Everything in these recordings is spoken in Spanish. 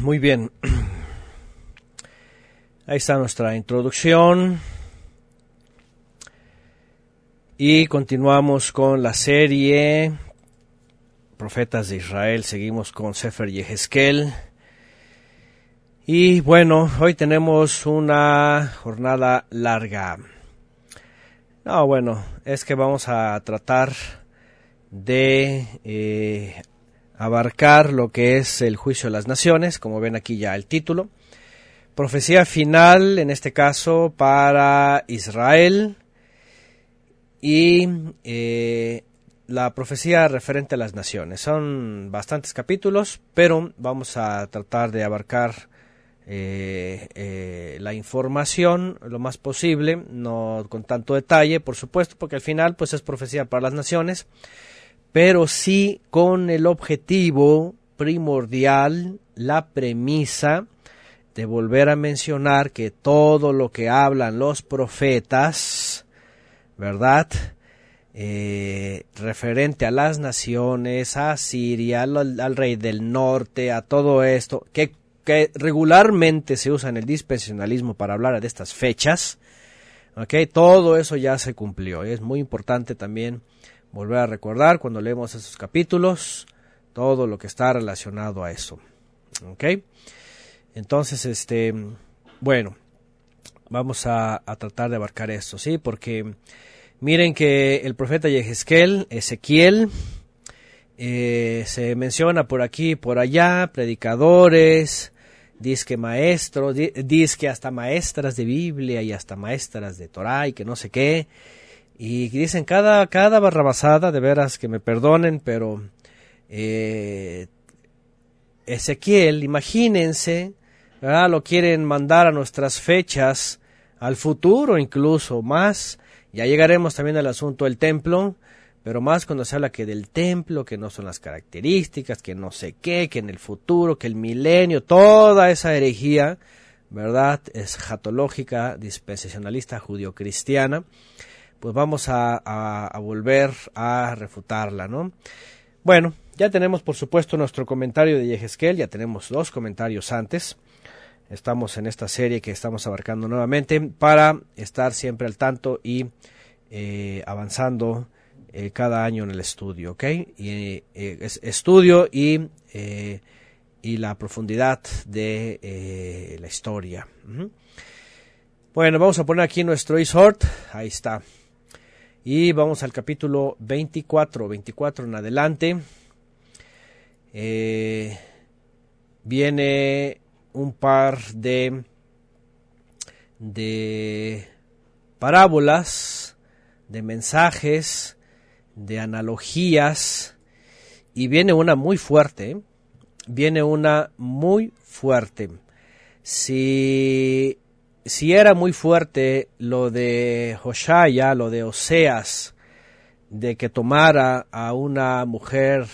Muy bien. Ahí está nuestra introducción. Y continuamos con la serie Profetas de Israel. Seguimos con Sefer Yehezkel. Y bueno, hoy tenemos una jornada larga. No, bueno, es que vamos a tratar de eh, abarcar lo que es el juicio de las naciones, como ven aquí ya el título. Profecía final, en este caso, para Israel. Y eh, la profecía referente a las naciones. Son bastantes capítulos, pero vamos a tratar de abarcar eh, eh, la información lo más posible, no con tanto detalle, por supuesto, porque al final pues es profecía para las naciones, pero sí con el objetivo primordial, la premisa de volver a mencionar que todo lo que hablan los profetas, ¿verdad? Eh, referente a las naciones, a Siria, al, rey del norte, a todo esto, que que regularmente se usa en el dispensacionalismo para hablar de estas fechas, okay, todo eso ya se cumplió. Es muy importante también volver a recordar cuando leemos esos capítulos todo lo que está relacionado a eso. Okay. Entonces, este, bueno, vamos a, a tratar de abarcar esto, ¿sí? Porque miren que el profeta Yehezkel, Ezequiel, eh, se menciona por aquí y por allá, predicadores, disque maestros, disque hasta maestras de Biblia y hasta maestras de Torah y que no sé qué. Y dicen cada, cada barrabasada, de veras que me perdonen, pero eh, Ezequiel, imagínense, ¿verdad? lo quieren mandar a nuestras fechas, al futuro incluso más. Ya llegaremos también al asunto del templo pero más cuando se habla que del templo, que no son las características, que no sé qué, que en el futuro, que el milenio, toda esa herejía, ¿verdad? Escatológica, dispensacionalista, judio-cristiana, pues vamos a, volver a refutarla, ¿no? Bueno, ya tenemos por supuesto nuestro comentario de Yehezkel, ya tenemos dos comentarios antes. Estamos en esta serie que estamos abarcando nuevamente para estar siempre al tanto y eh, avanzando eh, cada año en el estudio, ¿ok? Y, eh, estudio y, y la profundidad de la historia. Bueno, vamos a poner aquí nuestro isort, ahí está. Y vamos al capítulo 24, 24 en adelante. viene un par de, de parábolas, de mensajes, de analogías y viene una muy fuerte, ¿eh? viene una muy fuerte. Si, si era muy fuerte lo de Hoshaya, lo de Oseas, de que tomara a una mujer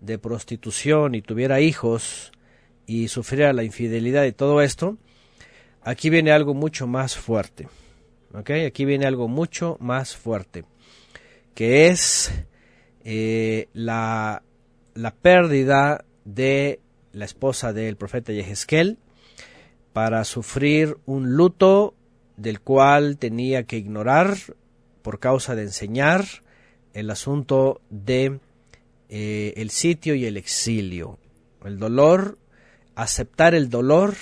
de prostitución y tuviera hijos y sufriera la infidelidad y todo esto, aquí viene algo mucho más fuerte. Aquí viene algo mucho más fuerte que es eh, la, la, pérdida de la esposa del profeta Yehezkel para sufrir un luto del cual tenía que ignorar por causa de enseñar el asunto de eh, el sitio y el exilio, el dolor, aceptar el dolor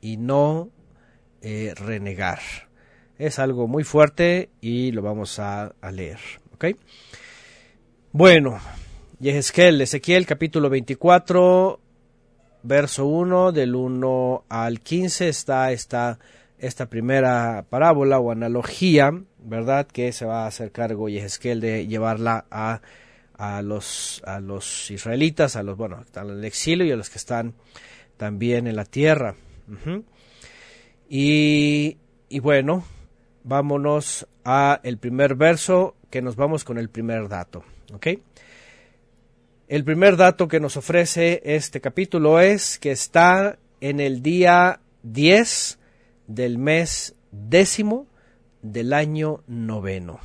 y no eh, renegar. Es algo muy fuerte y lo vamos a, leer. Bueno, Yehezkel, Ezequiel capítulo 24, verso 1, del 1 al 15 está esta, esta primera parábola o analogía, ¿verdad? Que se va a hacer cargo Yehezkel de llevarla a, a, los, a los israelitas, a los, bueno, están en el exilio y a los que están también en la tierra. y, y bueno, vámonos a el primer verso que nos vamos con el primer dato. ¿ok? El primer dato que nos ofrece este capítulo es que está en el día 10 del mes décimo del año noveno.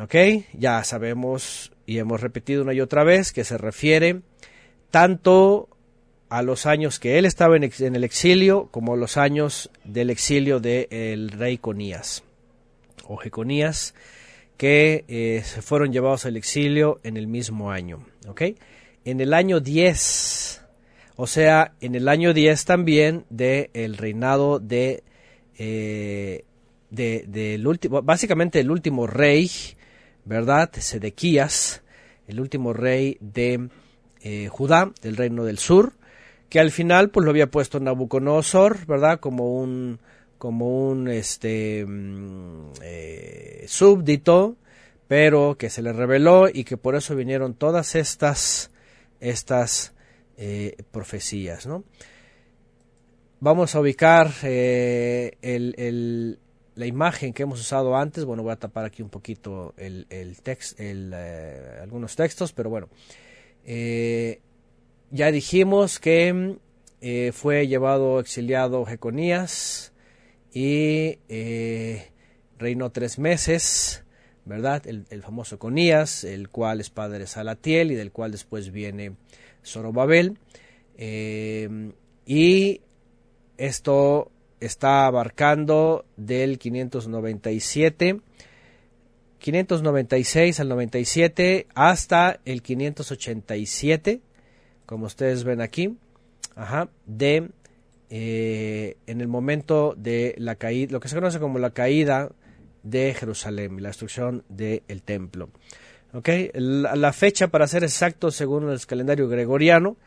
¿Ok? Ya sabemos y hemos repetido una y otra vez que se refiere tanto a los años que él estaba en, el exilio como a los años del exilio del rey Conías o Jeconías que eh, se fueron llevados al exilio en el mismo año. En el año 10, o sea, en el año 10 también del el reinado de, eh, básicamente el último rey, ¿verdad? Sedequías, el último rey de eh, Judá, del reino del sur, que al final pues lo había puesto Nabucodonosor, ¿verdad? Como un como un este mm, eh, súbdito, pero que se le reveló y que por eso vinieron todas estas estas eh, profecías, ¿no? Vamos a ubicar eh, el, la imagen que hemos usado antes. Bueno, voy a tapar aquí un poquito el, el algunos textos, pero bueno. ya dijimos que fue llevado exiliado Jeconías y eh, reinó tres meses, ¿verdad? El, famoso Conías, el cual es padre de Salatiel y del cual después viene Zorobabel. Eh, y esto está abarcando del 597, 596 al 97 hasta el 587, como ustedes ven aquí, ajá, de eh, en el momento de la caída, lo que se conoce como la caída de Jerusalén, la destrucción del templo. La, fecha, para ser exacto, según el calendario gregoriano,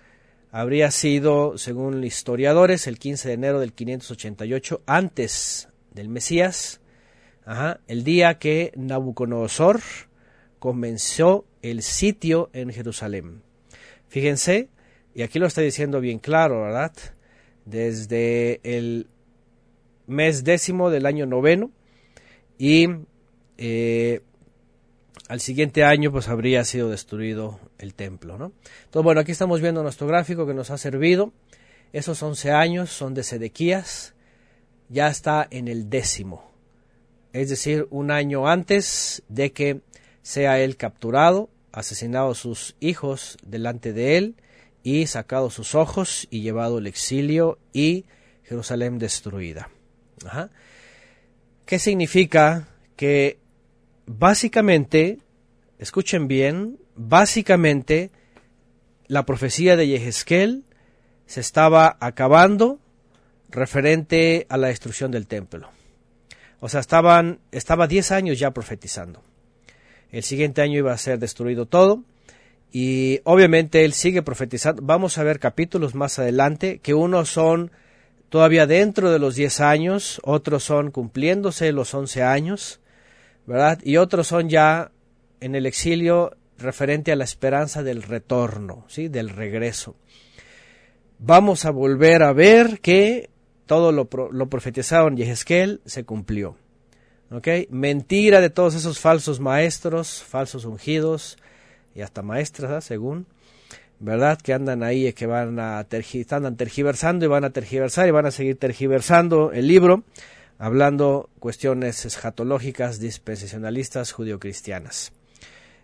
habría sido, según historiadores, el 15 de enero del 588, antes del Mesías, el día que Nabucodonosor comenzó el sitio en Jerusalén. Fíjense, y aquí lo está diciendo bien claro, ¿verdad? Desde el mes décimo del año noveno y eh, al siguiente año pues habría sido destruido el templo. ¿no? Entonces bueno, aquí estamos viendo nuestro gráfico que nos ha servido. Esos 11 años son de Sedequías, ya está en el décimo, es decir, un año antes de que sea él capturado, asesinado sus hijos delante de él, y sacado sus ojos y llevado al exilio y Jerusalén destruida. ¿Qué significa? Que básicamente, escuchen bien, básicamente la profecía de Yehezkel se estaba acabando referente a la destrucción del templo. O sea, estaban, estaba 10 años ya profetizando. El siguiente año iba a ser destruido todo y obviamente él sigue profetizando. Vamos a ver capítulos más adelante, que unos son todavía dentro de los 10 años, otros son cumpliéndose los 11 años, ¿verdad? Y otros son ya en el exilio referente a la esperanza del retorno, ¿sí? Del regreso. Vamos a volver a ver que todo lo, lo profetizado en Yehezkel se cumplió. Mentira de todos esos falsos maestros, falsos ungidos, y hasta maestras, según, ¿verdad? Que andan ahí, que van a andan tergiversando y van a tergiversar y van a seguir tergiversando el libro, hablando cuestiones escatológicas, dispensacionalistas, judio-cristianas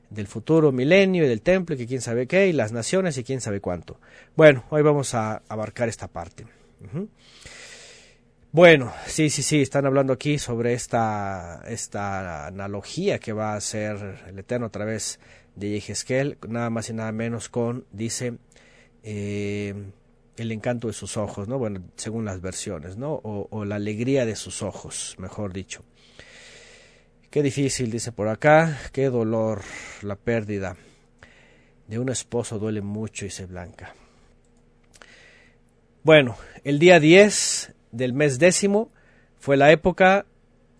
del futuro milenio y del templo y que quién sabe qué y las naciones y quién sabe cuánto. Bueno, hoy vamos a abarcar esta parte. Bueno, sí, sí, sí, están hablando aquí sobre esta, esta analogía que va a hacer el Eterno a través de Yehezkel, nada más y nada menos con, dice, eh, el encanto de sus ojos, ¿no? Bueno, según las versiones, ¿no? O, o, la alegría de sus ojos, mejor dicho. Qué difícil, dice por acá, qué dolor, la pérdida de un esposo duele mucho, dice Blanca. Bueno, el día 10 del mes décimo fue la época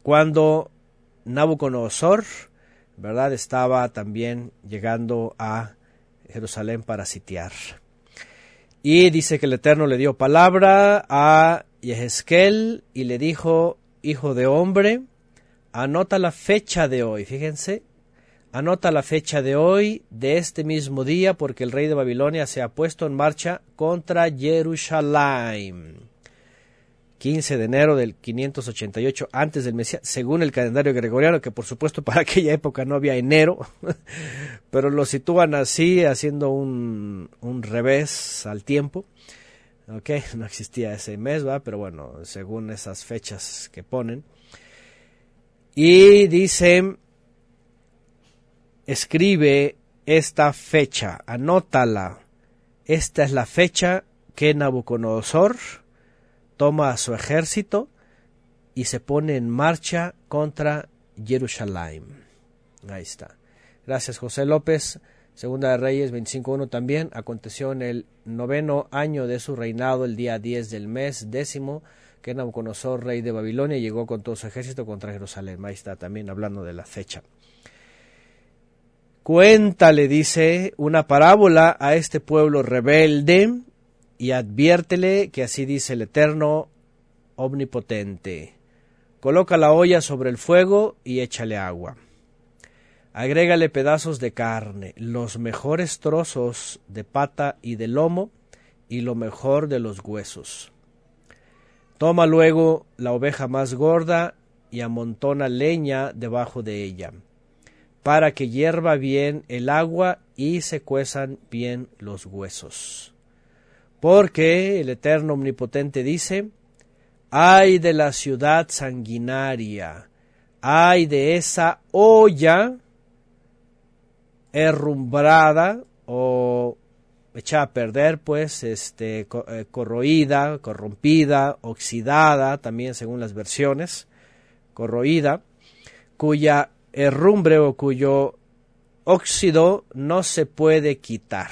cuando Nabucodonosor ¿verdad? Estaba también llegando a Jerusalén para sitiar. Y dice que el Eterno le dio palabra a Yehezkel y le dijo, hijo de hombre, anota la fecha de hoy, fíjense, anota la fecha de hoy, de este mismo día, porque el rey de Babilonia se ha puesto en marcha contra Jerusalén. 15 de enero del 588 antes del Mesías, según el calendario gregoriano, que por supuesto para aquella época no había enero, pero lo sitúan así, haciendo un, un revés al tiempo. Ok, no existía ese mes, va, pero bueno, según esas fechas que ponen. Y dice, escribe esta fecha, anótala. Esta es la fecha que Nabucodonosor toma su ejército y se pone en marcha contra Jerusalén. Ahí está. Gracias José López. Segunda de Reyes 25.1 también. Aconteció en el noveno año de su reinado, el día 10 del mes décimo, que Nabucodonosor, rey de Babilonia, llegó con todo su ejército contra Jerusalén. Ahí está también hablando de la fecha. Cuéntale, dice, una parábola a este pueblo rebelde y adviértele que así dice el Eterno Omnipotente. Coloca la olla sobre el fuego y échale agua. Agrégale pedazos de carne, los mejores trozos de pata y de lomo, y lo mejor de los huesos. Toma luego la oveja más gorda y amontona leña debajo de ella, para que hierva bien el agua y se cuezan bien los huesos. Porque el Eterno Omnipotente dice, ay de la ciudad sanguinaria, ay de esa olla herrumbrada o echada a perder, pues, este, eh, corroída, corrompida, oxidada, también según las versiones, corroída, cuya herrumbre o cuyo óxido no se puede quitar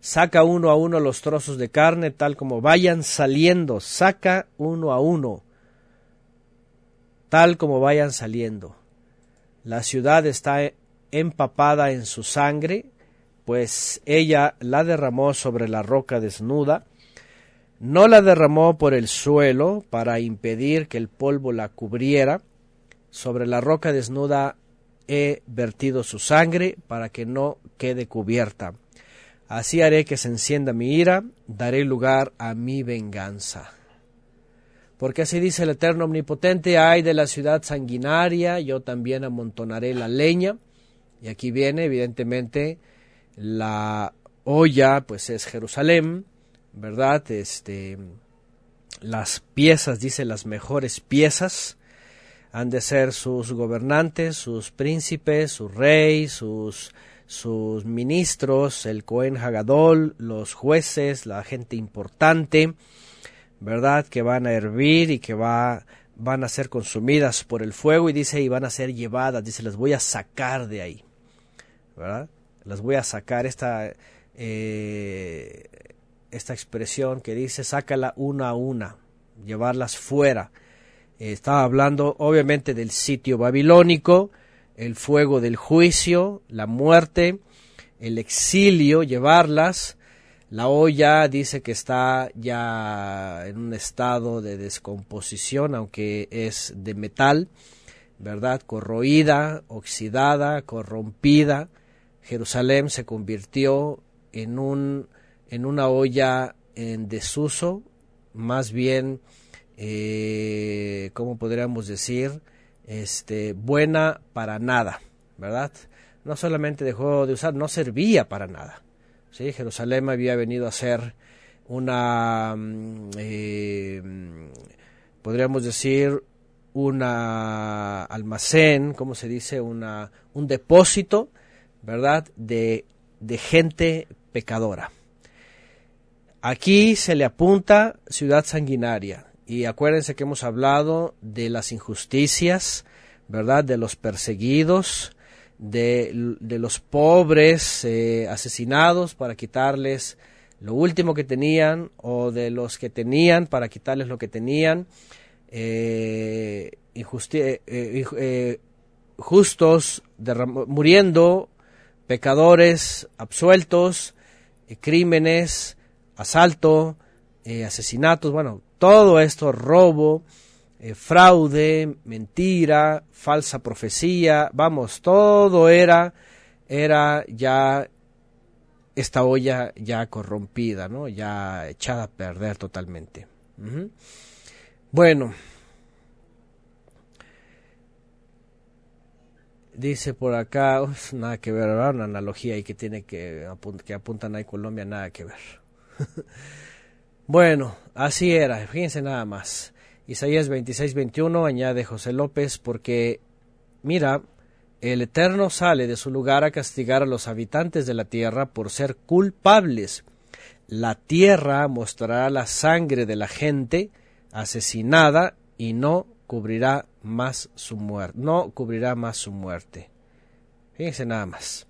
saca uno a uno los trozos de carne tal como vayan saliendo, saca uno a uno, tal como vayan saliendo. La ciudad está empapada en su sangre, pues ella la derramó sobre la roca desnuda, no la derramó por el suelo para impedir que el polvo la cubriera, sobre la roca desnuda he vertido su sangre para que no quede cubierta. Así haré que se encienda mi ira, daré lugar a mi venganza. Porque así dice el Eterno Omnipotente, ay de la ciudad sanguinaria, yo también amontonaré la leña. Y aquí viene, evidentemente, la olla, pues es Jerusalén, ¿verdad? Este, las piezas, dice las mejores piezas, han de ser sus gobernantes, sus príncipes, su rey, sus sus ministros, el Cohen Hagadol, los jueces, la gente importante, ¿verdad? Que van a hervir y que va, van a ser consumidas por el fuego y dice, y van a ser llevadas, dice, las voy a sacar de ahí, ¿verdad? Las voy a sacar, esta, eh, esta expresión que dice, sácala una a una, llevarlas fuera. estaba hablando obviamente del sitio babilónico, el fuego del juicio, la muerte, el exilio, llevarlas. La olla dice que está ya en un estado de descomposición, aunque es de metal, ¿verdad? Corroída, oxidada, corrompida. Jerusalén se convirtió en, un, en una olla en desuso, más bien, eh, ¿cómo podríamos decir? Este, buena para nada, ¿verdad? No solamente dejó de usar, no servía para nada. ¿sí? Jerusalén había venido a ser una, mm, eh, podríamos decir, una almacén, ¿cómo se dice? Una, un depósito, ¿verdad? De, de gente pecadora. Aquí se le apunta ciudad sanguinaria, y acuérdense que hemos hablado de las injusticias, ¿verdad? De los perseguidos, de, los pobres eh, asesinados para quitarles lo último que tenían o de los que tenían para quitarles lo que tenían. Eh, eh, justos muriendo, pecadores absueltos, crímenes, asalto, asesinatos, bueno, todo esto, robo, eh, fraude, mentira, falsa profecía, vamos, todo era, era ya esta olla ya corrompida, ¿no? Ya echada a perder totalmente. Bueno, dice por acá, nada que ver, una analogía y que tiene que, que apuntan ahí Colombia, nada que ver. bueno, así era, fíjense nada más. Isaías 26, 21 añade José López, porque mira, el Eterno sale de su lugar a castigar a los habitantes de la tierra por ser culpables. La tierra mostrará la sangre de la gente asesinada y no cubrirá más su muerte, no cubrirá más su muerte. Fíjense nada más.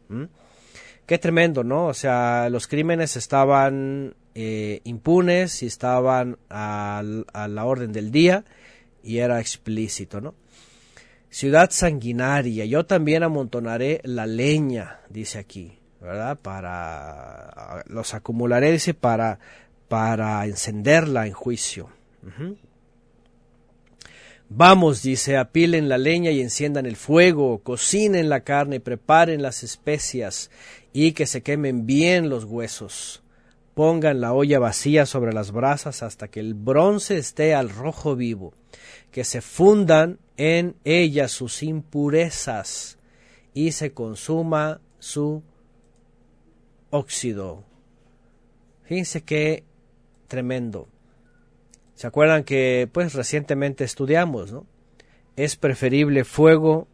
Qué tremendo, ¿no? O sea, los crímenes estaban eh, impunes y estaban a, la orden del día y era explícito, ¿no? Ciudad sanguinaria, yo también amontonaré la leña, dice aquí, ¿verdad? Para, los acumularé, dice, para, para encenderla en juicio. Vamos, dice, apilen la leña y enciendan el fuego, cocinen la carne preparen las especias y que se quemen bien los huesos. Pongan la olla vacía sobre las brasas hasta que el bronce esté al rojo vivo, que se fundan en ella sus impurezas y se consuma su óxido. Fíjense qué tremendo. ¿Se acuerdan que pues recientemente estudiamos, ¿no? Es preferible fuego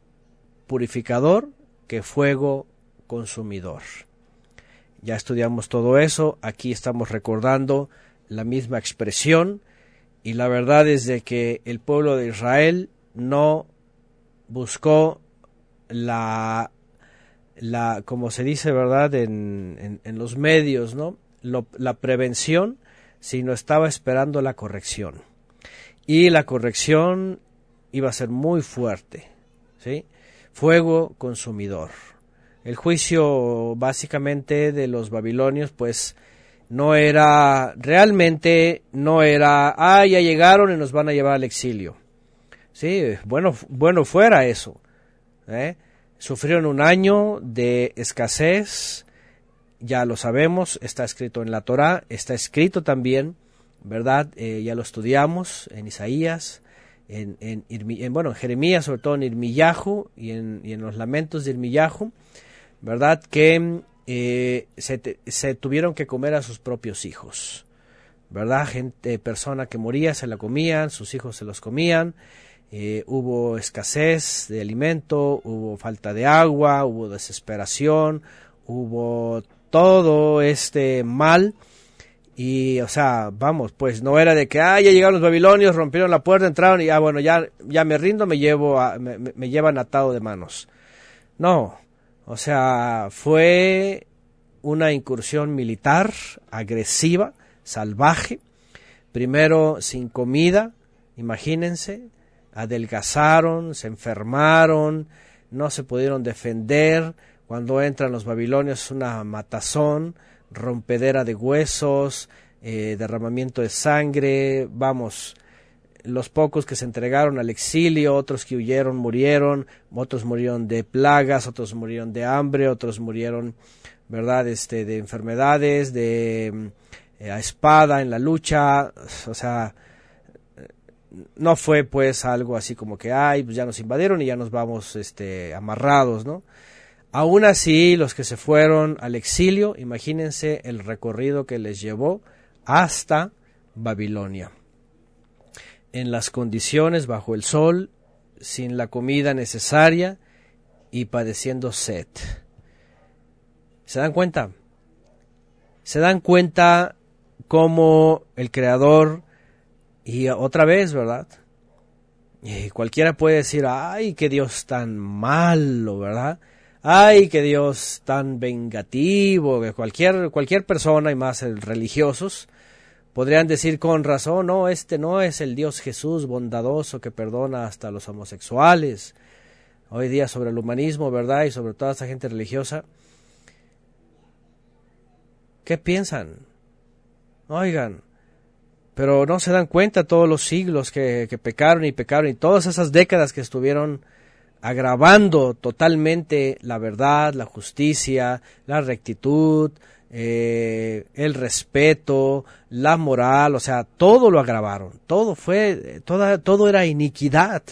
purificador que fuego consumidor. Ya estudiamos todo eso, aquí estamos recordando la misma expresión y la verdad es de que el pueblo de Israel no buscó la, la como se dice, ¿verdad?, en, en, los medios, ¿no? la prevención, sino estaba esperando la corrección. Y la corrección iba a ser muy fuerte, ¿sí? Fuego consumidor. El juicio básicamente de los babilonios, pues, no era, realmente no era, ah, ya llegaron y nos van a llevar al exilio. Sí, bueno, bueno fuera eso. ¿eh? Sufrieron un año de escasez, ya lo sabemos, está escrito en la Torá, está escrito también, ¿verdad? Eh, ya lo estudiamos en Isaías, en, en, bueno, en Jeremías, sobre todo en Irmiyahu y en, y en los lamentos de Irmiyahu, ¿verdad? Que eh, se, se, tuvieron que comer a sus propios hijos, ¿verdad? Gente, persona que moría, se la comían, sus hijos se los comían, eh, hubo escasez de alimento, hubo falta de agua, hubo desesperación, hubo todo este mal. Y, o sea, vamos, pues no era de que, ah, ya llegaron los babilonios, rompieron la puerta, entraron y, ah, bueno, ya, ya me rindo, me, llevo me, me llevan atado de manos. No, o sea, fue una incursión militar agresiva, salvaje, primero sin comida, imagínense, adelgazaron, se enfermaron, no se pudieron defender, cuando entran los babilonios una matazón, rompedera de huesos, eh, derramamiento de sangre, vamos, los pocos que se entregaron al exilio, otros que huyeron murieron, otros murieron de plagas, otros murieron de hambre, otros murieron, ¿verdad?, este, de enfermedades, de eh, a espada en la lucha, o sea, no fue pues algo así como que, ay, pues ya nos invadieron y ya nos vamos, este, amarrados, ¿no? Aún así, los que se fueron al exilio, imagínense el recorrido que les llevó hasta Babilonia. En las condiciones bajo el sol, sin la comida necesaria y padeciendo sed. ¿Se dan cuenta? ¿Se dan cuenta cómo el Creador, y otra vez, ¿verdad? Y cualquiera puede decir, ay, que Dios tan malo, ¿verdad? ay, que Dios tan vengativo, que cualquier, cualquier persona y más religiosos podrían decir con razón, no, este no es el Dios Jesús bondadoso que perdona hasta los homosexuales. Hoy día sobre el humanismo, ¿verdad? Y sobre toda esta gente religiosa. ¿Qué piensan? Oigan, pero no se dan cuenta todos los siglos que pecaron y pecaron y todas esas décadas que estuvieron agravando totalmente la verdad, la justicia, la rectitud, eh, el respeto, la moral, o sea, todo lo agravaron, todo fue, toda, todo era iniquidad.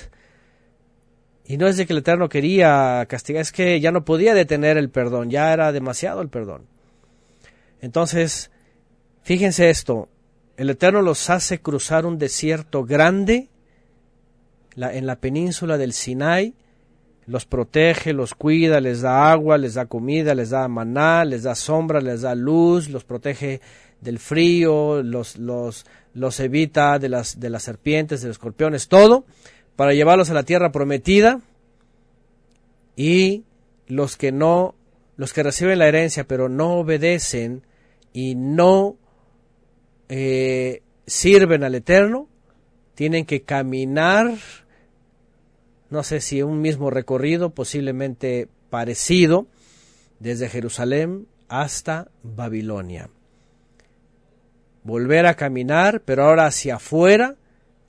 Y no es de que el Eterno quería castigar, es que ya no podía detener el perdón, ya era demasiado el perdón. Entonces, fíjense esto, el Eterno los hace cruzar un desierto grande en la península del Sinai, los protege, los cuida, les da agua, les da comida, les da maná, les da sombra, les da luz, los protege del frío, los, los, los evita de las, de las serpientes, de los escorpiones, todo, para llevarlos a la tierra prometida y los que no, los que reciben la herencia pero no obedecen y no eh, sirven al Eterno, tienen que caminar, no sé si un mismo recorrido, posiblemente parecido, desde Jerusalén hasta Babilonia. Volver a caminar, pero ahora hacia afuera,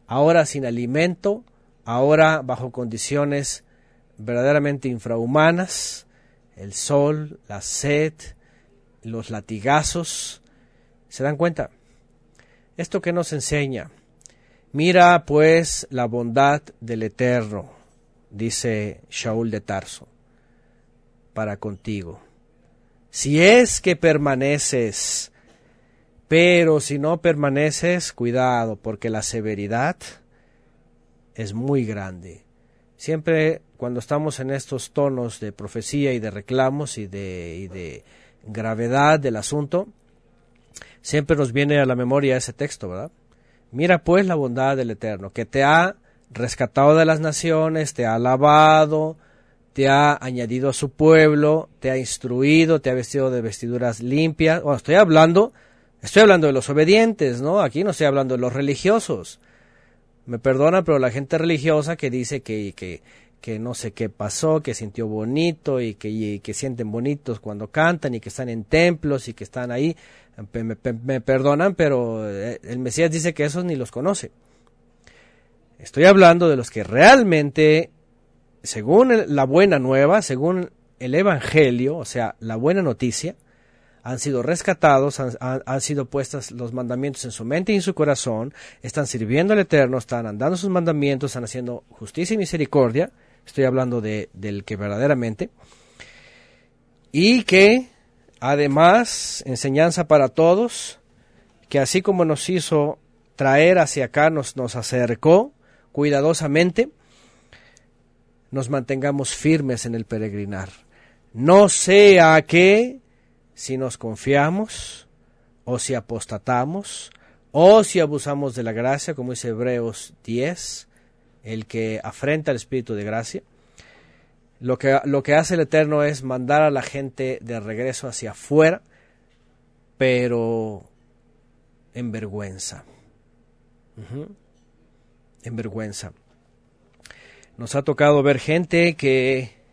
ahora sin alimento, ahora bajo condiciones verdaderamente infrahumanas, el sol, la sed, los latigazos. ¿Se dan cuenta? ¿Esto que nos enseña? Mira pues la bondad del Eterno, dice Shaul de Tarso, para contigo. Si es que permaneces, pero si no permaneces, cuidado, porque la severidad es muy grande. Siempre cuando estamos en estos tonos de profecía y de reclamos y de, y de gravedad del asunto, siempre nos viene a la memoria ese texto, ¿verdad? Mira pues la bondad del Eterno, que te ha rescatado de las naciones, te ha lavado, te ha añadido a su pueblo, te ha instruido, te ha vestido de vestiduras limpias. Bueno, estoy hablando, estoy hablando de los obedientes, ¿no? Aquí no estoy hablando de los religiosos. Me perdona, pero la gente religiosa que dice que, que, que no sé qué pasó, que sintió bonito y que, y que sienten bonitos cuando cantan y que están en templos y que están ahí, me, perdonan, pero eh, el Mesías dice que esos ni los conoce. Estoy hablando de los que realmente, según la buena nueva, según el Evangelio, o sea, la buena noticia, han sido rescatados, han, sido puestos los mandamientos en su mente y en su corazón, están sirviendo al Eterno, están andando sus mandamientos, están haciendo justicia y misericordia, estoy hablando de, del que verdaderamente, y que Además, enseñanza para todos, que así como nos hizo traer hacia acá, nos, nos acercó cuidadosamente, nos mantengamos firmes en el peregrinar. No sea que si nos confiamos, o si apostatamos, o si abusamos de la gracia, como dice Hebreos 10, el que afrenta el Espíritu de gracia, lo que, lo que hace el Eterno es mandar a la gente de regreso hacia afuera, pero en vergüenza. En vergüenza. Nos ha tocado ver gente que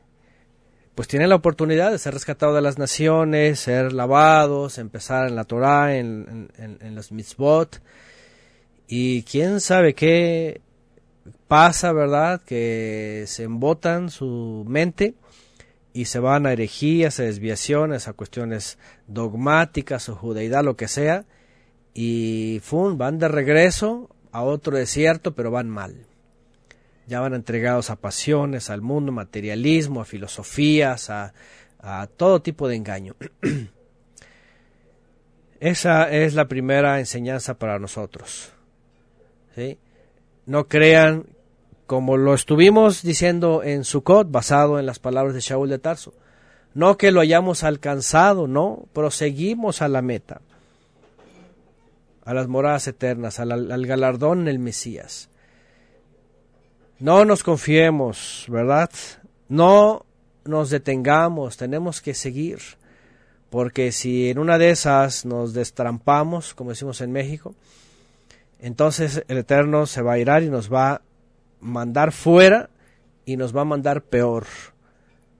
pues tiene la oportunidad de ser rescatado de las naciones, ser lavados, empezar en la Torah, en, en, los mitzvot, y quién sabe qué pasa, ¿verdad? Que se embotan su mente y se van a herejías, a desviaciones, a cuestiones dogmáticas o judeidad, lo que sea, y fun, van de regreso a otro desierto, pero van mal. Ya van entregados a pasiones, al mundo, materialismo, a filosofías, a, todo tipo de engaño. Esa es la primera enseñanza para nosotros. No crean como lo estuvimos diciendo en Sukkot, basado en las palabras de Shaul de Tarso. No que lo hayamos alcanzado, no, proseguimos a la meta, a las moradas eternas, al, al galardón en el Mesías. No nos confiemos, ¿verdad? No nos detengamos, tenemos que seguir, porque si en una de esas nos destrampamos, como decimos en México, entonces el Eterno se va a irar y nos va mandar fuera y nos va a mandar peor,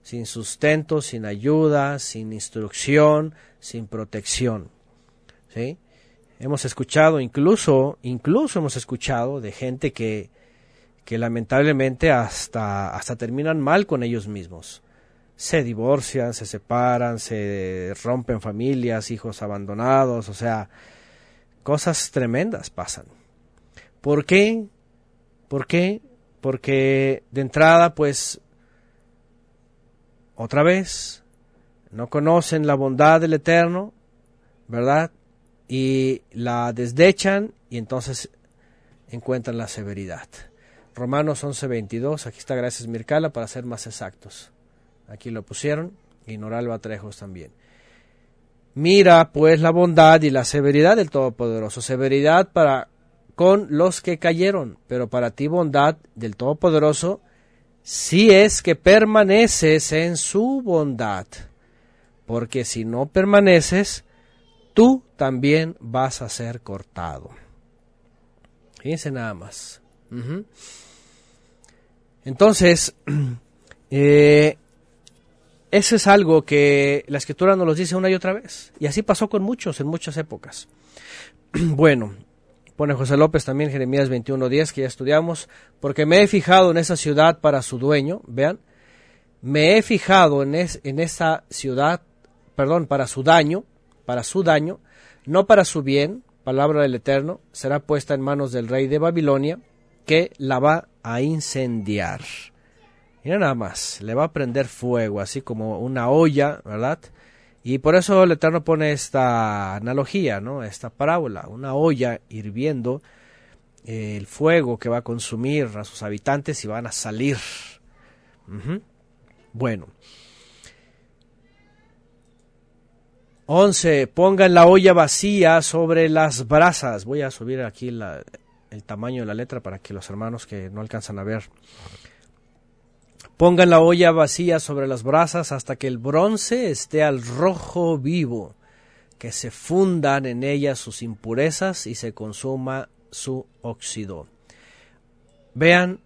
sin sustento, sin ayuda, sin instrucción, sin protección. ¿Sí? Hemos escuchado incluso, incluso hemos escuchado de gente que, que lamentablemente hasta, hasta terminan mal con ellos mismos. Se divorcian, se separan, se rompen familias, hijos abandonados, o sea, cosas tremendas pasan. ¿Por qué? ¿Por qué? Porque de entrada, pues, otra vez, no conocen la bondad del Eterno, ¿verdad? Y la desdechan y entonces encuentran la severidad. Romanos 11:22, aquí está gracias Mircala para ser más exactos. Aquí lo pusieron y Noralba Trejos también. Mira pues la bondad y la severidad del Todopoderoso, severidad para con los que cayeron, pero para ti bondad del Todopoderoso, si es que permaneces en su bondad, porque si no permaneces, tú también vas a ser cortado. Fíjense nada más. Entonces, eh, eso es algo que la escritura nos lo dice una y otra vez. Y así pasó con muchos en muchas épocas. bueno, pone José López también Jeremías 21.10 que ya estudiamos, porque me he fijado en esa ciudad para su dueño, vean, me he fijado en, en esa ciudad, perdón, para su daño, para su daño, no para su bien, palabra del Eterno, será puesta en manos del rey de Babilonia, que la va a incendiar. Mira nada más, le va a prender fuego, así como una olla, ¿verdad? Y por eso el Eterno pone esta analogía, ¿no? Esta parábola, una olla hirviendo, el fuego que va a consumir a sus habitantes y van a salir. Bueno. 11. Pongan la olla vacía sobre las brasas. Voy a subir aquí el tamaño de la letra para que los hermanos que no alcanzan a ver Pongan la olla vacía sobre las brasas hasta que el bronce esté al rojo vivo, que se fundan en ella sus impurezas y se consuma su óxido. Vean,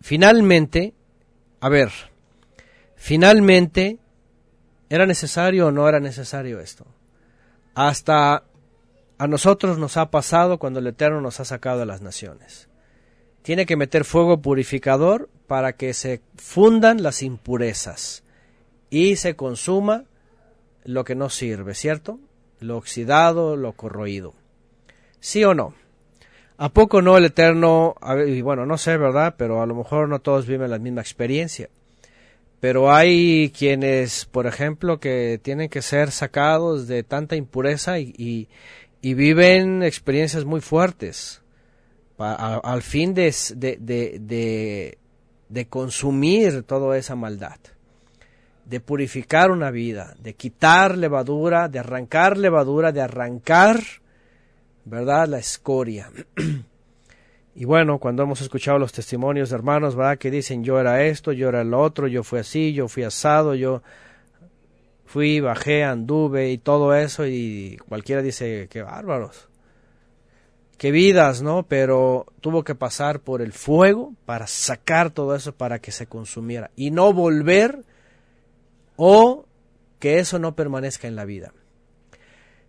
finalmente, a ver, finalmente, ¿era necesario o no era necesario esto? Hasta a nosotros nos ha pasado cuando el Eterno nos ha sacado de las naciones. Tiene que meter fuego purificador para que se fundan las impurezas y se consuma lo que no sirve, ¿cierto? Lo oxidado, lo corroído. ¿Sí o no? ¿A poco no el Eterno, y bueno, no sé, ¿verdad? Pero a lo mejor no todos viven la misma experiencia. Pero hay quienes, por ejemplo, que tienen que ser sacados de tanta impureza y, viven experiencias muy fuertes al fin de, de, de, consumir toda esa maldad, de purificar una vida, de quitar levadura, de arrancar levadura, de arrancar, ¿verdad?, la escoria. Y bueno, cuando hemos escuchado los testimonios de hermanos, ¿verdad? Que dicen yo era esto, yo era el otro, yo fui así, yo fui asado, yo fui, bajé, anduve y todo eso y cualquiera dice, qué bárbaros qué vidas, ¿no? Pero tuvo que pasar por el fuego para sacar todo eso para que se consumiera y no volver o que eso no permanezca en la vida.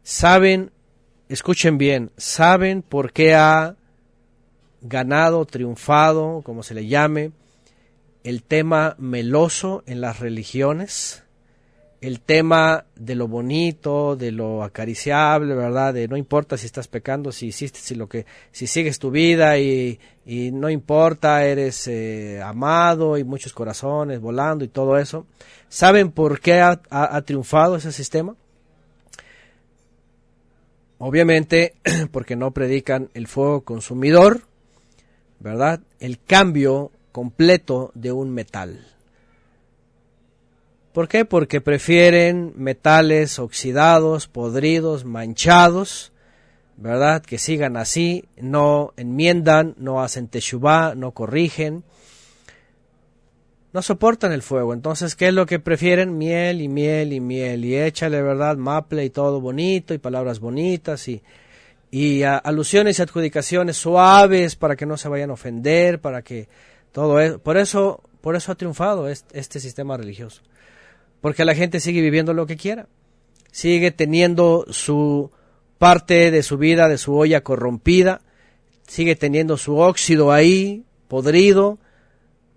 Saben, escuchen bien, saben por qué ha ganado, triunfado, como se le llame, el tema meloso en las religiones el tema de lo bonito, de lo acariciable, ¿verdad? De no importa si estás pecando, si hiciste, si lo que, si sigues tu vida y, y no importa, eres eh, amado y muchos corazones volando y todo eso. ¿Saben por qué ha, ha triunfado ese sistema? Obviamente porque no predican el fuego consumidor, ¿verdad? El cambio completo de un metal. ¿Por qué? Porque prefieren metales oxidados, podridos, manchados, ¿verdad? Que sigan así, no enmiendan, no hacen teshuvah, no corrigen, no soportan el fuego. Entonces, ¿qué es lo que prefieren? Miel y miel y miel. Y échale, ¿verdad? Maple y todo bonito y palabras bonitas y, y alusiones y adjudicaciones suaves para que no se vayan a ofender, para que todo eso. Por eso, por eso ha triunfado este sistema religioso porque la gente sigue viviendo lo que quiera, sigue teniendo su parte de su vida, de su olla corrompida, sigue teniendo su óxido ahí, podrido,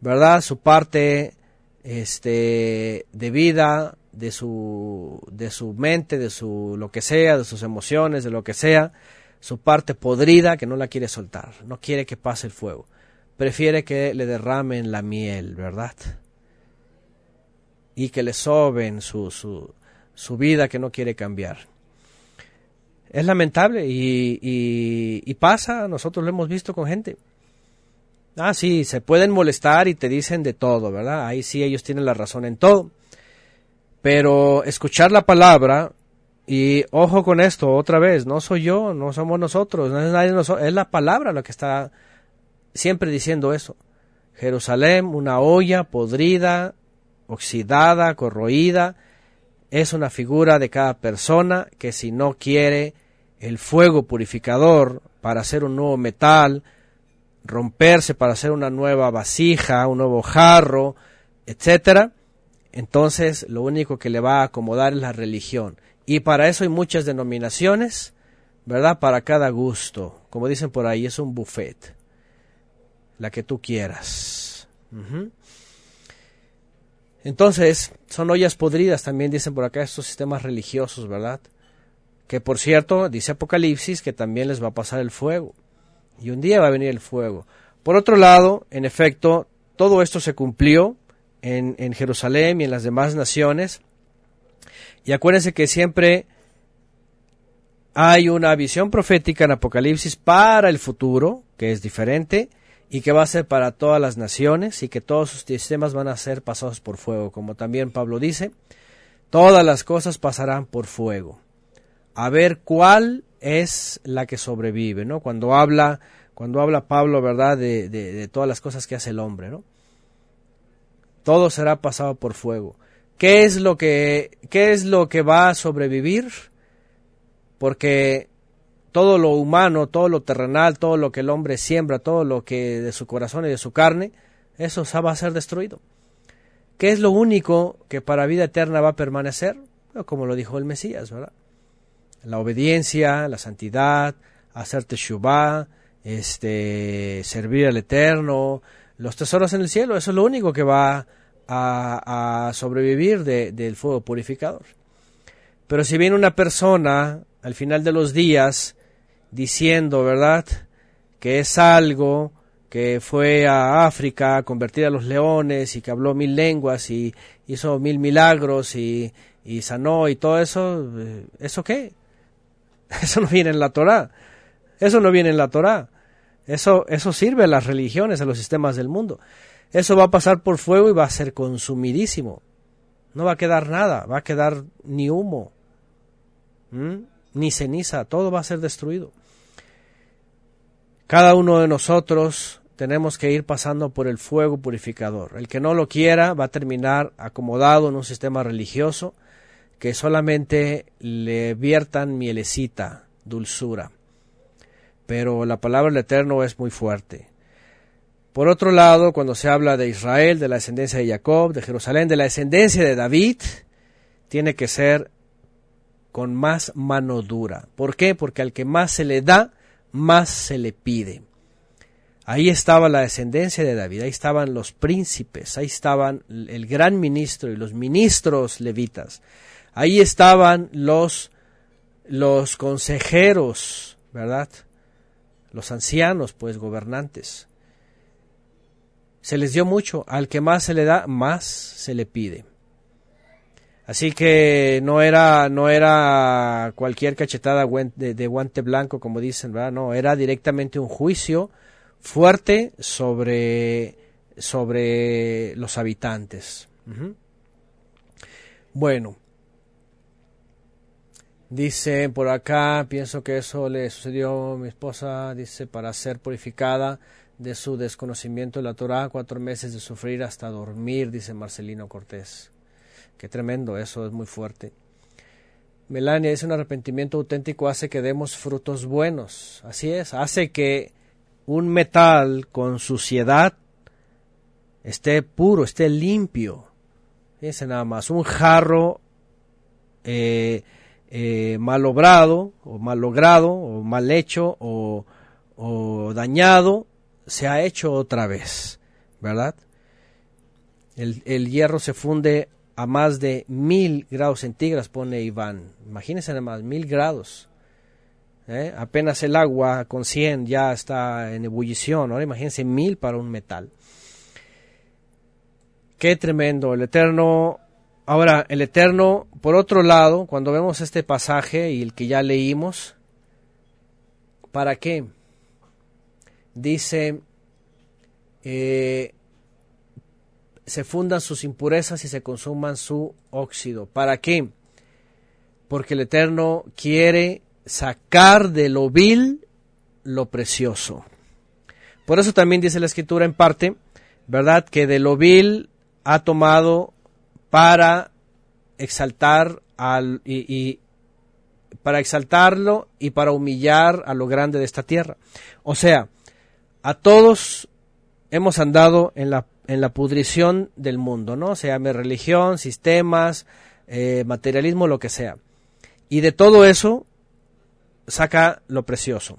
¿verdad? Su parte este, de vida, de su, de su mente, de su lo que sea, de sus emociones, de lo que sea, su parte podrida que no la quiere soltar, no quiere que pase el fuego, prefiere que le derramen la miel, ¿verdad? Y que le soben su, su, su vida que no quiere cambiar. Es lamentable y, y, y pasa, nosotros lo hemos visto con gente. Ah, sí, se pueden molestar y te dicen de todo, ¿verdad? Ahí sí ellos tienen la razón en todo. Pero escuchar la palabra, y ojo con esto, otra vez, no soy yo, no somos nosotros, no es nadie nosotros, es la palabra lo que está siempre diciendo eso. Jerusalén, una olla podrida, oxidada, corroída, es una figura de cada persona que si no quiere el fuego purificador para hacer un nuevo metal, romperse para hacer una nueva vasija, un nuevo jarro, etcétera, entonces lo único que le va a acomodar es la religión. Y para eso hay muchas denominaciones, ¿verdad? Para cada gusto. Como dicen por ahí, es un buffet. La que tú quieras. Entonces, son ollas podridas, también dicen por acá estos sistemas religiosos, ¿verdad? Que por cierto, dice Apocalipsis que también les va a pasar el fuego y un día va a venir el fuego. Por otro lado, en efecto, todo esto se cumplió en, en Jerusalén y en las demás naciones. Y acuérdense que siempre hay una visión profética en Apocalipsis para el futuro, que es diferente, y que va a ser para todas las naciones, y que todos sus sistemas van a ser pasados por fuego, como también Pablo dice, todas las cosas pasarán por fuego. A ver cuál es la que sobrevive, ¿no? Cuando habla, cuando habla Pablo, ¿verdad? De, de, todas las cosas que hace el hombre, ¿no? Todo será pasado por fuego. ¿Qué es lo que, qué es lo que va a sobrevivir? Porque todo lo humano, todo lo terrenal, todo lo que el hombre siembra, todo lo que de su corazón y de su carne, eso va a ser destruido. ¿Qué es lo único que para vida eterna va a permanecer? Como lo dijo el Mesías, ¿verdad? la obediencia, la santidad, hacer teshuvah, este, servir al Eterno, los tesoros en el cielo, eso es lo único que va a, sobrevivir del fuego purificador. Pero si viene una persona al final de los días diciendo, ¿verdad?, que es algo que fue a África a convertir a los leones y que habló mil lenguas y hizo mil milagros y, y sanó y todo eso, eh, ¿eso qué? Eso no viene en la Torá. Eso no viene en la Torá. Eso, eso sirve a las religiones, a los sistemas del mundo. Eso va a pasar por fuego y va a ser consumidísimo. No va a quedar nada, va a quedar ni humo, ni ceniza, todo va a ser destruido. Cada uno de nosotros tenemos que ir pasando por el fuego purificador. El que no lo quiera va a terminar acomodado en un sistema religioso que solamente le viertan mielecita, dulzura. Pero la palabra del Eterno es muy fuerte. Por otro lado, cuando se habla de Israel, de la descendencia de Jacob, de Jerusalén, de la descendencia de David, tiene que ser con más mano dura. ¿Por qué? Porque al que más se le da, más se le pide. Ahí estaba la descendencia de David, ahí estaban los príncipes, ahí estaban el gran ministro y los ministros levitas. Ahí estaban los, los consejeros, ¿verdad? Los ancianos, pues, gobernantes. Se les dio mucho, al que más se le da, más se le pide. Así que no era, no era cualquier cachetada de, guante blanco, como dicen, ¿verdad? No, era directamente un juicio fuerte sobre, sobre los habitantes. Bueno, Dice por acá, pienso que eso le sucedió a mi esposa, dice, para ser purificada de su desconocimiento de la Torah, cuatro meses de sufrir hasta dormir, dice Marcelino Cortés. Qué tremendo, eso es muy fuerte. Melania dice, un arrepentimiento auténtico hace que demos frutos buenos. Así es, hace que un metal con suciedad esté puro, esté limpio. Fíjense nada más, un jarro eh, eh, mal obrado o mal logrado o mal hecho o, dañado se ha hecho otra vez, ¿verdad? El, el hierro se funde a más de mil grados centígrados, pone Iván. Imagínense más, mil grados. ¿eh? Apenas el agua con 100 ya está en ebullición. Ahora imagínense mil para un metal. Qué tremendo. El Eterno. Ahora, el Eterno, por otro lado, cuando vemos este pasaje y el que ya leímos, ¿para qué? Dice, eh, se fundan sus impurezas y se consuman su óxido. ¿Para qué? Porque el Eterno quiere sacar de lo vil lo precioso. Por eso también dice la escritura en parte, ¿verdad? Que de lo vil ha tomado para exaltar al, y, para exaltarlo y para humillar a lo grande de esta tierra. O sea, a todos hemos andado en la, en la pudrición del mundo, ¿no? Se llame religión, sistemas, eh, materialismo, lo que sea. Y de todo eso saca lo precioso.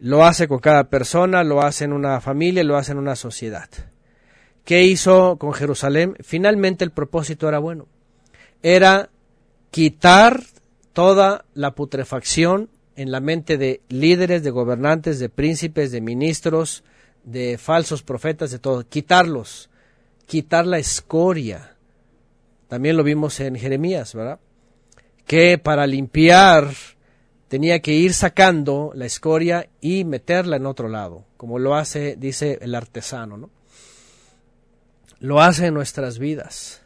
Lo hace con cada persona, lo hace en una familia, lo hace en una sociedad. ¿Qué hizo con Jerusalén? Finalmente el propósito era bueno. Era quitar toda la putrefacción en la mente de líderes, de gobernantes, de príncipes, de ministros, de falsos profetas, de todo. Quitarlos. Quitar la escoria. También lo vimos en Jeremías, ¿verdad? Que para limpiar tenía que ir sacando la escoria y meterla en otro lado, como lo hace, dice el artesano, ¿no? lo hace en nuestras vidas.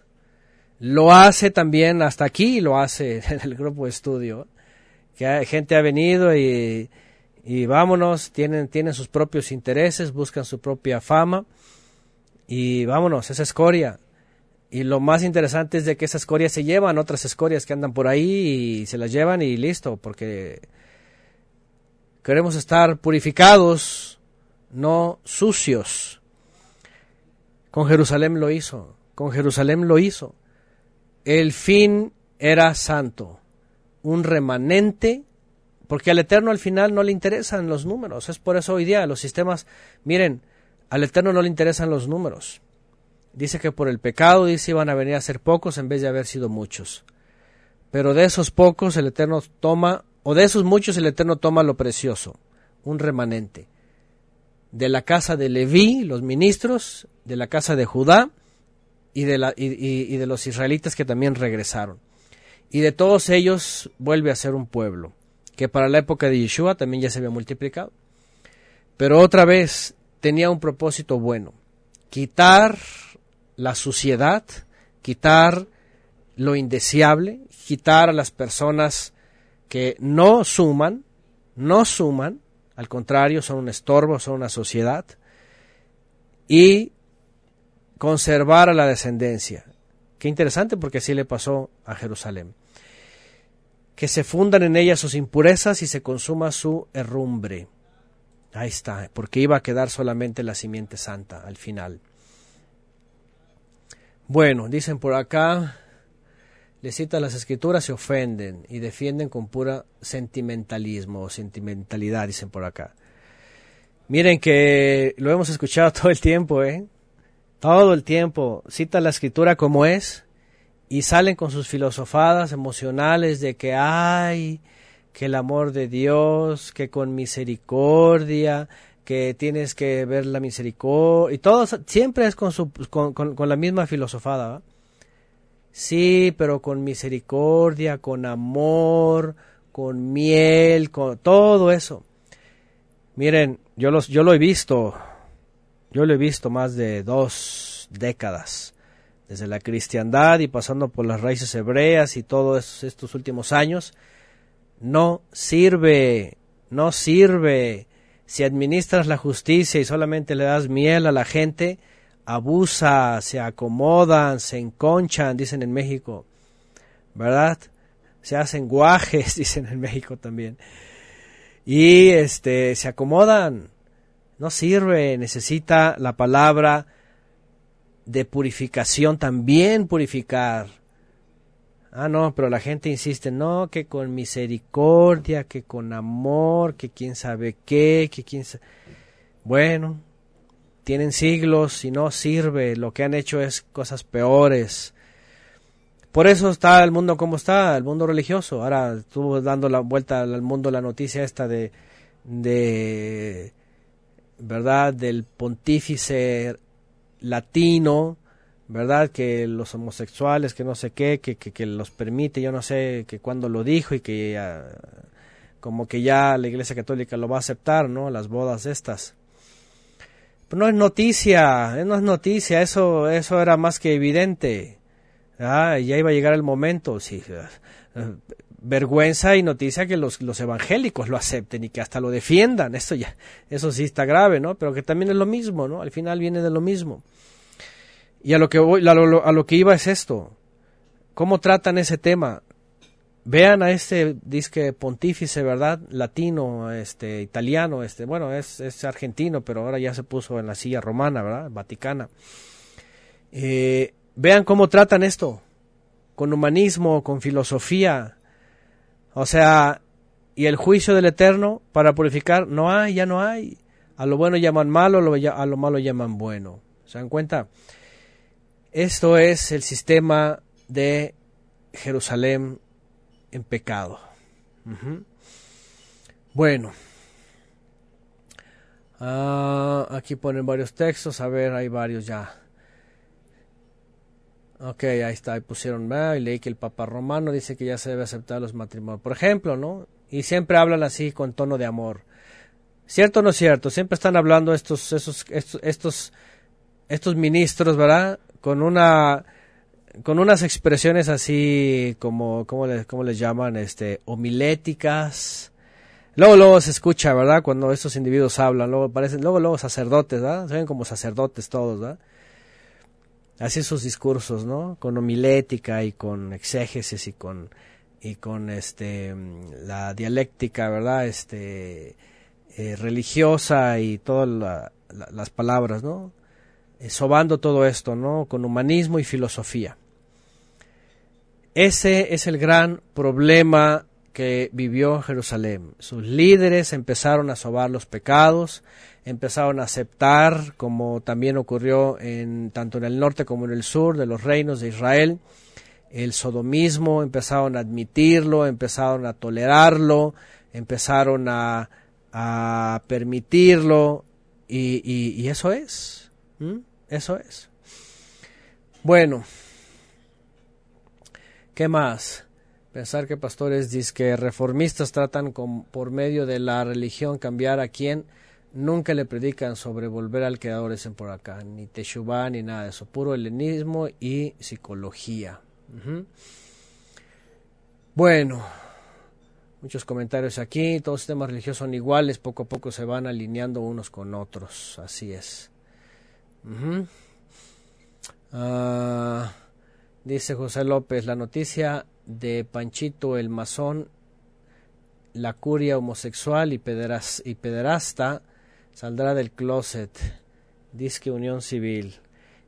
Lo hace también, hasta aquí lo hace en el grupo de estudio, que gente ha venido y, vámonos, tienen, tienen sus propios intereses, buscan su propia fama y vámonos, esa escoria. Y lo más interesante es de que esa escoria se llevan otras escorias que andan por ahí y se las llevan y listo, porque queremos estar purificados, no sucios. Con Jerusalén lo hizo, con Jerusalén lo hizo. El fin era santo, un remanente, porque al Eterno al final no le interesan los números. Es por eso hoy día los sistemas, miren, al Eterno no le interesan los números. Dice que por el pecado, dice, iban a venir a ser pocos en vez de haber sido muchos. Pero de esos pocos el Eterno toma, o de esos muchos el Eterno toma lo precioso, un remanente de la casa de Leví, los ministros, de la casa de Judá y de, la, y, de los israelitas que también regresaron. Y de todos ellos vuelve a ser un pueblo, que para la época de Yeshua también ya se había multiplicado. Pero otra vez tenía un propósito bueno, quitar la suciedad, quitar lo indeseable, quitar a las personas que no suman, no suman, al contrario, son un estorbo, son una sociedad. Y conservar a la descendencia. Qué interesante porque así le pasó a Jerusalén. Que se fundan en ella sus impurezas y se consuma su herrumbre. Ahí está, porque iba a quedar solamente la simiente santa al final. Bueno, dicen por acá, le citan las escrituras, se ofenden y defienden con pura sentimentalismo o sentimentalidad, dicen por acá. Miren que lo hemos escuchado todo el tiempo, ¿eh? Todo el tiempo. Cita la escritura como es y salen con sus filosofadas emocionales de que hay, que el amor de Dios, que con misericordia, que tienes que ver la misericordia, y todo siempre es con, su, con, con la misma filosofada. Sí, pero con misericordia, con amor, con miel, con todo eso. Miren, yo, los, yo lo he visto, yo lo he visto más de dos décadas, desde la cristiandad y pasando por las raíces hebreas y todos estos últimos años. No sirve, no sirve. Si administras la justicia y solamente le das miel a la gente, abusa, se acomodan, se enconchan, dicen en México, ¿verdad? Se hacen guajes, dicen en México también. Y este se acomodan. No sirve, necesita la palabra de purificación también purificar. Ah, no, pero la gente insiste, no, que con misericordia, que con amor, que quién sabe qué, que quién sabe... Bueno, tienen siglos y no sirve, lo que han hecho es cosas peores. Por eso está el mundo como está, el mundo religioso. Ahora estuvo dando la vuelta al mundo la noticia esta de, de ¿verdad? Del pontífice latino, ¿verdad? Que los homosexuales, que no sé qué, que, que, los permite, yo no sé que cuándo lo dijo y que como que ya la Iglesia Católica lo va a aceptar, ¿no? Las bodas estas. Pero no es noticia, no es noticia, eso, eso era más que evidente. Ah, ya iba a llegar el momento, sí. Vergüenza y noticia que los, los evangélicos lo acepten y que hasta lo defiendan. Esto ya, eso sí está grave, ¿no? Pero que también es lo mismo, ¿no? Al final viene de lo mismo. Y a lo que voy, a lo, a lo que iba es esto. ¿Cómo tratan ese tema? Vean a este disque pontífice, ¿verdad? Latino, este, italiano, este, bueno, es, es argentino, pero ahora ya se puso en la silla romana, ¿verdad? Vaticana. Eh, Vean cómo tratan esto, con humanismo, con filosofía. O sea, y el juicio del Eterno para purificar, no hay, ya no hay. A lo bueno llaman malo, a lo malo llaman bueno. ¿Se dan cuenta? Esto es el sistema de Jerusalén en pecado. Bueno. Ah, aquí ponen varios textos. A ver, hay varios ya. Ok, ahí está, ahí pusieron, y leí que el Papa Romano dice que ya se debe aceptar los matrimonios, por ejemplo, ¿no? Y siempre hablan así con tono de amor. ¿Cierto o no es cierto? Siempre están hablando estos, estos, estos, estos, ministros, ¿verdad? Con una, con unas expresiones así como, ¿cómo les, cómo les llaman? Este, homiléticas. Luego, luego se escucha, ¿verdad? Cuando estos individuos hablan, luego parecen, luego, luego sacerdotes, ¿verdad? Se ven como sacerdotes todos, ¿verdad? Así sus discursos, ¿no? Con homilética y con exégesis y con y con este la dialéctica, ¿verdad? Este eh, religiosa y todas las palabras, ¿no? Eh, sobando todo esto, ¿no? Con humanismo y filosofía. Ese es el gran problema que vivió Jerusalén. Sus líderes empezaron a sobar los pecados, empezaron a aceptar, como también ocurrió en, tanto en el norte como en el sur de los reinos de Israel, el sodomismo, empezaron a admitirlo, empezaron a tolerarlo, empezaron a, a permitirlo, y, eso es, eso es. Bueno, ¿qué más? Pensar que pastores que reformistas tratan con, por medio de la religión cambiar a quien nunca le predican sobre volver al creador, dicen por acá, ni Teshuvah ni nada de eso, puro helenismo y psicología. Bueno, muchos comentarios aquí, todos los temas religiosos son iguales, poco a poco se van alineando unos con otros, así es. Ah, dice José López, la noticia de Panchito el masón, la curia homosexual y, y pederasta saldrá del closet, disque unión civil.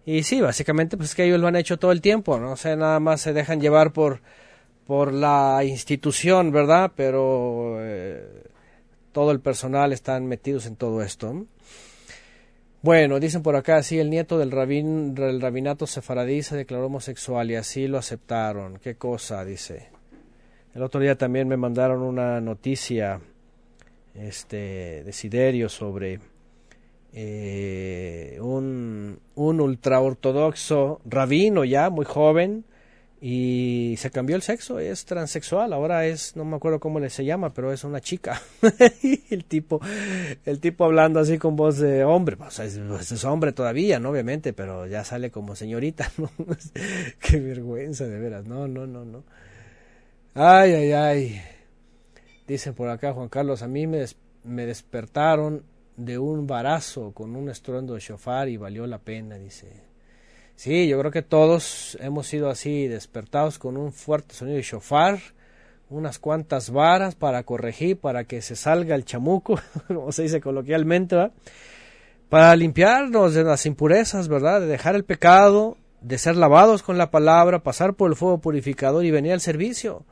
Y sí, básicamente pues es que ellos lo han hecho todo el tiempo, no sé, nada más se dejan llevar por por la institución, ¿verdad? Pero eh, todo el personal están metidos en todo esto. Bueno, dicen por acá, sí, el nieto del, rabin, del rabinato sefaradí se declaró homosexual y así lo aceptaron. ¿Qué cosa? Dice. El otro día también me mandaron una noticia este Desiderio sobre eh, un, un ultraortodoxo rabino ya muy joven y se cambió el sexo, es transexual, ahora es, no me acuerdo cómo le se llama, pero es una chica. el tipo, el tipo hablando así con voz de hombre, pues es, pues, es hombre todavía, ¿no? Obviamente, pero ya sale como señorita, ¿no? Qué vergüenza, de veras, no, no, no, no. Ay, ay, ay. Dicen por acá, Juan Carlos, a mí me, me despertaron de un barazo con un estruendo de shofar y valió la pena, dice. Sí, yo creo que todos hemos sido así, despertados con un fuerte sonido de shofar, unas cuantas varas para corregir, para que se salga el chamuco, como se dice coloquialmente, para limpiarnos de las impurezas, ¿verdad? De dejar el pecado, de ser lavados con la palabra, pasar por el fuego purificador y venir al servicio.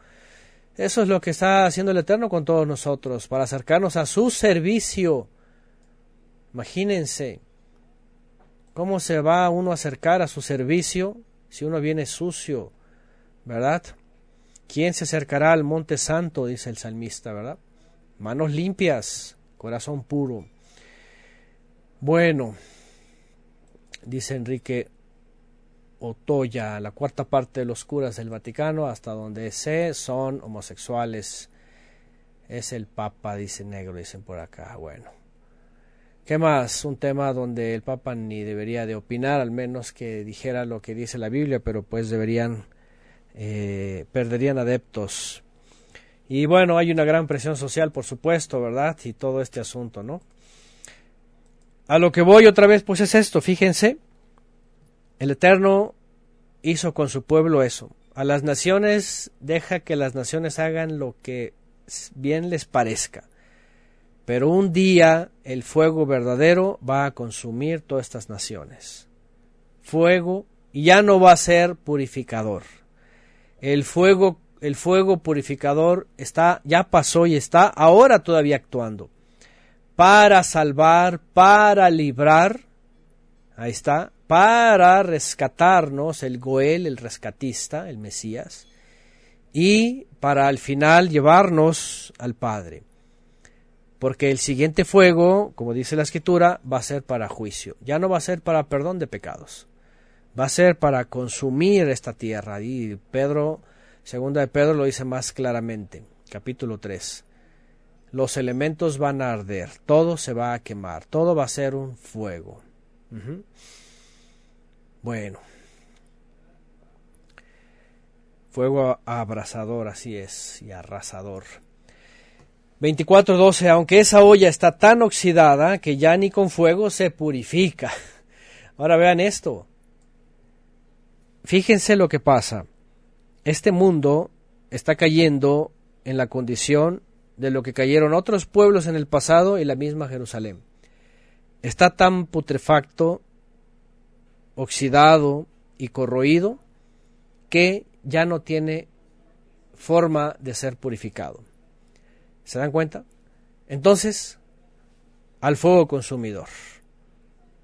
Eso es lo que está haciendo el Eterno con todos nosotros, para acercarnos a su servicio. Imagínense cómo se va uno a acercar a su servicio si uno viene sucio, ¿verdad? ¿Quién se acercará al monte santo? dice el salmista, ¿verdad? Manos limpias, corazón puro. Bueno, dice Enrique Otoya, la cuarta parte de los curas del Vaticano, hasta donde sé, son homosexuales. Es el Papa, dice negro, dicen por acá. Bueno. ¿Qué más? Un tema donde el Papa ni debería de opinar, al menos que dijera lo que dice la Biblia, pero pues deberían, eh, perderían adeptos. Y bueno, hay una gran presión social, por supuesto, ¿verdad? Y todo este asunto, ¿no? A lo que voy otra vez, pues es esto, fíjense, el Eterno hizo con su pueblo eso. A las naciones deja que las naciones hagan lo que bien les parezca. Pero un día el fuego verdadero va a consumir todas estas naciones. Fuego y ya no va a ser purificador. El fuego, el fuego purificador está, ya pasó y está ahora todavía actuando. Para salvar, para librar, ahí está, para rescatarnos el Goel, el rescatista, el Mesías, y para al final llevarnos al Padre. Porque el siguiente fuego, como dice la Escritura, va a ser para juicio. Ya no va a ser para perdón de pecados. Va a ser para consumir esta tierra. Y Pedro, segunda de Pedro lo dice más claramente. Capítulo 3. Los elementos van a arder. Todo se va a quemar. Todo va a ser un fuego. Bueno. Fuego abrasador, así es, y arrasador. 24.12. Aunque esa olla está tan oxidada que ya ni con fuego se purifica. Ahora vean esto. Fíjense lo que pasa. Este mundo está cayendo en la condición de lo que cayeron otros pueblos en el pasado y la misma Jerusalén. Está tan putrefacto oxidado y corroído que ya no tiene forma de ser purificado. ¿Se dan cuenta? Entonces, al fuego consumidor.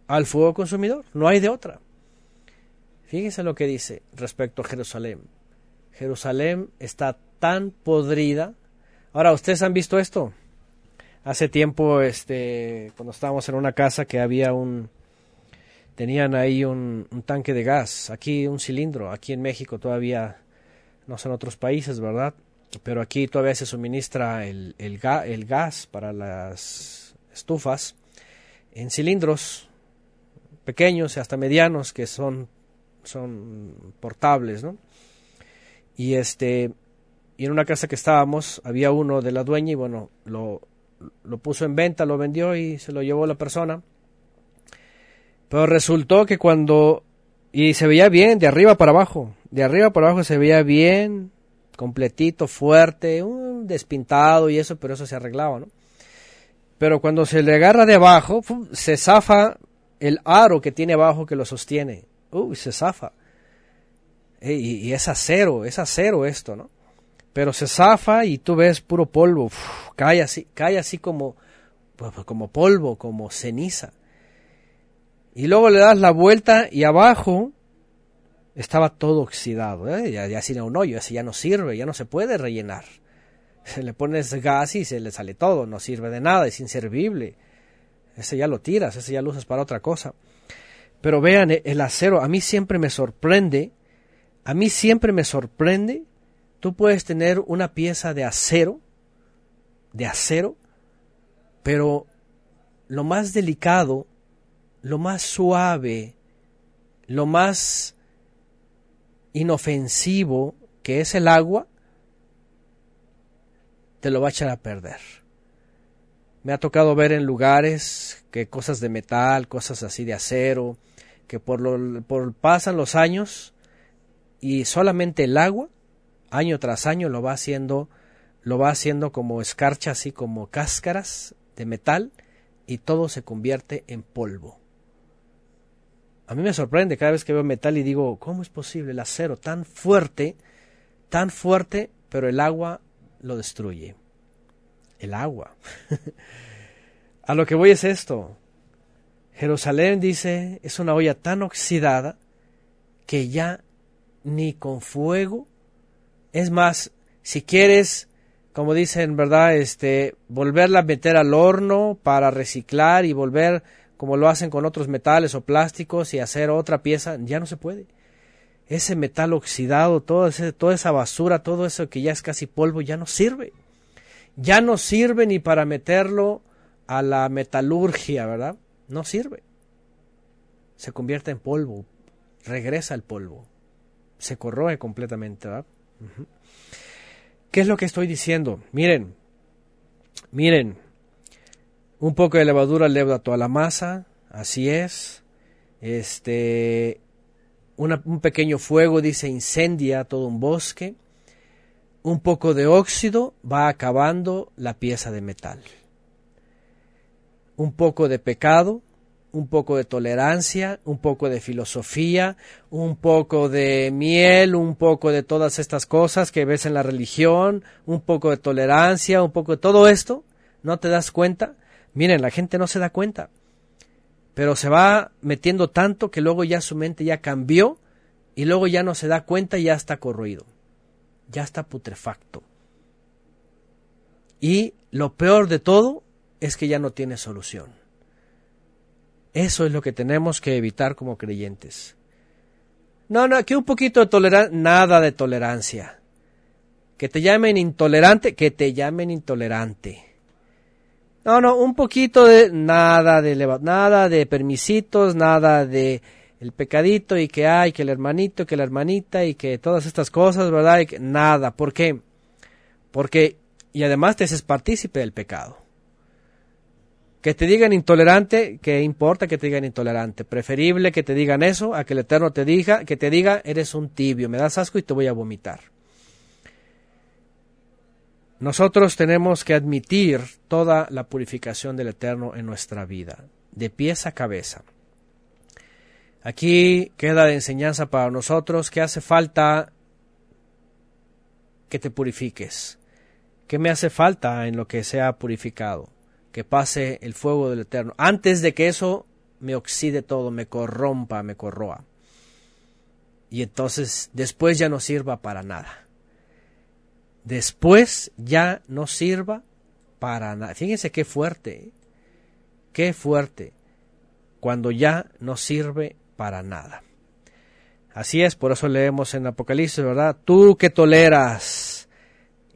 Al fuego consumidor, no hay de otra. Fíjense lo que dice respecto a Jerusalén. Jerusalén está tan podrida. Ahora, ¿ustedes han visto esto? Hace tiempo, este, cuando estábamos en una casa que había un, tenían ahí un, tanque de gas, aquí un cilindro, aquí en México todavía, no son otros países, ¿verdad? Pero aquí todavía se suministra el, el, gas para las estufas en cilindros pequeños y hasta medianos que son, son portables, ¿no? Y este, y en una casa que estábamos había uno de la dueña y bueno, lo, lo puso en venta, lo vendió y se lo llevó la persona pero resultó que cuando... Y se veía bien, de arriba para abajo. De arriba para abajo se veía bien, completito, fuerte, un despintado y eso, pero eso se arreglaba, ¿no? Pero cuando se le agarra de abajo, se zafa el aro que tiene abajo que lo sostiene. Uy, se zafa. Y, es acero, es acero esto, ¿no? Pero se zafa y tú ves puro polvo, cae así, cae así como, pues, como polvo, como ceniza y luego le das la vuelta y abajo estaba todo oxidado, ¿eh? ya, ya sin un hoyo, ese ya no sirve, ya no se puede rellenar. Se le pones gas y se le sale todo, no sirve de nada, es inservible. Ese ya lo tiras, ese ya lo usas para otra cosa. Pero vean, el acero a mí siempre me sorprende, a mí siempre me sorprende, tú puedes tener una pieza de acero, de acero, pero lo más delicado lo más suave, lo más inofensivo que es el agua, te lo va a echar a perder. Me ha tocado ver en lugares que cosas de metal, cosas así de acero, que por, lo, por pasan los años y solamente el agua, año tras año, lo va haciendo, lo va haciendo como escarcha, así como cáscaras de metal, y todo se convierte en polvo. A mí me sorprende cada vez que veo metal y digo, ¿cómo es posible el acero tan fuerte, tan fuerte, pero el agua lo destruye? El agua. a lo que voy es esto. Jerusalén dice es una olla tan oxidada que ya ni con fuego. Es más, si quieres, como dicen, ¿verdad? Este, volverla a meter al horno para reciclar y volver como lo hacen con otros metales o plásticos y hacer otra pieza, ya no se puede. Ese metal oxidado, toda esa basura, todo eso que ya es casi polvo, ya no sirve. Ya no sirve ni para meterlo a la metalurgia, ¿verdad? No sirve. Se convierte en polvo, regresa al polvo, se corroe completamente, ¿verdad? ¿Qué es lo que estoy diciendo? Miren, miren, un poco de levadura leuda toda la masa, así es. Este, un pequeño fuego, dice, incendia todo un bosque. Un poco de óxido va acabando la pieza de metal. Un poco de pecado un poco de tolerancia, un poco de filosofía, un poco de miel, un poco de todas estas cosas que ves en la religión, un poco de tolerancia, un poco de todo esto, ¿no te das cuenta? Miren, la gente no se da cuenta, pero se va metiendo tanto que luego ya su mente ya cambió y luego ya no se da cuenta y ya está corroído, ya está putrefacto. Y lo peor de todo es que ya no tiene solución. Eso es lo que tenemos que evitar como creyentes. No, no, que un poquito de tolerancia, nada de tolerancia. Que te llamen intolerante, que te llamen intolerante. No, no, un poquito de nada de nada de permisitos, nada de el pecadito y que hay, que el hermanito, que la hermanita y que todas estas cosas, ¿verdad? nada. ¿Por qué? Porque, y además te haces partícipe del pecado. Que te digan intolerante, ¿qué importa que te digan intolerante? Preferible que te digan eso a que el Eterno te diga, que te diga, eres un tibio, me das asco y te voy a vomitar. Nosotros tenemos que admitir toda la purificación del Eterno en nuestra vida, de pies a cabeza. Aquí queda de enseñanza para nosotros que hace falta que te purifiques. ¿Qué me hace falta en lo que sea purificado? que pase el fuego del Eterno, antes de que eso me oxide todo, me corrompa, me corroa. Y entonces después ya no sirva para nada. Después ya no sirva para nada. Fíjense qué fuerte, ¿eh? qué fuerte, cuando ya no sirve para nada. Así es, por eso leemos en Apocalipsis, ¿verdad? Tú que toleras.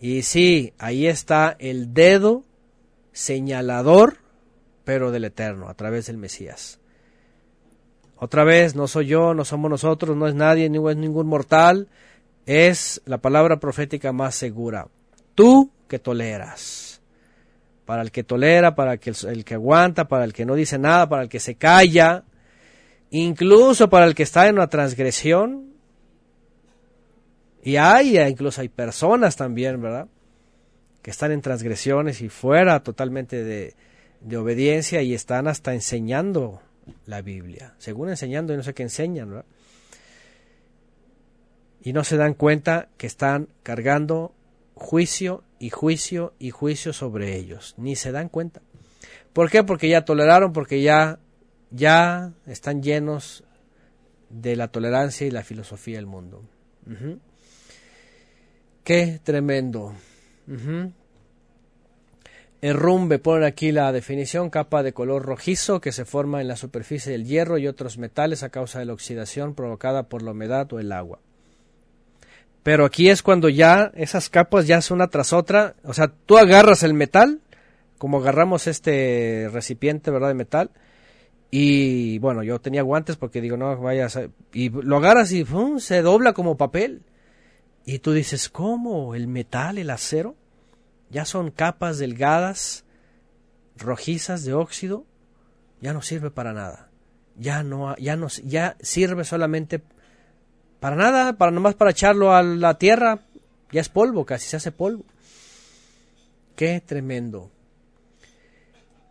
Y sí, ahí está el dedo señalador, pero del Eterno, a través del Mesías. Otra vez, no soy yo, no somos nosotros, no es nadie, ni es ningún mortal, es la palabra profética más segura. Tú que toleras. Para el que tolera, para el que, el que aguanta, para el que no dice nada, para el que se calla, incluso para el que está en una transgresión. Y hay, incluso hay personas también, ¿verdad? que están en transgresiones y fuera totalmente de, obediencia y están hasta enseñando la Biblia, según enseñando y no sé qué enseñan, Y no se dan cuenta que están cargando juicio y juicio y juicio sobre ellos, ni se dan cuenta. ¿Por qué? Porque ya toleraron, porque ya, ya están llenos de la tolerancia y la filosofía del mundo. Qué tremendo. El rumbe, ponen aquí la definición, capa de color rojizo que se forma en la superficie del hierro y otros metales a causa de la oxidación provocada por la humedad o el agua. Pero aquí es cuando ya esas capas ya son una tras otra, o sea, tú agarras el metal, como agarramos este recipiente, ¿verdad?, de metal, y bueno, yo tenía guantes porque digo, no vayas, y lo agarras y se dobla como papel. Y tú dices, ¿cómo? ¿El metal, el acero? ya son capas delgadas, rojizas de óxido, ya no sirve para nada. Ya no, ya no, ya sirve solamente para nada, para nomás para echarlo a la tierra, ya es polvo, casi se hace polvo. Qué tremendo.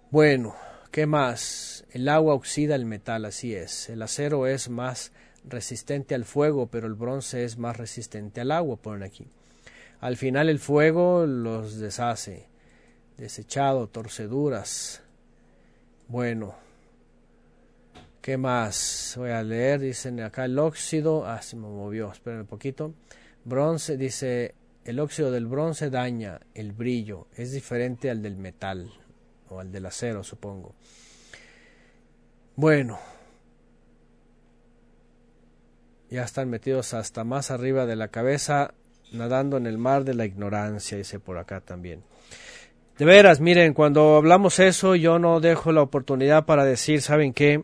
Bueno, ¿qué más? El agua oxida el metal, así es. El acero es más resistente al fuego, pero el bronce es más resistente al agua, ponen aquí. Al final el fuego los deshace, desechado, torceduras. Bueno, ¿Qué más? Voy a leer, dicen acá el óxido, ah, se me movió, esperen un poquito. Bronce, dice, el óxido del bronce daña el brillo, es diferente al del metal, o al del acero, supongo. Bueno, ya están metidos hasta más arriba de la cabeza, nadando en el mar de la ignorancia, dice por acá también. De veras, miren, cuando hablamos eso, yo no dejo la oportunidad para decir, ¿saben qué?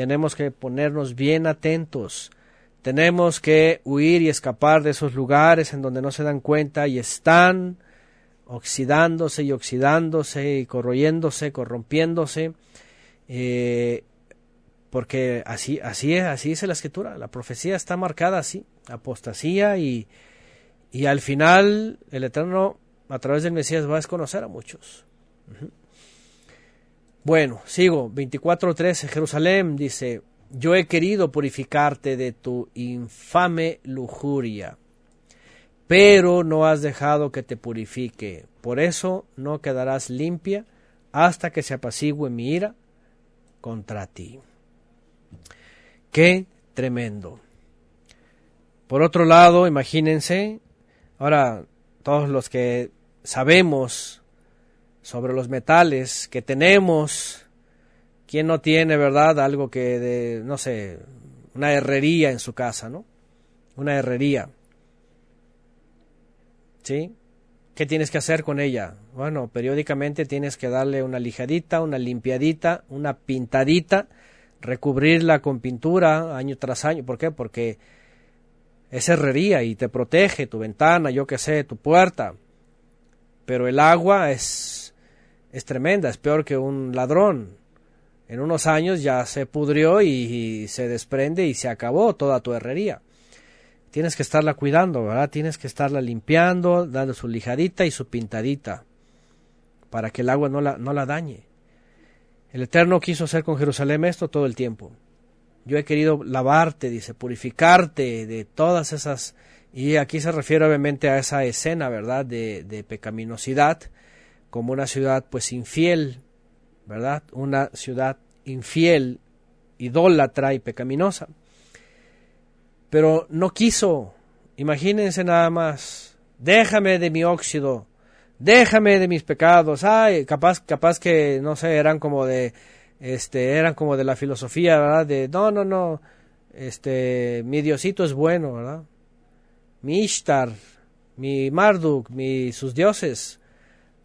Tenemos que ponernos bien atentos. Tenemos que huir y escapar de esos lugares en donde no se dan cuenta y están oxidándose y oxidándose y corroyéndose, corrompiéndose, eh, porque así, así es, así es la escritura, la profecía está marcada así, apostasía y, y al final el Eterno a través del Mesías va a desconocer a muchos. Bueno, sigo. 24.13. Jerusalén dice, yo he querido purificarte de tu infame lujuria, pero no has dejado que te purifique. Por eso no quedarás limpia hasta que se apacigüe mi ira contra ti. Qué tremendo. Por otro lado, imagínense, ahora todos los que sabemos sobre los metales que tenemos. ¿Quién no tiene, verdad, algo que de, no sé, una herrería en su casa, ¿no? Una herrería. ¿Sí? ¿Qué tienes que hacer con ella? Bueno, periódicamente tienes que darle una lijadita, una limpiadita, una pintadita, recubrirla con pintura año tras año. ¿Por qué? Porque es herrería y te protege tu ventana, yo qué sé, tu puerta. Pero el agua es es tremenda, es peor que un ladrón. En unos años ya se pudrió y, se desprende y se acabó toda tu herrería. Tienes que estarla cuidando, ¿verdad? Tienes que estarla limpiando, dando su lijadita y su pintadita, para que el agua no la, no la dañe. El Eterno quiso hacer con Jerusalén esto todo el tiempo. Yo he querido lavarte, dice, purificarte de todas esas... Y aquí se refiere obviamente a esa escena, ¿verdad?, de, de pecaminosidad como una ciudad pues infiel, ¿verdad? Una ciudad infiel, idólatra y pecaminosa. Pero no quiso, imagínense nada más, déjame de mi óxido, déjame de mis pecados, ay, capaz, capaz que, no sé, eran como de, este, eran como de la filosofía, ¿verdad? De, no, no, no, este, mi Diosito es bueno, ¿verdad? Mi Ishtar, mi Marduk, mi, sus dioses,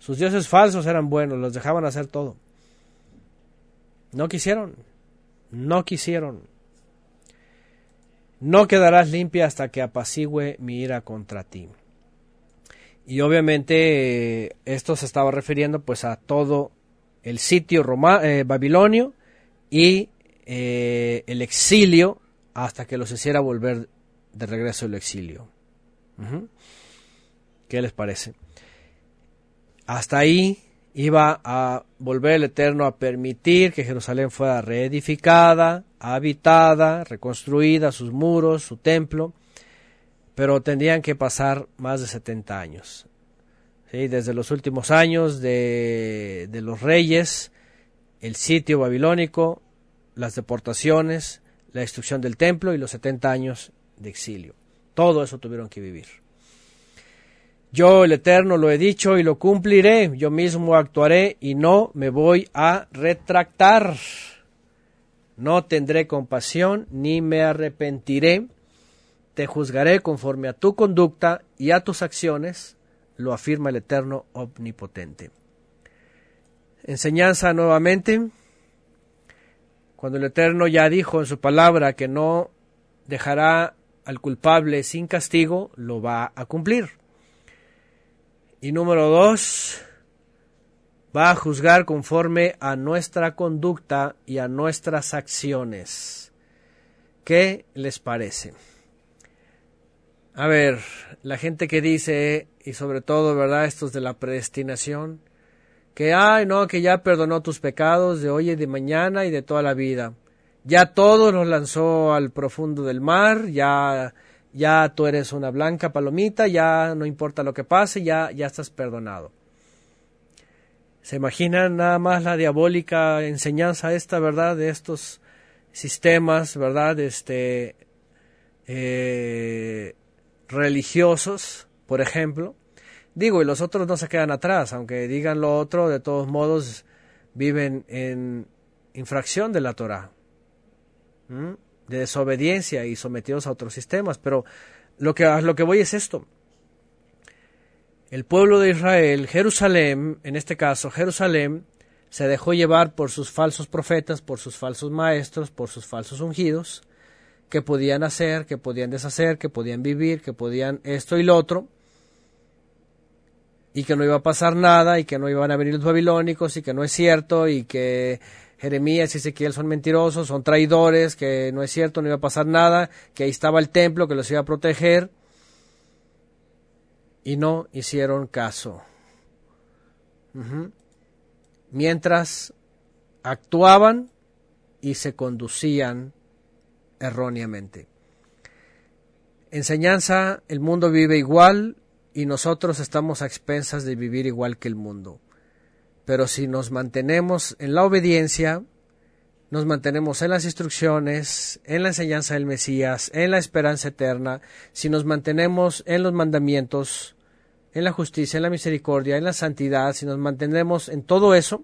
sus dioses falsos eran buenos, los dejaban hacer todo. No quisieron, no quisieron. No quedarás limpia hasta que apacigüe mi ira contra ti. Y obviamente esto se estaba refiriendo pues a todo el sitio eh, babilonio y eh, el exilio hasta que los hiciera volver de regreso el exilio. ¿Qué les parece? Hasta ahí iba a volver el Eterno a permitir que Jerusalén fuera reedificada, habitada, reconstruida, sus muros, su templo, pero tendrían que pasar más de 70 años. ¿Sí? Desde los últimos años de, de los reyes, el sitio babilónico, las deportaciones, la destrucción del templo y los 70 años de exilio. Todo eso tuvieron que vivir. Yo el Eterno lo he dicho y lo cumpliré, yo mismo actuaré y no me voy a retractar. No tendré compasión ni me arrepentiré. Te juzgaré conforme a tu conducta y a tus acciones, lo afirma el Eterno Omnipotente. Enseñanza nuevamente. Cuando el Eterno ya dijo en su palabra que no dejará al culpable sin castigo, lo va a cumplir. Y número dos, va a juzgar conforme a nuestra conducta y a nuestras acciones. ¿Qué les parece? A ver, la gente que dice, y sobre todo, ¿verdad? Estos de la predestinación, que, ay, no, que ya perdonó tus pecados de hoy y de mañana y de toda la vida. Ya todo nos lanzó al profundo del mar, ya ya tú eres una blanca palomita, ya no importa lo que pase, ya, ya estás perdonado. ¿Se imaginan nada más la diabólica enseñanza esta, verdad, de estos sistemas, ¿verdad? Este, eh, religiosos, por ejemplo. Digo, y los otros no se quedan atrás, aunque digan lo otro, de todos modos viven en infracción de la Torah, de desobediencia y sometidos a otros sistemas. Pero lo que, lo que voy es esto. El pueblo de Israel, Jerusalén, en este caso Jerusalén, se dejó llevar por sus falsos profetas, por sus falsos maestros, por sus falsos ungidos, que podían hacer, que podían deshacer, que podían vivir, que podían esto y lo otro, y que no iba a pasar nada, y que no iban a venir los babilónicos, y que no es cierto, y que Jeremías y Ezequiel son mentirosos, son traidores, que no es cierto, no iba a pasar nada, que ahí estaba el templo, que los iba a proteger, y no hicieron caso mientras actuaban y se conducían erróneamente. Enseñanza, el mundo vive igual y nosotros estamos a expensas de vivir igual que el mundo. Pero si nos mantenemos en la obediencia, nos mantenemos en las instrucciones, en la enseñanza del Mesías, en la esperanza eterna, si nos mantenemos en los mandamientos, en la justicia, en la misericordia, en la santidad, si nos mantenemos en todo eso,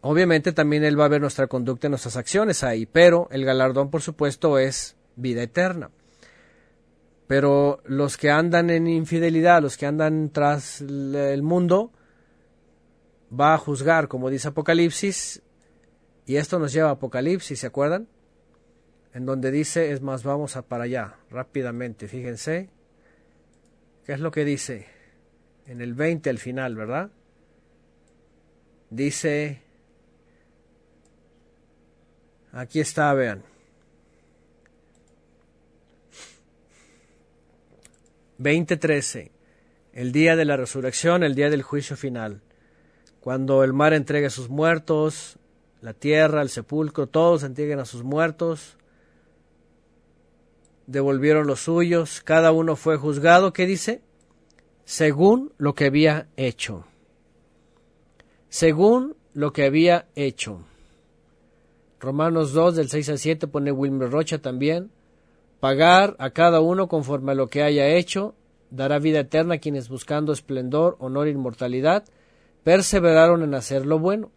obviamente también Él va a ver nuestra conducta y nuestras acciones ahí, pero el galardón, por supuesto, es vida eterna. Pero los que andan en infidelidad, los que andan tras el mundo, va a juzgar, como dice Apocalipsis, y esto nos lleva a Apocalipsis, ¿se acuerdan? en donde dice, es más, vamos a para allá, rápidamente, fíjense, ¿qué es lo que dice? En el 20 al final, ¿verdad? Dice, aquí está, vean. 20:13, el día de la resurrección, el día del juicio final, cuando el mar entregue a sus muertos, la tierra, el sepulcro, todos entreguen a sus muertos, devolvieron los suyos, cada uno fue juzgado, ¿qué dice? Según lo que había hecho. Según lo que había hecho. Romanos 2 del 6 al 7 pone Wilmer Rocha también. Pagar a cada uno conforme a lo que haya hecho, dará vida eterna a quienes buscando esplendor, honor e inmortalidad, perseveraron en hacer lo bueno,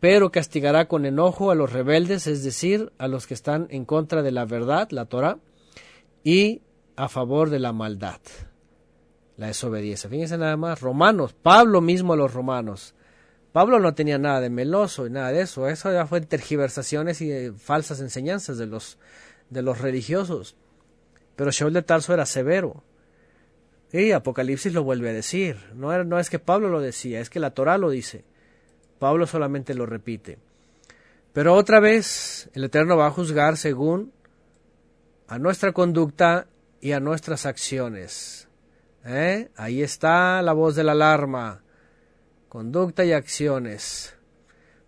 pero castigará con enojo a los rebeldes, es decir, a los que están en contra de la verdad, la Torah, y a favor de la maldad, la desobediencia. Fíjense nada más, romanos, Pablo mismo a los romanos. Pablo no tenía nada de meloso y nada de eso, eso ya fue tergiversaciones y eh, falsas enseñanzas de los, de los religiosos. Pero Shaul de Tarso era severo. Y Apocalipsis lo vuelve a decir. No, es que Pablo lo decía, es que la Torah lo dice. Pablo solamente lo repite. Pero otra vez el Eterno va a juzgar según a nuestra conducta y a nuestras acciones. ¿Eh? Ahí está la voz de la alarma. Conducta y acciones.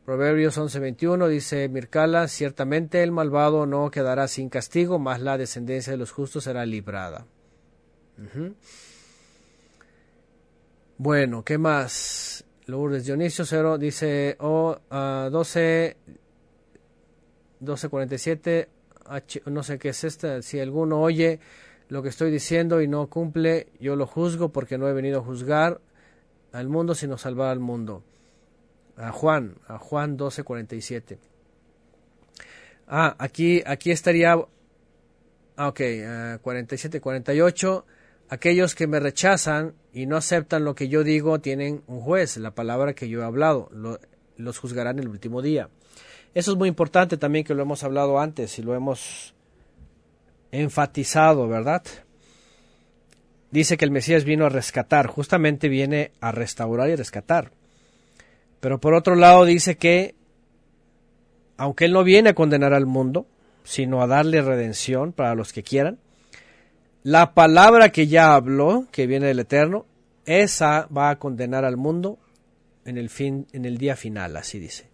Proverbios 11:21 dice Mircala, ciertamente el malvado no quedará sin castigo, mas la descendencia de los justos será librada. Bueno, ¿qué más? Lourdes Dionisio 0 dice oh, uh, 12 1247 no sé qué es esta, si alguno oye lo que estoy diciendo y no cumple, yo lo juzgo porque no he venido a juzgar al mundo, sino salvar al mundo. A Juan, a Juan 12:47. Ah, aquí, aquí estaría, ah, ok, 47, 48. Aquellos que me rechazan y no aceptan lo que yo digo tienen un juez, la palabra que yo he hablado, los juzgarán el último día. Eso es muy importante también que lo hemos hablado antes y lo hemos enfatizado, ¿verdad? Dice que el Mesías vino a rescatar, justamente viene a restaurar y rescatar. Pero por otro lado dice que, aunque Él no viene a condenar al mundo, sino a darle redención para los que quieran, la palabra que ya habló, que viene del Eterno, esa va a condenar al mundo en el fin, en el día final, así dice.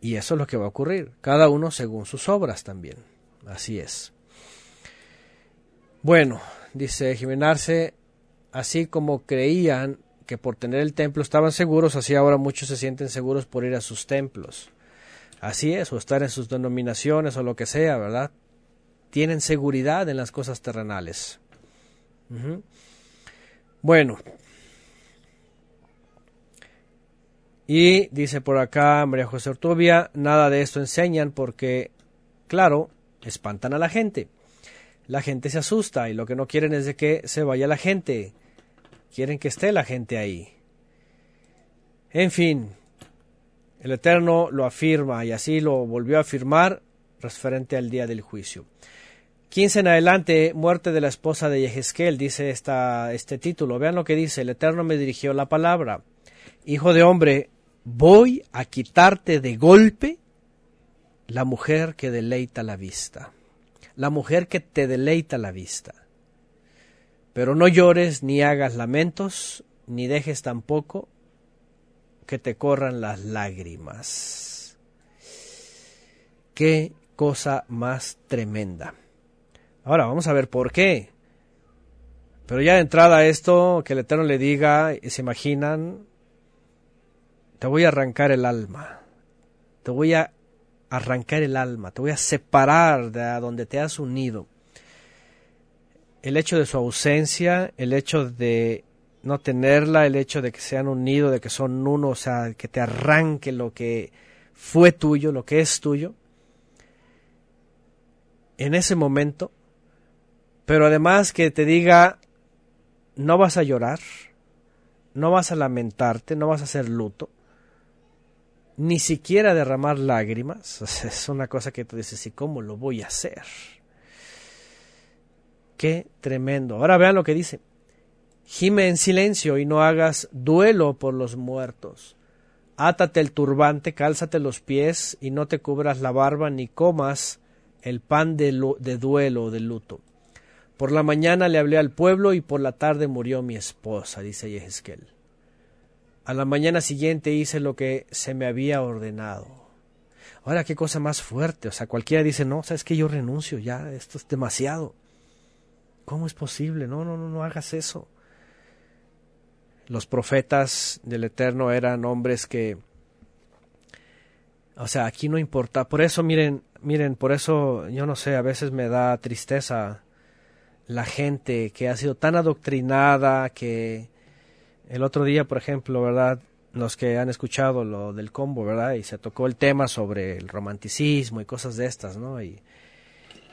Y eso es lo que va a ocurrir, cada uno según sus obras también. Así es. Bueno, dice Jimenarse, así como creían que por tener el templo estaban seguros, así ahora muchos se sienten seguros por ir a sus templos. Así es, o estar en sus denominaciones o lo que sea, ¿verdad? Tienen seguridad en las cosas terrenales. Bueno. Y dice por acá María José Ortubia, nada de esto enseñan porque, claro, espantan a la gente. La gente se asusta y lo que no quieren es de que se vaya la gente. Quieren que esté la gente ahí. En fin, el Eterno lo afirma y así lo volvió a afirmar referente al día del juicio. 15 en adelante, muerte de la esposa de Yehezkel, dice esta, este título. Vean lo que dice, el Eterno me dirigió la palabra. Hijo de hombre, voy a quitarte de golpe la mujer que deleita la vista. La mujer que te deleita la vista. Pero no llores ni hagas lamentos, ni dejes tampoco que te corran las lágrimas. Qué cosa más tremenda. Ahora vamos a ver por qué. Pero ya de entrada esto, que el Eterno le diga, se imaginan, te voy a arrancar el alma, te voy a arrancar el alma, te voy a separar de a donde te has unido. El hecho de su ausencia, el hecho de no tenerla, el hecho de que sean unidos, de que son uno, o sea, que te arranque lo que fue tuyo, lo que es tuyo, en ese momento, pero además que te diga, no vas a llorar, no vas a lamentarte, no vas a hacer luto, ni siquiera derramar lágrimas, es una cosa que tú dices, ¿y cómo lo voy a hacer? Qué tremendo. Ahora vean lo que dice. Gime en silencio y no hagas duelo por los muertos. Átate el turbante, cálzate los pies y no te cubras la barba ni comas el pan de, duelo o de luto. Por la mañana le hablé al pueblo y por la tarde murió mi esposa, dice Yehezkel. A la mañana siguiente hice lo que se me había ordenado. Ahora, qué cosa más fuerte. O sea, cualquiera dice, no, sabes que yo renuncio, ya, esto es demasiado. ¿Cómo es posible? No, no, no, no hagas eso los profetas del Eterno eran hombres que, o sea, aquí no importa. Por eso, miren, miren, por eso, yo no sé, a veces me da tristeza la gente que ha sido tan adoctrinada que el otro día, por ejemplo, ¿verdad? Los que han escuchado lo del combo, ¿verdad? Y se tocó el tema sobre el romanticismo y cosas de estas, ¿no? Y,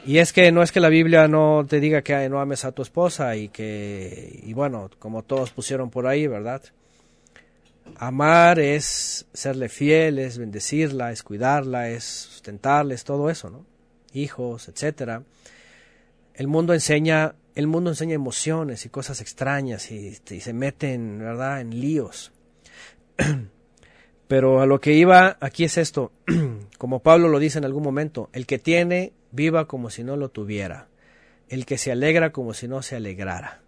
y es que no es que la Biblia no te diga que no ames a tu esposa y que, y bueno, como todos pusieron por ahí, ¿verdad? Amar es serle fiel, es bendecirla, es cuidarla, es sustentarla, es todo eso, ¿no? Hijos, etcétera. El mundo enseña, el mundo enseña emociones y cosas extrañas y, y se meten, ¿verdad?, en líos. Pero a lo que iba aquí es esto, como Pablo lo dice en algún momento, el que tiene viva como si no lo tuviera, el que se alegra como si no se alegrara.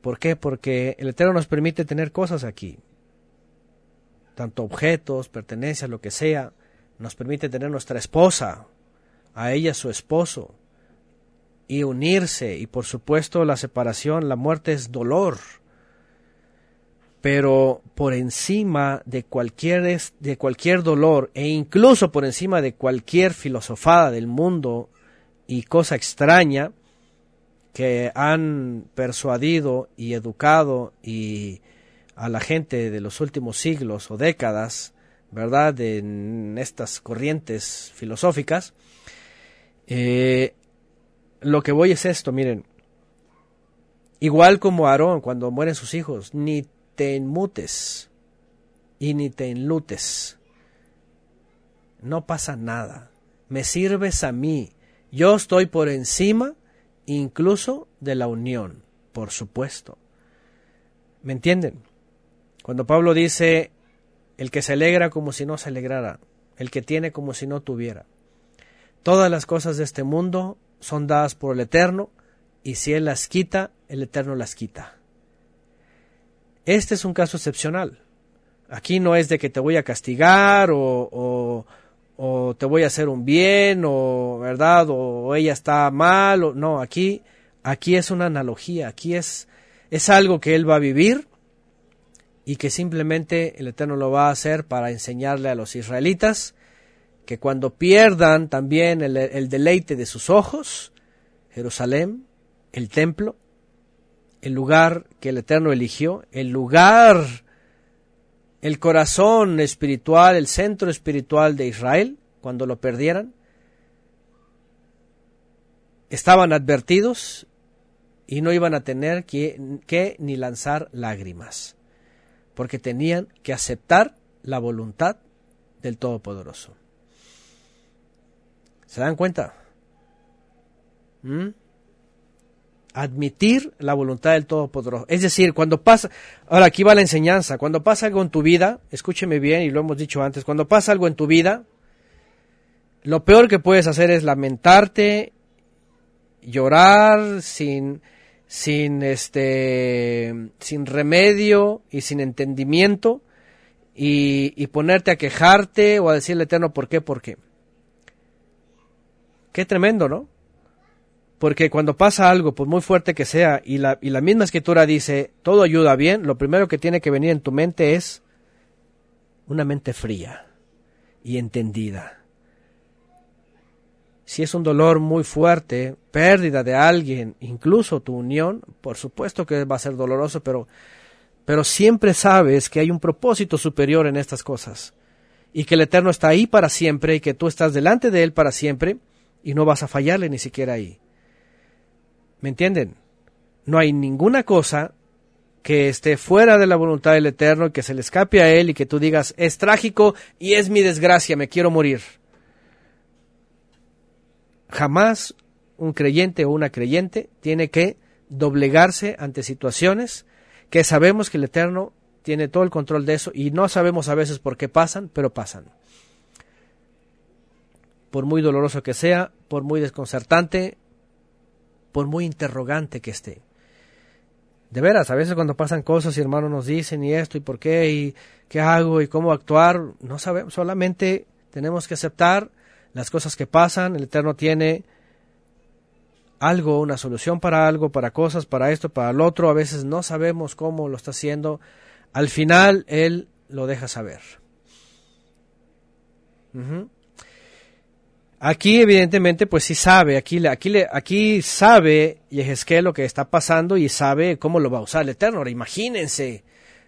¿Por qué? Porque el Eterno nos permite tener cosas aquí, tanto objetos, pertenencias, lo que sea, nos permite tener nuestra esposa, a ella su esposo, y unirse, y por supuesto la separación, la muerte es dolor, pero por encima de cualquier, de cualquier dolor e incluso por encima de cualquier filosofada del mundo y cosa extraña que han persuadido y educado y a la gente de los últimos siglos o décadas, ¿verdad?, en estas corrientes filosóficas, eh, lo que voy es esto, miren, igual como Aarón cuando mueren sus hijos, ni te enmutes y ni te enlutes. No pasa nada. Me sirves a mí. Yo estoy por encima incluso de la unión, por supuesto. ¿Me entienden? Cuando Pablo dice, el que se alegra como si no se alegrara, el que tiene como si no tuviera. Todas las cosas de este mundo son dadas por el Eterno, y si Él las quita, el Eterno las quita. Este es un caso excepcional. Aquí no es de que te voy a castigar o, te voy a hacer un bien o verdad o ella está mal o no aquí aquí es una analogía aquí es es algo que él va a vivir y que simplemente el eterno lo va a hacer para enseñarle a los israelitas que cuando pierdan también el, el deleite de sus ojos, Jerusalén, el templo, el lugar que el Eterno eligió, el lugar, el corazón espiritual, el centro espiritual de Israel, cuando lo perdieran, estaban advertidos y no iban a tener que, ni lanzar lágrimas, porque tenían que aceptar la voluntad del Todopoderoso. ¿Se dan cuenta? ¿Mm? Admitir la voluntad del Todopoderoso. Es decir, cuando pasa, ahora aquí va la enseñanza, cuando pasa algo en tu vida, escúcheme bien y lo hemos dicho antes, cuando pasa algo en tu vida, lo peor que puedes hacer es lamentarte, llorar sin, sin este, sin remedio y sin entendimiento y, y ponerte a quejarte o a decirle eterno por qué, por qué. Qué tremendo, ¿no? Porque cuando pasa algo, por muy fuerte que sea, y la, y la misma escritura dice, todo ayuda bien, lo primero que tiene que venir en tu mente es una mente fría y entendida. Si es un dolor muy fuerte, pérdida de alguien, incluso tu unión, por supuesto que va a ser doloroso, pero, pero siempre sabes que hay un propósito superior en estas cosas y que el Eterno está ahí para siempre y que tú estás delante de Él para siempre y no vas a fallarle ni siquiera ahí. ¿Me entienden? No hay ninguna cosa que esté fuera de la voluntad del Eterno y que se le escape a Él y que tú digas, es trágico y es mi desgracia, me quiero morir. Jamás un creyente o una creyente tiene que doblegarse ante situaciones que sabemos que el Eterno tiene todo el control de eso y no sabemos a veces por qué pasan, pero pasan por muy doloroso que sea, por muy desconcertante, por muy interrogante que esté. De veras, a veces cuando pasan cosas y hermanos nos dicen y esto y por qué y qué hago y cómo actuar, no sabemos, solamente tenemos que aceptar las cosas que pasan, el Eterno tiene algo, una solución para algo, para cosas, para esto, para lo otro, a veces no sabemos cómo lo está haciendo, al final Él lo deja saber. Aquí evidentemente pues sí sabe, aquí, aquí, aquí sabe Yehezkel lo que está pasando y sabe cómo lo va a usar el Eterno. Ahora imagínense,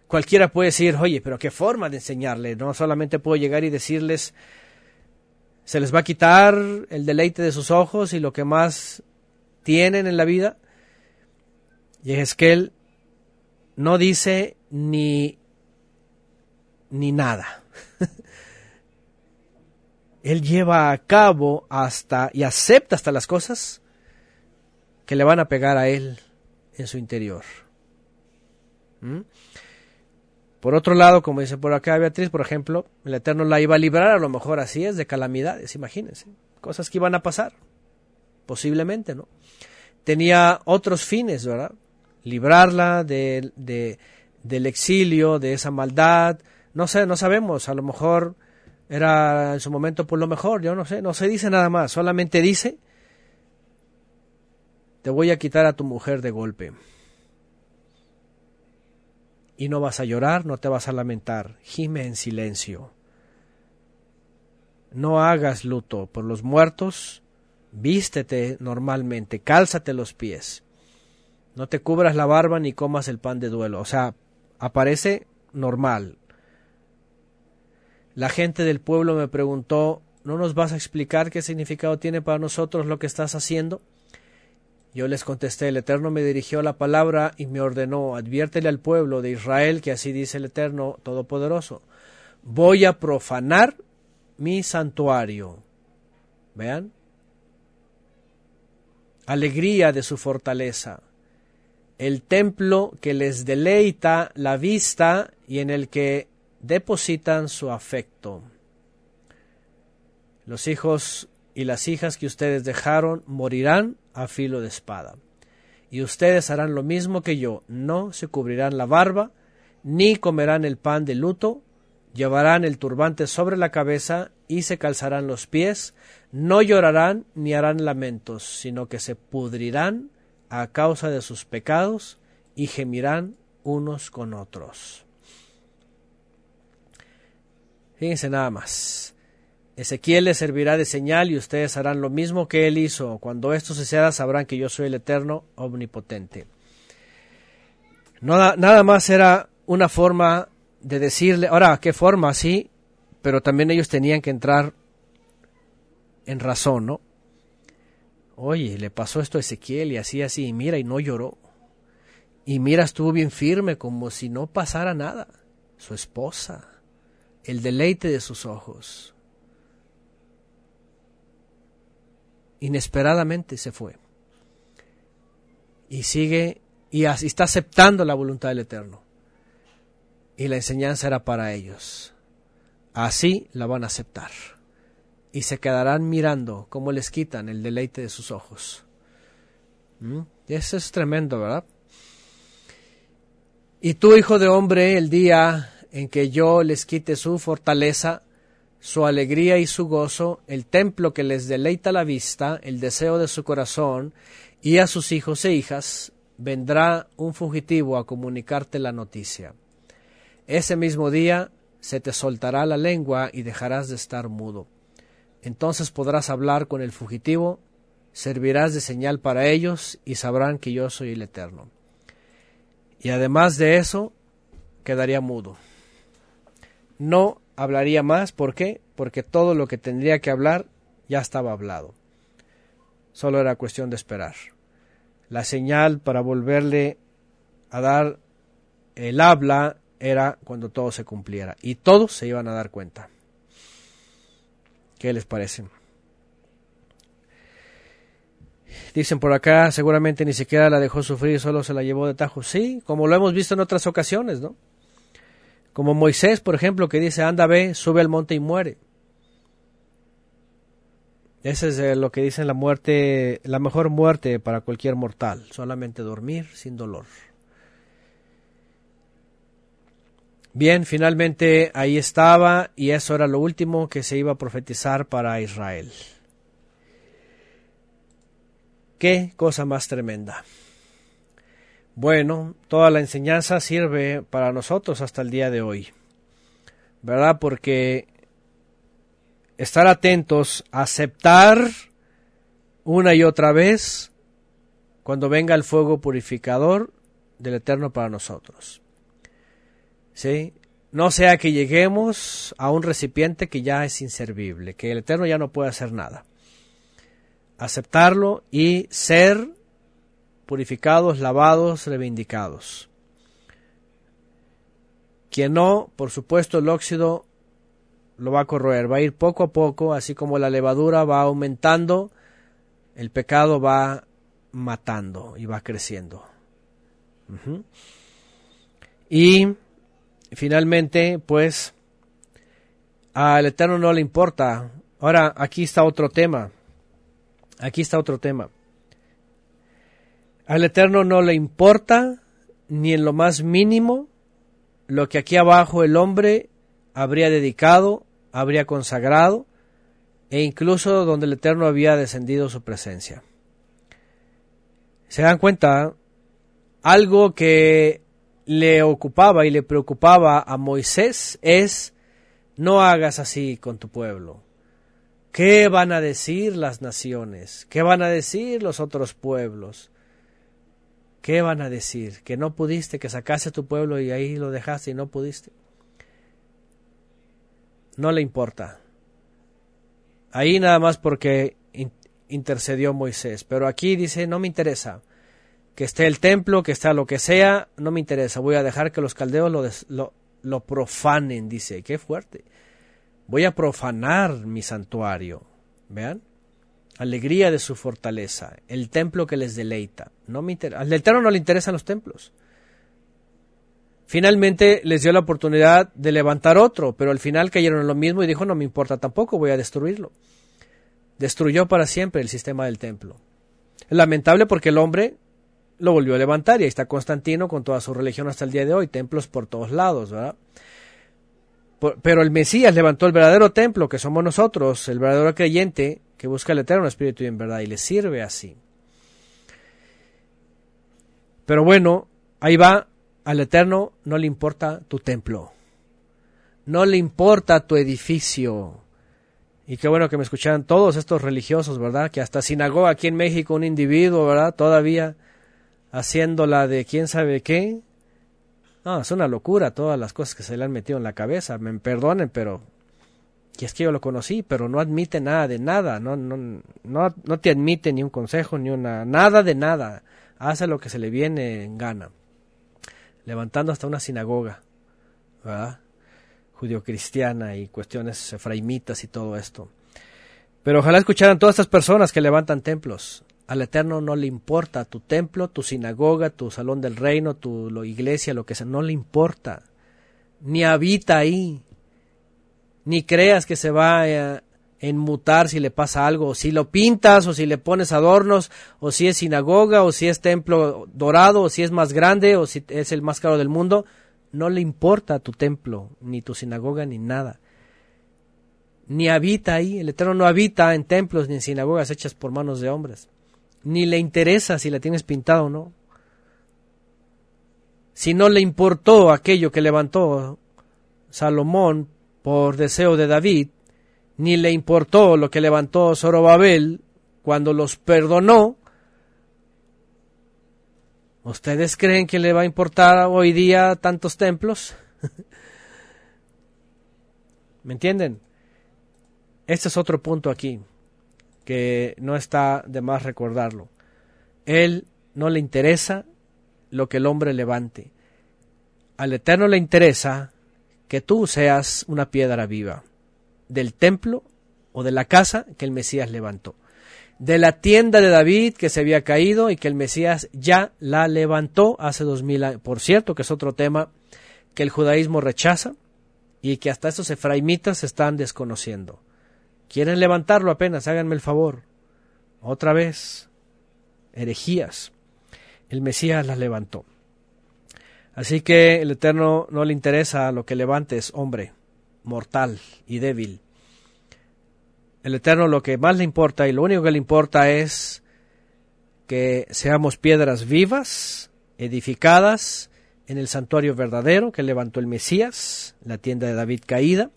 cualquiera puede decir, oye, pero qué forma de enseñarle, no solamente puedo llegar y decirles, se les va a quitar el deleite de sus ojos y lo que más tienen en la vida. Yehezkel no dice ni, ni nada. Él lleva a cabo hasta y acepta hasta las cosas que le van a pegar a Él en su interior. ¿Mm? Por otro lado, como dice por acá Beatriz, por ejemplo, el Eterno la iba a librar, a lo mejor así es, de calamidades, imagínense, cosas que iban a pasar, posiblemente, ¿no? Tenía otros fines, ¿verdad? Librarla de, de, del exilio, de esa maldad, no sé, no sabemos, a lo mejor era en su momento por lo mejor, yo no sé, no se dice nada más, solamente dice, te voy a quitar a tu mujer de golpe. Y no vas a llorar, no te vas a lamentar, gime en silencio. No hagas luto por los muertos, vístete normalmente, cálzate los pies. No te cubras la barba ni comas el pan de duelo. O sea, aparece normal, la gente del pueblo me preguntó, ¿no nos vas a explicar qué significado tiene para nosotros lo que estás haciendo? Yo les contesté, el Eterno me dirigió la palabra y me ordenó, adviértele al pueblo de Israel que así dice el Eterno Todopoderoso, voy a profanar mi santuario. Vean. Alegría de su fortaleza. El templo que les deleita la vista y en el que depositan su afecto. Los hijos y las hijas que ustedes dejaron morirán a filo de espada. Y ustedes harán lo mismo que yo, no se cubrirán la barba, ni comerán el pan de luto, llevarán el turbante sobre la cabeza y se calzarán los pies, no llorarán ni harán lamentos, sino que se pudrirán a causa de sus pecados y gemirán unos con otros. Fíjense nada más. Ezequiel les servirá de señal y ustedes harán lo mismo que él hizo. Cuando esto suceda sabrán que yo soy el eterno omnipotente. Nada, nada más era una forma de decirle, ahora, ¿qué forma? Sí, pero también ellos tenían que entrar en razón, ¿no? Oye, le pasó esto a Ezequiel y así, así, y mira, y no lloró. Y mira, estuvo bien firme, como si no pasara nada. Su esposa, el deleite de sus ojos. Inesperadamente se fue. Y sigue, y está aceptando la voluntad del Eterno. Y la enseñanza era para ellos. Así la van a aceptar y se quedarán mirando cómo les quitan el deleite de sus ojos. ¿Mm? Eso es tremendo, ¿verdad? Y tú, hijo de hombre, el día en que yo les quite su fortaleza, su alegría y su gozo, el templo que les deleita la vista, el deseo de su corazón, y a sus hijos e hijas, vendrá un fugitivo a comunicarte la noticia. Ese mismo día se te soltará la lengua y dejarás de estar mudo. Entonces podrás hablar con el fugitivo, servirás de señal para ellos y sabrán que yo soy el Eterno. Y además de eso, quedaría mudo. No hablaría más, ¿por qué? Porque todo lo que tendría que hablar ya estaba hablado. Solo era cuestión de esperar. La señal para volverle a dar el habla era cuando todo se cumpliera. Y todos se iban a dar cuenta. ¿Qué les parece? Dicen por acá, seguramente ni siquiera la dejó sufrir, solo se la llevó de tajo. Sí, como lo hemos visto en otras ocasiones, ¿no? Como Moisés, por ejemplo, que dice, anda, ve, sube al monte y muere. Ese es eh, lo que dicen la muerte, la mejor muerte para cualquier mortal, solamente dormir sin dolor. Bien, finalmente ahí estaba y eso era lo último que se iba a profetizar para Israel. Qué cosa más tremenda. Bueno, toda la enseñanza sirve para nosotros hasta el día de hoy, ¿verdad? Porque estar atentos, aceptar una y otra vez cuando venga el fuego purificador del Eterno para nosotros. ¿sí? No sea que lleguemos a un recipiente que ya es inservible, que el Eterno ya no puede hacer nada. Aceptarlo y ser purificados, lavados, reivindicados. Quien no, por supuesto, el óxido lo va a corroer, va a ir poco a poco, así como la levadura va aumentando, el pecado va matando y va creciendo. Y finalmente, pues, al Eterno no le importa. Ahora, aquí está otro tema. Aquí está otro tema. Al Eterno no le importa ni en lo más mínimo lo que aquí abajo el hombre habría dedicado, habría consagrado, e incluso donde el Eterno había descendido su presencia. ¿Se dan cuenta? Algo que le ocupaba y le preocupaba a Moisés es, no hagas así con tu pueblo. ¿Qué van a decir las naciones? ¿Qué van a decir los otros pueblos? ¿Qué van a decir? Que no pudiste, que sacaste tu pueblo y ahí lo dejaste y no pudiste. No le importa. Ahí nada más porque intercedió Moisés. Pero aquí dice, no me interesa que esté el templo, que esté lo que sea, no me interesa, voy a dejar que los caldeos lo, lo, lo profanen, dice, qué fuerte. Voy a profanar mi santuario, vean, alegría de su fortaleza, el templo que les deleita. No me interesa. Al Eterno no le interesan los templos. Finalmente les dio la oportunidad de levantar otro, pero al final cayeron en lo mismo y dijo, no me importa tampoco, voy a destruirlo. Destruyó para siempre el sistema del templo. Es lamentable porque el hombre lo volvió a levantar y ahí está Constantino con toda su religión hasta el día de hoy, templos por todos lados, ¿verdad? Pero el Mesías levantó el verdadero templo que somos nosotros, el verdadero creyente que busca el eterno espíritu y en verdad y le sirve así. Pero bueno, ahí va, al eterno no le importa tu templo, no le importa tu edificio, Y qué bueno que me escucharan todos estos religiosos, ¿verdad? Que hasta sinagoga aquí en México un individuo, ¿verdad? Todavía haciéndola de quién sabe qué. Es una locura todas las cosas que se le han metido en la cabeza. Me perdonen, pero y es que yo lo conocí, pero no admite nada de nada, no, no, no, no te admite ni un consejo, ni una, nada de nada. Hace lo que se le viene en gana. Levantando hasta una sinagoga, ¿verdad? Judio-cristiana y cuestiones efraimitas y todo esto. Pero ojalá escucharan todas estas personas que levantan templos. Al Eterno no le importa tu templo, tu sinagoga, tu salón del reino, tu iglesia, lo que sea, no le importa. Ni habita ahí ni creas que se va a enmutar si le pasa algo, si lo pintas o si le pones adornos, o si es sinagoga, o si es templo dorado, o si es más grande, o si es el más caro del mundo, no le importa tu templo, ni tu sinagoga, ni nada. Ni habita ahí, el Eterno no habita en templos ni en sinagogas hechas por manos de hombres. Ni le interesa si la tienes pintada o no. Si no le importó aquello que levantó Salomón por deseo de David, ni le importó lo que levantó Zorobabel cuando los perdonó. ¿Ustedes creen que le va a importar hoy día tantos templos? ¿Me entienden? Este es otro punto aquí, que no está de más recordarlo. Él no le interesa lo que el hombre levante. Al Eterno le interesa que tú seas una piedra viva del templo o de la casa que el Mesías levantó, de la tienda de David que se había caído y que el Mesías ya la levantó hace dos mil años. Por cierto, que es otro tema que el judaísmo rechaza y que hasta estos efraimitas están desconociendo. Quieren levantarlo apenas, háganme el favor. Otra vez, herejías. El Mesías las levantó. Así que el Eterno no le interesa lo que levantes, hombre, mortal y débil. El Eterno lo que más le importa y lo único que le importa es que seamos piedras vivas, edificadas en el santuario verdadero que levantó el Mesías, la tienda de David caída,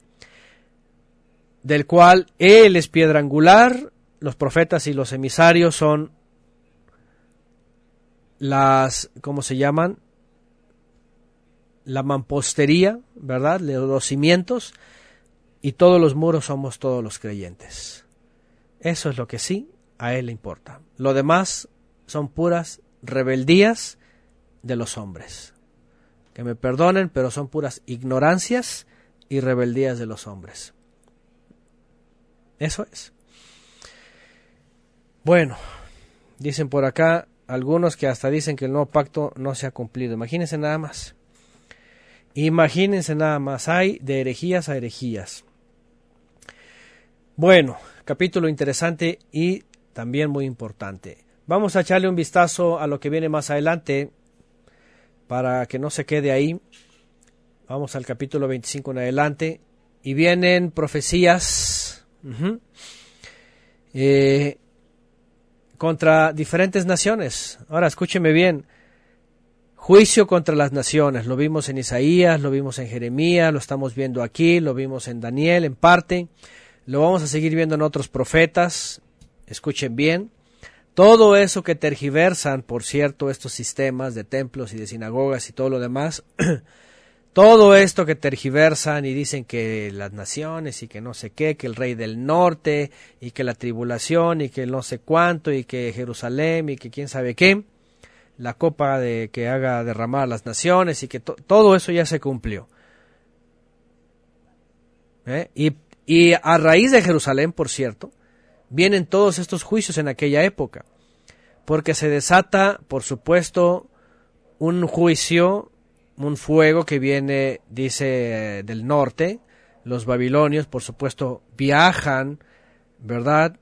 del cual Él es piedra angular, los profetas y los emisarios son las, ¿cómo se llaman? la mampostería, ¿verdad? Los cimientos y todos los muros somos todos los creyentes. Eso es lo que sí a él le importa. Lo demás son puras rebeldías de los hombres. Que me perdonen, pero son puras ignorancias y rebeldías de los hombres. Eso es. Bueno, dicen por acá algunos que hasta dicen que el nuevo pacto no se ha cumplido. Imagínense nada más. Imagínense nada más, hay de herejías a herejías. Bueno, capítulo interesante y también muy importante. Vamos a echarle un vistazo a lo que viene más adelante para que no se quede ahí. Vamos al capítulo 25 en adelante. Y vienen profecías eh, contra diferentes naciones. Ahora escúcheme bien. Juicio contra las naciones, lo vimos en Isaías, lo vimos en Jeremías, lo estamos viendo aquí, lo vimos en Daniel en parte, lo vamos a seguir viendo en otros profetas, escuchen bien. Todo eso que tergiversan, por cierto, estos sistemas de templos y de sinagogas y todo lo demás, todo esto que tergiversan y dicen que las naciones y que no sé qué, que el rey del norte y que la tribulación y que no sé cuánto y que Jerusalén y que quién sabe qué, la copa de que haga derramar las naciones y que todo eso ya se cumplió. ¿Eh? Y, y a raíz de Jerusalén, por cierto, vienen todos estos juicios en aquella época, porque se desata, por supuesto, un juicio, un fuego que viene, dice, del norte, los babilonios, por supuesto, viajan, ¿verdad?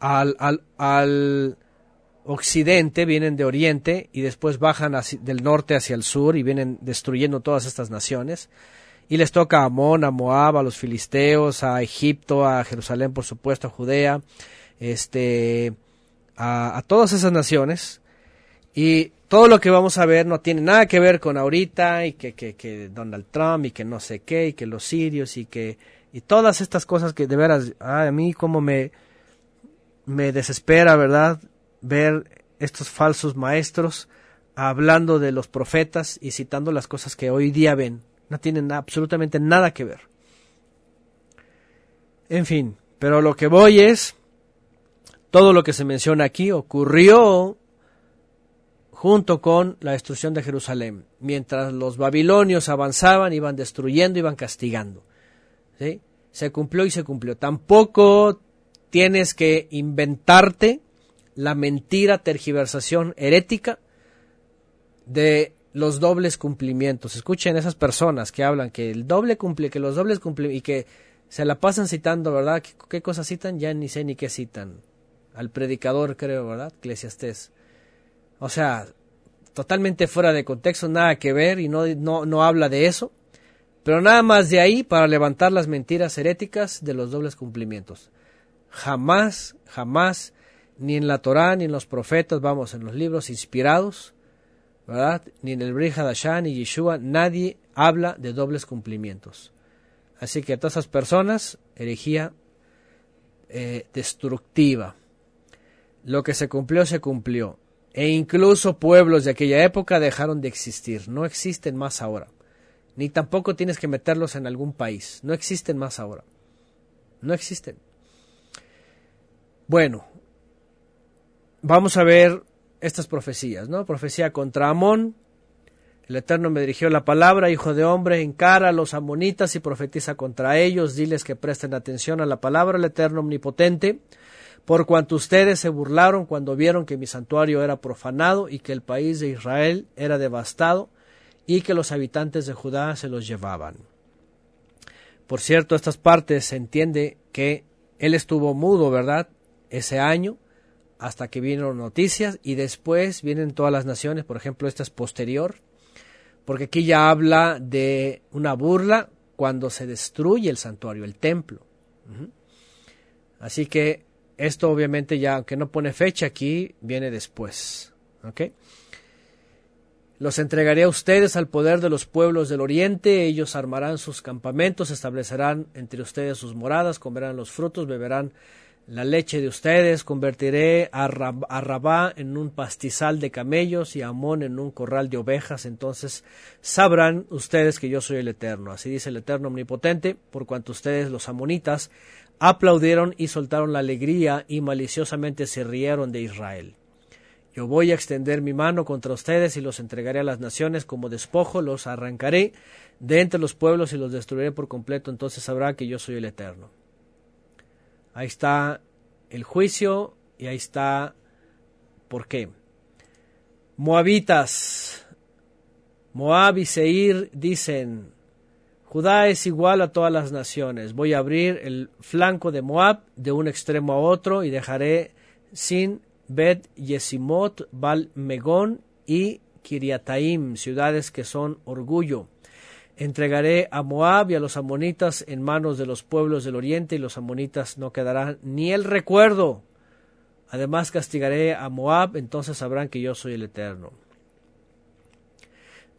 Al, al, al, occidente, vienen de oriente y después bajan del norte hacia el sur y vienen destruyendo todas estas naciones. Y les toca a Amón, a Moab, a los filisteos, a Egipto, a Jerusalén, por supuesto, a Judea, este, a, todas esas naciones. Y todo lo que vamos a ver no tiene nada que ver con ahorita y que, que, que Donald Trump y que no sé qué y que los sirios y que Y todas estas cosas que de veras, a mí como me, me desespera, ¿verdad? Ver estos falsos maestros hablando de los profetas y citando las cosas que hoy día ven. No tienen absolutamente nada que ver. En fin, pero lo que voy es, todo lo que se menciona aquí ocurrió junto con la destrucción de Jerusalén. Mientras los babilonios avanzaban, iban destruyendo, iban castigando. ¿sí? Se cumplió y se cumplió. Tampoco tienes que inventarte la mentira, tergiversación herética de los dobles cumplimientos. Escuchen esas personas que hablan que el doble cumple, que los dobles cumplimientos y que se la pasan citando, ¿verdad? ¿Qué, cosas citan? Ya ni sé ni qué citan. Al predicador, creo, ¿verdad? Eclesiastés. O sea, totalmente fuera de contexto, nada que ver y no, no, no habla de eso. Pero nada más de ahí para levantar las mentiras heréticas de los dobles cumplimientos. Jamás, jamás, ni en la Torá, ni en los profetas, vamos, en los libros inspirados, ¿verdad? Ni en el Brihadashah, ni Yeshua, nadie habla de dobles cumplimientos. Así que a todas esas personas, herejía eh, destructiva. Lo que se cumplió, se cumplió. E incluso pueblos de aquella época dejaron de existir. No existen más ahora. Ni tampoco tienes que meterlos en algún país. No existen más ahora. No existen. Bueno, vamos a ver estas profecías, ¿no? Profecía contra Amón, el Eterno me dirigió la palabra, hijo de hombre, encara a los amonitas y profetiza contra ellos, diles que presten atención a la palabra del Eterno omnipotente, por cuanto ustedes se burlaron cuando vieron que mi santuario era profanado y que el país de Israel era devastado y que los habitantes de Judá se los llevaban. Por cierto, estas partes se entiende que él estuvo mudo, ¿verdad? Ese año, hasta que vino noticias y después vienen todas las naciones, por ejemplo, esta es posterior, porque aquí ya habla de una burla cuando se destruye el santuario, el templo. Así que esto obviamente ya, aunque no pone fecha aquí, viene después. Los entregaré a ustedes al poder de los pueblos del oriente, ellos armarán sus campamentos, establecerán entre ustedes sus moradas, comerán los frutos, beberán la leche de ustedes, convertiré a, Rabá en un pastizal de camellos y a Amón en un corral de ovejas, entonces sabrán ustedes que yo soy el Eterno. Así dice el Eterno Omnipotente, por cuanto ustedes, los amonitas, aplaudieron y soltaron la alegría y maliciosamente se rieron de Israel. Yo voy a extender mi mano contra ustedes y los entregaré a las naciones como despojo, los arrancaré de entre los pueblos y los destruiré por completo, entonces sabrá que yo soy el Eterno. Ahí está el juicio y ahí está por qué. Moabitas, Moab y Seir dicen, Judá es igual a todas las naciones. Voy a abrir el flanco de Moab de un extremo a otro y dejaré sin Bet Yesimot, Bal Megón y Kiriataim, ciudades que son orgullo. Entregaré a Moab y a los amonitas en manos de los pueblos del oriente y los amonitas no quedarán ni el recuerdo. Además castigaré a Moab, entonces sabrán que yo soy el Eterno.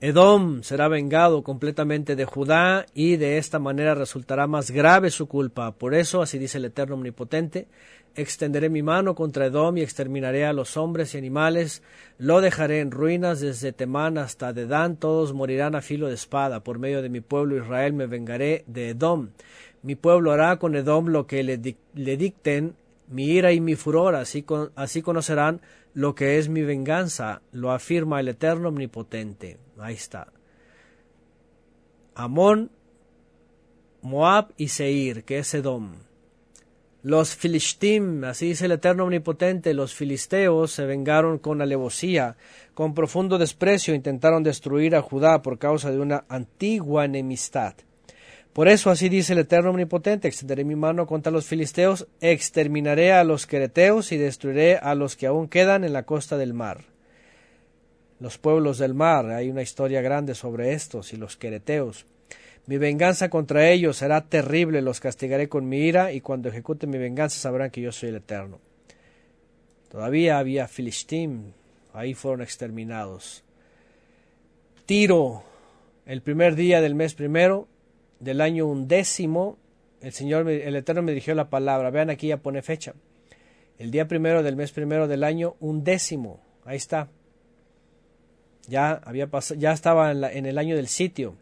Edom será vengado completamente de Judá y de esta manera resultará más grave su culpa. Por eso, así dice el Eterno Omnipotente, extenderé mi mano contra Edom y exterminaré a los hombres y animales, lo dejaré en ruinas desde Temán hasta Dedán, todos morirán a filo de espada. Por medio de mi pueblo Israel me vengaré de Edom. Mi pueblo hará con Edom lo que le, dicten mi ira y mi furor, así, así conocerán lo que es mi venganza, lo afirma el Eterno Omnipotente. Ahí está. Amón, Moab y Seir, que es Edom. Los filistim, así dice el Eterno Omnipotente, los filisteos se vengaron con alevosía, con profundo desprecio intentaron destruir a Judá por causa de una antigua enemistad. Por eso así dice el Eterno Omnipotente, extenderé mi mano contra los filisteos, exterminaré a los quereteos y destruiré a los que aún quedan en la costa del mar los pueblos del mar. Hay una historia grande sobre estos y los quereteos. Mi venganza contra ellos será terrible, los castigaré con mi ira, y cuando ejecute mi venganza sabrán que yo soy el Eterno. Todavía había Filistim, ahí fueron exterminados. Tiro, el primer día del mes primero del año undécimo, el Señor, el Eterno me dirigió la palabra. Vean aquí ya pone fecha. El día primero del mes primero del año, un décimo. Ahí está. Ya había ya estaba en, en el año del sitio.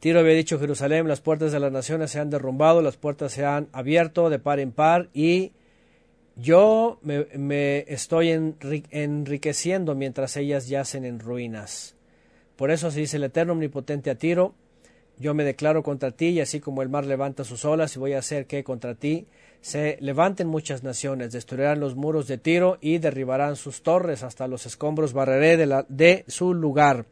Tiro había dicho Jerusalén, las puertas de las naciones se han derrumbado, las puertas se han abierto de par en par y yo me, estoy enriqueciendo mientras ellas yacen en ruinas. Por eso se dice el Eterno Omnipotente a Tiro, yo me declaro contra ti, y así como el mar levanta sus olas, y voy a hacer que contra ti se levanten muchas naciones, destruirán los muros de Tiro y derribarán sus torres, hasta los escombros barreré de, su lugar.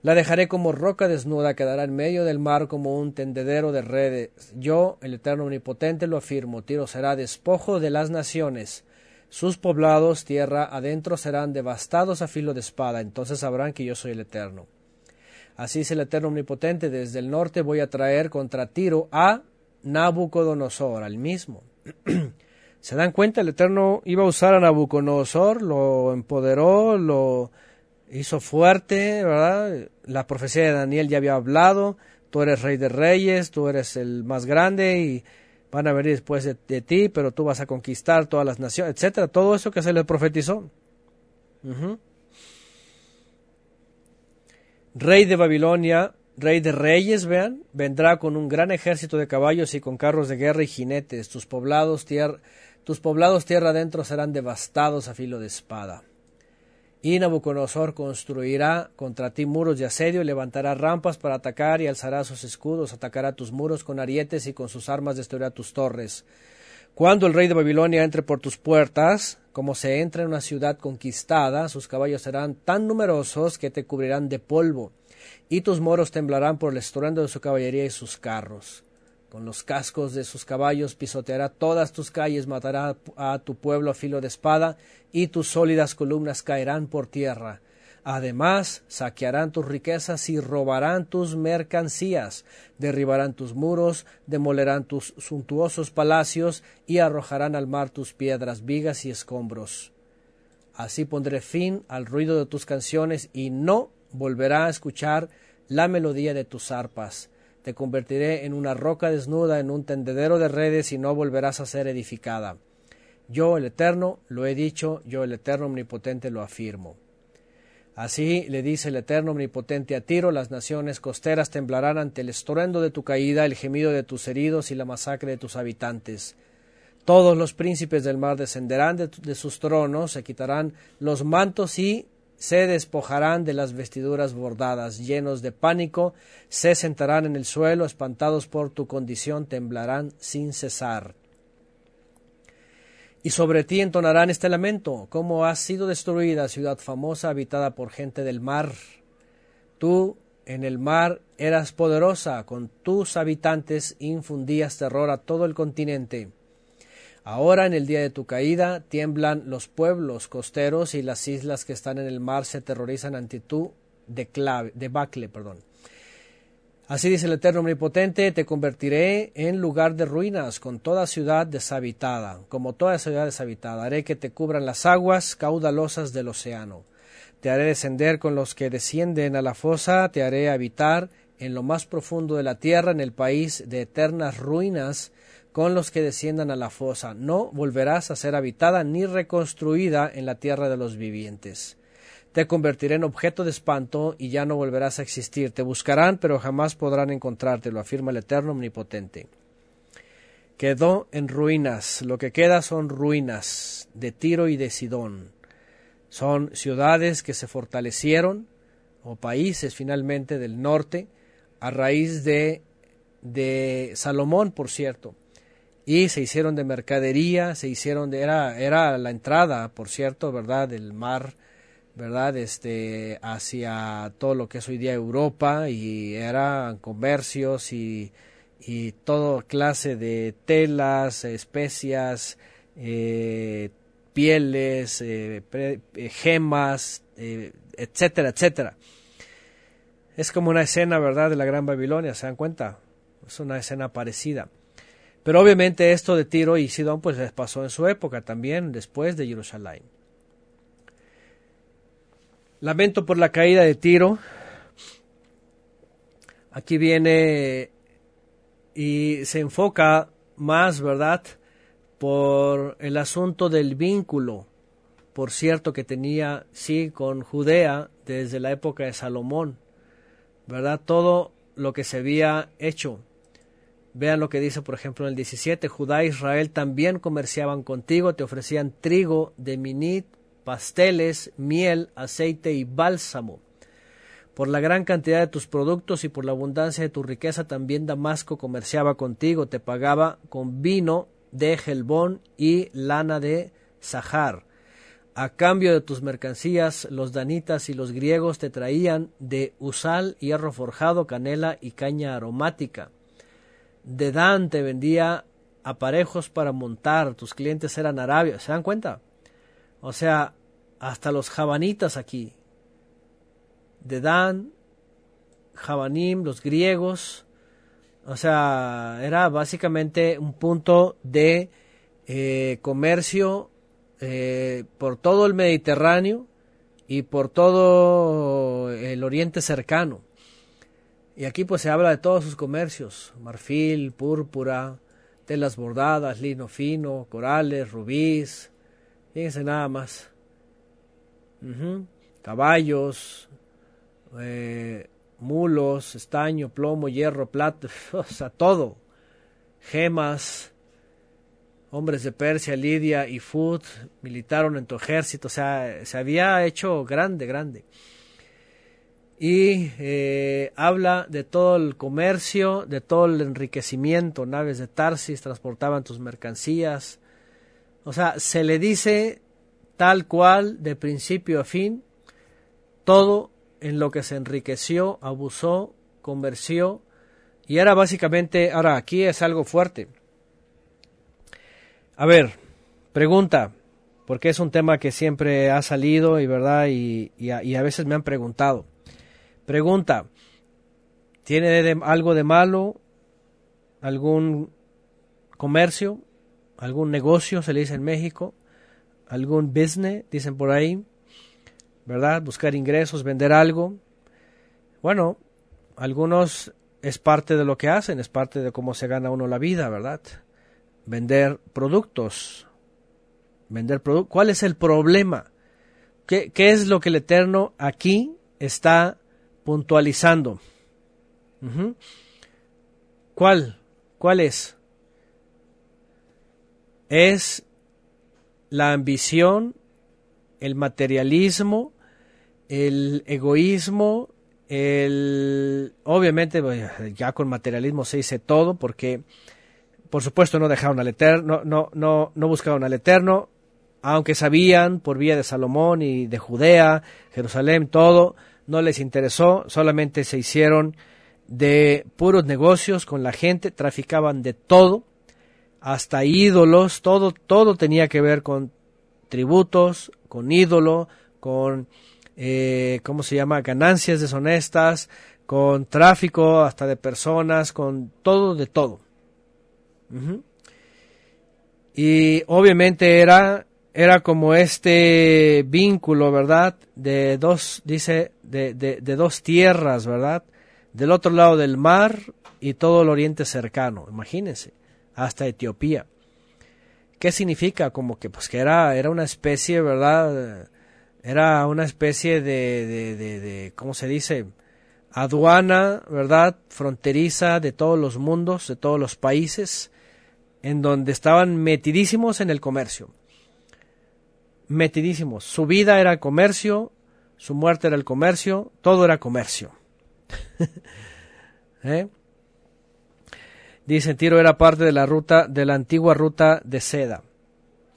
La dejaré como roca desnuda, quedará en medio del mar como un tendedero de redes. Yo, el Eterno Omnipotente, lo afirmo. Tiro será despojo de las naciones. Sus poblados, tierra adentro, serán devastados a filo de espada. Entonces sabrán que yo soy el Eterno. Así es el Eterno Omnipotente. Desde el norte voy a traer contra Tiro a Nabucodonosor, al mismo. ¿Se dan cuenta? El Eterno iba a usar a Nabucodonosor, lo empoderó, lo hizo fuerte, ¿verdad? La profecía de Daniel ya había hablado, tú eres rey de reyes, tú eres el más grande y van a venir después de, ti, pero tú vas a conquistar todas las naciones, etcétera, todo eso que se le profetizó. Rey de Babilonia, rey de reyes, vean, vendrá con un gran ejército de caballos y con carros de guerra y jinetes. Tus poblados, tus poblados tierra adentro serán devastados a filo de espada. Y Nabucodonosor construirá contra ti muros de asedio, y levantará rampas para atacar y alzará sus escudos, atacará tus muros con arietes y con sus armas destruirá tus torres. Cuando el rey de Babilonia entre por tus puertas, como se entra en una ciudad conquistada, sus caballos serán tan numerosos que te cubrirán de polvo, y tus moros temblarán por el estruendo de su caballería y sus carros. Con los cascos de sus caballos pisoteará todas tus calles, matará a tu pueblo a filo de espada, y tus sólidas columnas caerán por tierra. Además, saquearán tus riquezas y robarán tus mercancías, derribarán tus muros, demolerán tus suntuosos palacios y arrojarán al mar tus piedras, vigas y escombros. Así pondré fin al ruido de tus canciones y no volverá a escuchar la melodía de tus arpas te convertiré en una roca desnuda, en un tendedero de redes, y no volverás a ser edificada. Yo, el Eterno, lo he dicho, yo, el Eterno Omnipotente, lo afirmo. Así le dice el Eterno Omnipotente a Tiro, las naciones costeras temblarán ante el estruendo de tu caída, el gemido de tus heridos y la masacre de tus habitantes. Todos los príncipes del mar descenderán de sus tronos, se quitarán los mantos y se despojarán de las vestiduras bordadas, llenos de pánico, se sentarán en el suelo, espantados por tu condición, temblarán sin cesar. Y sobre ti entonarán este lamento, cómo has sido destruida, ciudad famosa, habitada por gente del mar. Tú en el mar eras poderosa, con tus habitantes infundías terror a todo el continente. Ahora en el día de tu caída tiemblan los pueblos costeros y las islas que están en el mar se aterrorizan ante tu debacle. Perdón. Así dice el Eterno Omnipotente, te convertiré en lugar de ruinas, con toda ciudad deshabitada, como toda ciudad deshabitada. Haré que te cubran las aguas caudalosas del océano. Te haré descender con los que descienden a la fosa, te haré habitar en lo más profundo de la tierra, en el país de eternas ruinas, con los que desciendan a la fosa. No volverás a ser habitada ni reconstruida en la tierra de los vivientes. Te convertiré en objeto de espanto y ya no volverás a existir. Te buscarán, pero jamás podrán encontrarte, lo afirma el Eterno Omnipotente. Quedó en ruinas. Lo que queda son ruinas de Tiro y de Sidón. Son ciudades que se fortalecieron, o países finalmente del norte, a raíz de, de Salomón, por cierto y se hicieron de mercadería, se hicieron de era era la entrada, por cierto, ¿verdad? del mar, ¿verdad? Este hacia todo lo que es hoy día Europa y eran comercios y y todo clase de telas, especias, eh, pieles, eh, eh, gemas, etcétera, etcétera. Es como una escena, ¿verdad?, de la Gran Babilonia, ¿se dan cuenta? Es una escena parecida. Pero obviamente esto de Tiro y Sidón pues les pasó en su época también, después de Jerusalén. Lamento por la caída de Tiro. Aquí viene y se enfoca más, ¿verdad?, por el asunto del vínculo, por cierto, que tenía, sí, con Judea desde la época de Salomón, ¿verdad? Todo lo que se había hecho. Vean lo que dice, por ejemplo, en el 17, Judá e Israel también comerciaban contigo, te ofrecían trigo de minit, pasteles, miel, aceite y bálsamo. Por la gran cantidad de tus productos y por la abundancia de tu riqueza también Damasco comerciaba contigo, te pagaba con vino de Gelbón y lana de Sahar. A cambio de tus mercancías, los danitas y los griegos te traían de usal, hierro forjado, canela y caña aromática. De Dan te vendía aparejos para montar, tus clientes eran arabios, ¿se dan cuenta? O sea, hasta los jabanitas aquí, de Dan, Jabanim, los griegos. O sea, era básicamente un punto de eh, comercio eh, por todo el Mediterráneo y por todo el Oriente cercano. Y aquí pues se habla de todos sus comercios, marfil, púrpura, telas bordadas, lino fino, corales, rubíes, fíjense nada más, caballos, eh, mulos, estaño, plomo, hierro, plata, o sea, todo. Gemas, hombres de Persia, Lidia y Fud militaron en tu ejército, o sea, se había hecho grande, grande. Y eh, habla de todo el comercio, de todo el enriquecimiento, naves de Tarsis transportaban tus mercancías. O sea, se le dice tal cual, de principio a fin, todo en lo que se enriqueció, abusó, conversió, y era básicamente, ahora aquí es algo fuerte. A ver, pregunta, porque es un tema que siempre ha salido y verdad, y, a, veces me han preguntado. Pregunta, ¿tiene algo de malo algún comercio, algún negocio, se le dice en México, algún business, dicen por ahí, ¿verdad? Buscar ingresos, vender algo. Bueno, algunos es parte de lo que hacen, es parte de cómo se gana uno la vida, ¿verdad? Vender productos. Vender productos. ¿Cuál es el problema? ¿Qué, ¿Qué, es lo que el Eterno aquí está puntualizando? ¿Cuál? ¿Cuál es? Es la ambición el materialismo, el egoísmo, el obviamente ya con materialismo se dice todo porque por supuesto no dejaron al eterno, no, no, no buscaron al eterno, aunque sabían por vía de Salomón y de Judea, Jerusalén, todo, no les interesó, solamente se hicieron de puros negocios con la gente, traficaban de todo, hasta ídolos, todo, todo tenía que ver con tributos, con ídolo, con, eh, ¿cómo se llama?, ganancias deshonestas, con tráfico hasta de personas, con todo de todo. Y obviamente era, era como este vínculo, ¿verdad? De dos, dice, de, de, de dos tierras, ¿verdad? Del otro lado del mar y todo el oriente cercano, imagínense, hasta Etiopía. ¿Qué significa? Como que pues que era, era una especie, ¿verdad? Era una especie de, de, de, de, ¿cómo se dice? Aduana, ¿verdad? Fronteriza de todos los mundos, de todos los países, en donde estaban metidísimos en el comercio. Metidísimos. Su vida era el comercio, su muerte era el comercio, todo era comercio. ¿Eh? Dice, Tiro era parte de la ruta, de la antigua ruta de seda.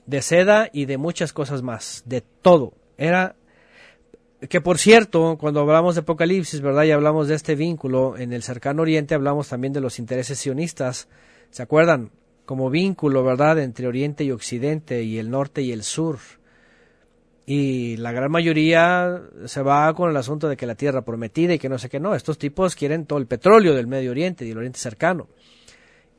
De seda y de muchas cosas más. De todo. Era que por cierto, cuando hablamos de Apocalipsis, ¿verdad? Y hablamos de este vínculo en el cercano oriente, hablamos también de los intereses sionistas. ¿Se acuerdan? Como vínculo, ¿verdad? Entre Oriente y Occidente y el norte y el sur. Y la gran mayoría se va con el asunto de que la tierra prometida y que no sé qué no. Estos tipos quieren todo el petróleo del Medio Oriente y del Oriente cercano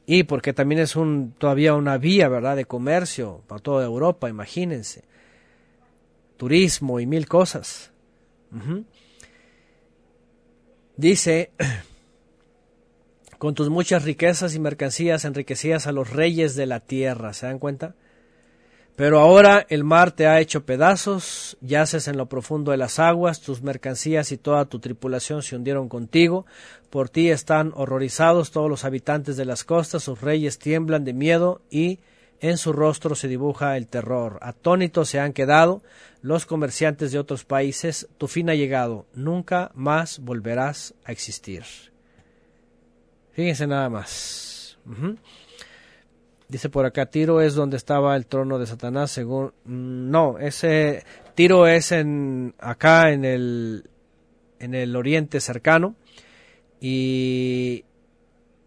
y porque también es un todavía una vía, ¿verdad?, de comercio para toda Europa, imagínense. Turismo y mil cosas. Dice, Con tus muchas riquezas y mercancías enriquecías a los reyes de la tierra. ¿Se dan cuenta? Pero ahora el mar te ha hecho pedazos, yaces en lo profundo de las aguas, tus mercancías y toda tu tripulación se hundieron contigo, por ti están horrorizados todos los habitantes de las costas, sus reyes tiemblan de miedo y en su rostro se dibuja el terror. Atónitos se han quedado los comerciantes de otros países, tu fin ha llegado, nunca más volverás a existir. Fíjense nada más. Dice por acá, Tiro es donde estaba el trono de Satanás, según... No, ese Tiro es en acá en el, en el oriente cercano y,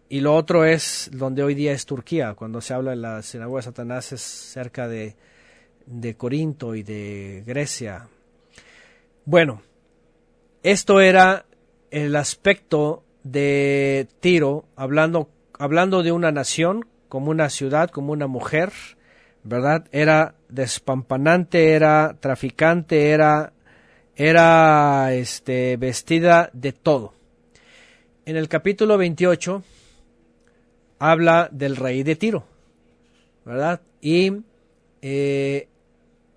y lo otro es donde hoy día es Turquía, cuando se habla de la sinagoga de Satanás es cerca de, de Corinto y de Grecia. Bueno, esto era el aspecto de Tiro, hablando, hablando de una nación como una ciudad, como una mujer, ¿verdad? Era despampanante, era traficante, era, era este, vestida de todo. En el capítulo 28 habla del rey de Tiro, ¿verdad? Y eh,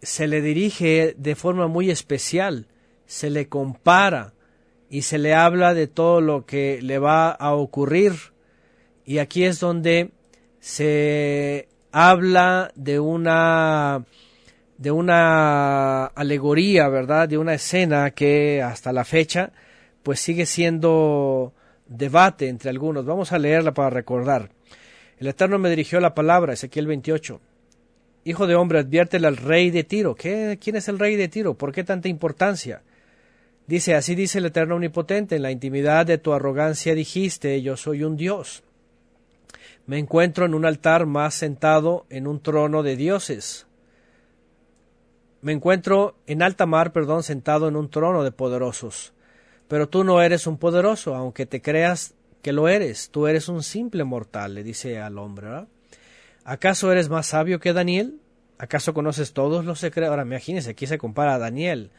se le dirige de forma muy especial, se le compara y se le habla de todo lo que le va a ocurrir. Y aquí es donde se habla de una de una alegoría, ¿verdad? De una escena que hasta la fecha pues sigue siendo debate entre algunos. Vamos a leerla para recordar. El Eterno me dirigió la palabra, Ezequiel 28. Hijo de hombre, adviértele al rey de Tiro. ¿Qué? ¿Quién es el rey de Tiro? ¿Por qué tanta importancia? Dice, así dice el Eterno Omnipotente, en la intimidad de tu arrogancia dijiste, yo soy un Dios. Me encuentro en un altar más sentado en un trono de dioses. Me encuentro en alta mar, perdón, sentado en un trono de poderosos. Pero tú no eres un poderoso, aunque te creas que lo eres. Tú eres un simple mortal, le dice al hombre. ¿verdad? ¿Acaso eres más sabio que Daniel? ¿Acaso conoces todos los secretos? Ahora, imagínense, aquí se compara a Daniel.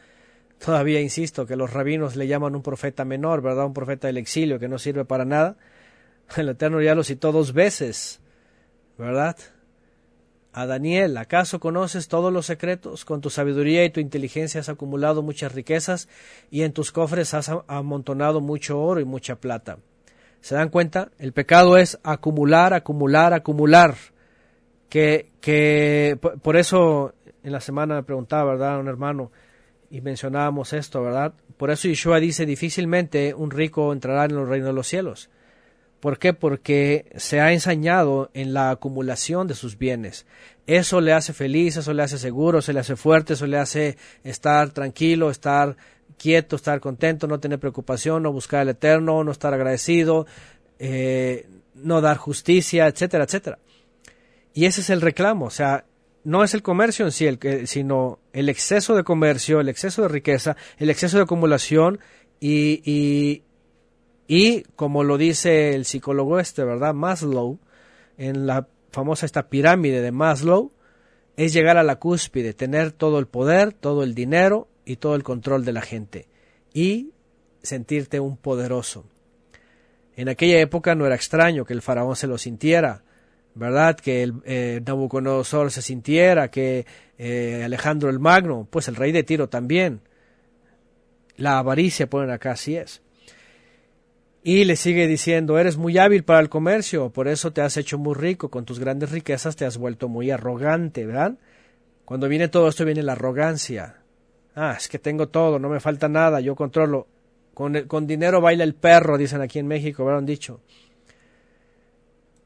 Todavía insisto que los rabinos le llaman un profeta menor, ¿verdad? Un profeta del exilio que no sirve para nada. El Eterno ya lo citó dos veces, ¿verdad? A Daniel, ¿acaso conoces todos los secretos? Con tu sabiduría y tu inteligencia has acumulado muchas riquezas y en tus cofres has amontonado mucho oro y mucha plata. ¿Se dan cuenta? El pecado es acumular, acumular, acumular. Que, que por eso en la semana me preguntaba, ¿verdad? Un hermano, y mencionábamos esto, ¿verdad? Por eso Yeshua dice, difícilmente un rico entrará en el reino de los cielos. ¿Por qué? Porque se ha ensañado en la acumulación de sus bienes. Eso le hace feliz, eso le hace seguro, se le hace fuerte, eso le hace estar tranquilo, estar quieto, estar contento, no tener preocupación, no buscar el eterno, no estar agradecido, eh, no dar justicia, etcétera, etcétera. Y ese es el reclamo, o sea, no es el comercio en sí, el, sino el exceso de comercio, el exceso de riqueza, el exceso de acumulación y, y como lo dice el psicólogo este, ¿verdad? Maslow, en la famosa esta pirámide de Maslow, es llegar a la cúspide, tener todo el poder, todo el dinero y todo el control de la gente y sentirte un poderoso. En aquella época no era extraño que el faraón se lo sintiera, ¿verdad? Que el eh, Nabucodonosor se sintiera, que eh, Alejandro el Magno, pues el rey de Tiro también. La avaricia, ponen acá, así es. Y le sigue diciendo, eres muy hábil para el comercio, por eso te has hecho muy rico, con tus grandes riquezas te has vuelto muy arrogante, ¿verdad? Cuando viene todo esto viene la arrogancia. Ah, es que tengo todo, no me falta nada, yo controlo. Con, con dinero baila el perro, dicen aquí en México, ¿verdad? dicho.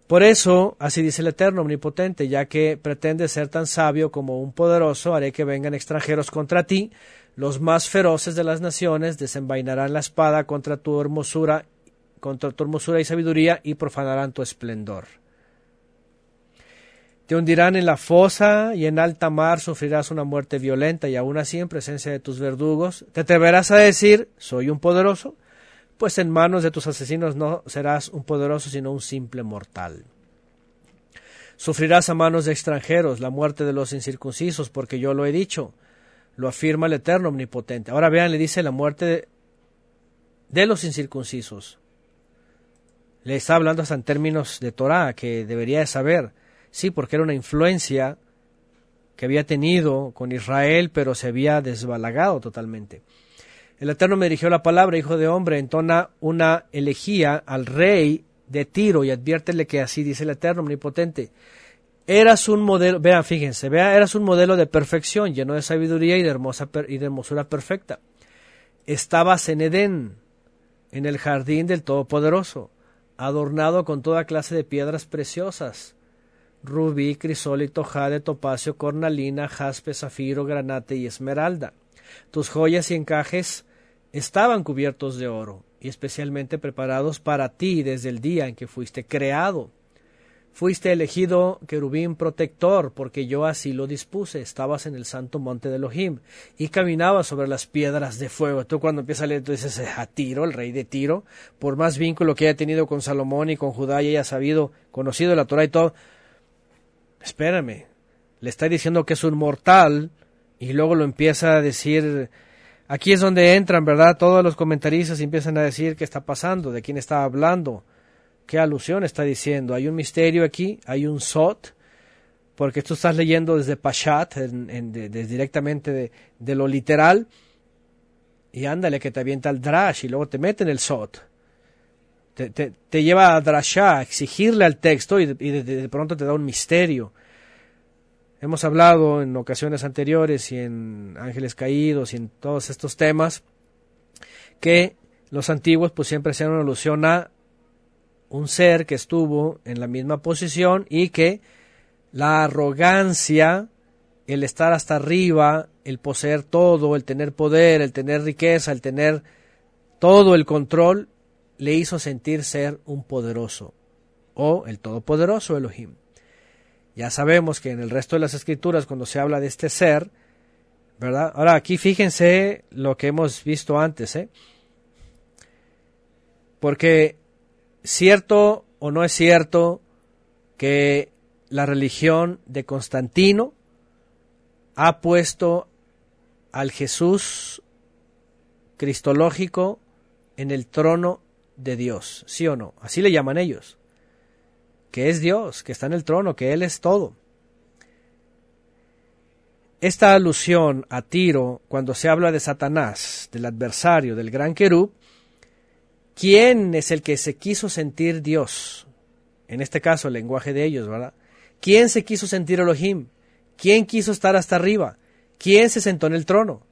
Por eso, así dice el Eterno Omnipotente, ya que pretende ser tan sabio como un poderoso, haré que vengan extranjeros contra ti, los más feroces de las naciones desenvainarán la espada contra tu hermosura contra tu hermosura y sabiduría y profanarán tu esplendor. Te hundirán en la fosa y en alta mar sufrirás una muerte violenta y aún así en presencia de tus verdugos te atreverás a decir soy un poderoso, pues en manos de tus asesinos no serás un poderoso sino un simple mortal. Sufrirás a manos de extranjeros la muerte de los incircuncisos, porque yo lo he dicho, lo afirma el Eterno Omnipotente. Ahora vean, le dice la muerte de, de los incircuncisos Le está hablando hasta en términos de Torah, que debería de saber. Sí, porque era una influencia que había tenido con Israel, pero se había desbalagado totalmente. El Eterno me dirigió la palabra, hijo de hombre, entona una elegía al rey de Tiro y adviértele que así dice el Eterno omnipotente. Eras un modelo, vean, fíjense, vean, eras un modelo de perfección, lleno de sabiduría y de, hermosa, y de hermosura perfecta. Estabas en Edén, en el jardín del Todopoderoso, adornado con toda clase de piedras preciosas, rubí, crisólito, jade, topacio, cornalina, jaspe, zafiro, granate y esmeralda. Tus joyas y encajes estaban cubiertos de oro, y especialmente preparados para ti desde el día en que fuiste creado. Fuiste elegido querubín protector, porque yo así lo dispuse. Estabas en el santo monte de Elohim y caminabas sobre las piedras de fuego. Tú cuando empiezas a leer, tú dices, a Tiro, el rey de Tiro, por más vínculo que haya tenido con Salomón y con Judá y haya sabido, conocido la Torah y todo, espérame, le está diciendo que es un mortal y luego lo empieza a decir Aquí es donde entran, ¿verdad? Todos los comentaristas empiezan a decir qué está pasando, de quién está hablando, qué alusión está diciendo. Hay un misterio aquí, hay un sot, porque tú estás leyendo desde Pashat, directamente de, lo literal, y ándale que te avienta el drash y luego te mete en el sot. Te, lleva a drashá, a exigirle al texto y, de pronto te da un misterio. Hemos hablado en ocasiones anteriores y en Ángeles Caídos y en todos estos temas que los antiguos pues siempre hacían una alusión a un ser que estuvo en la misma posición y que la arrogancia, el estar hasta arriba, el poseer todo, el tener poder, el tener riqueza, el tener todo el control, le hizo sentir ser un poderoso o el todopoderoso Elohim. Ya sabemos que en el resto de las escrituras, cuando se habla de este ser, ¿verdad? Ahora aquí fíjense lo que hemos visto antes, ¿eh? Porque cierto o no es cierto que la religión de Constantino ha puesto al Jesús cristológico en el trono de Dios, ¿sí o no? Así le llaman ellos que es Dios, que está en el trono, que Él es todo. Esta alusión a Tiro, cuando se habla de Satanás, del adversario, del gran querub, ¿quién es el que se quiso sentir Dios? En este caso, el lenguaje de ellos, ¿verdad? ¿Quién se quiso sentir Elohim? ¿Quién quiso estar hasta arriba? ¿Quién se sentó en el trono?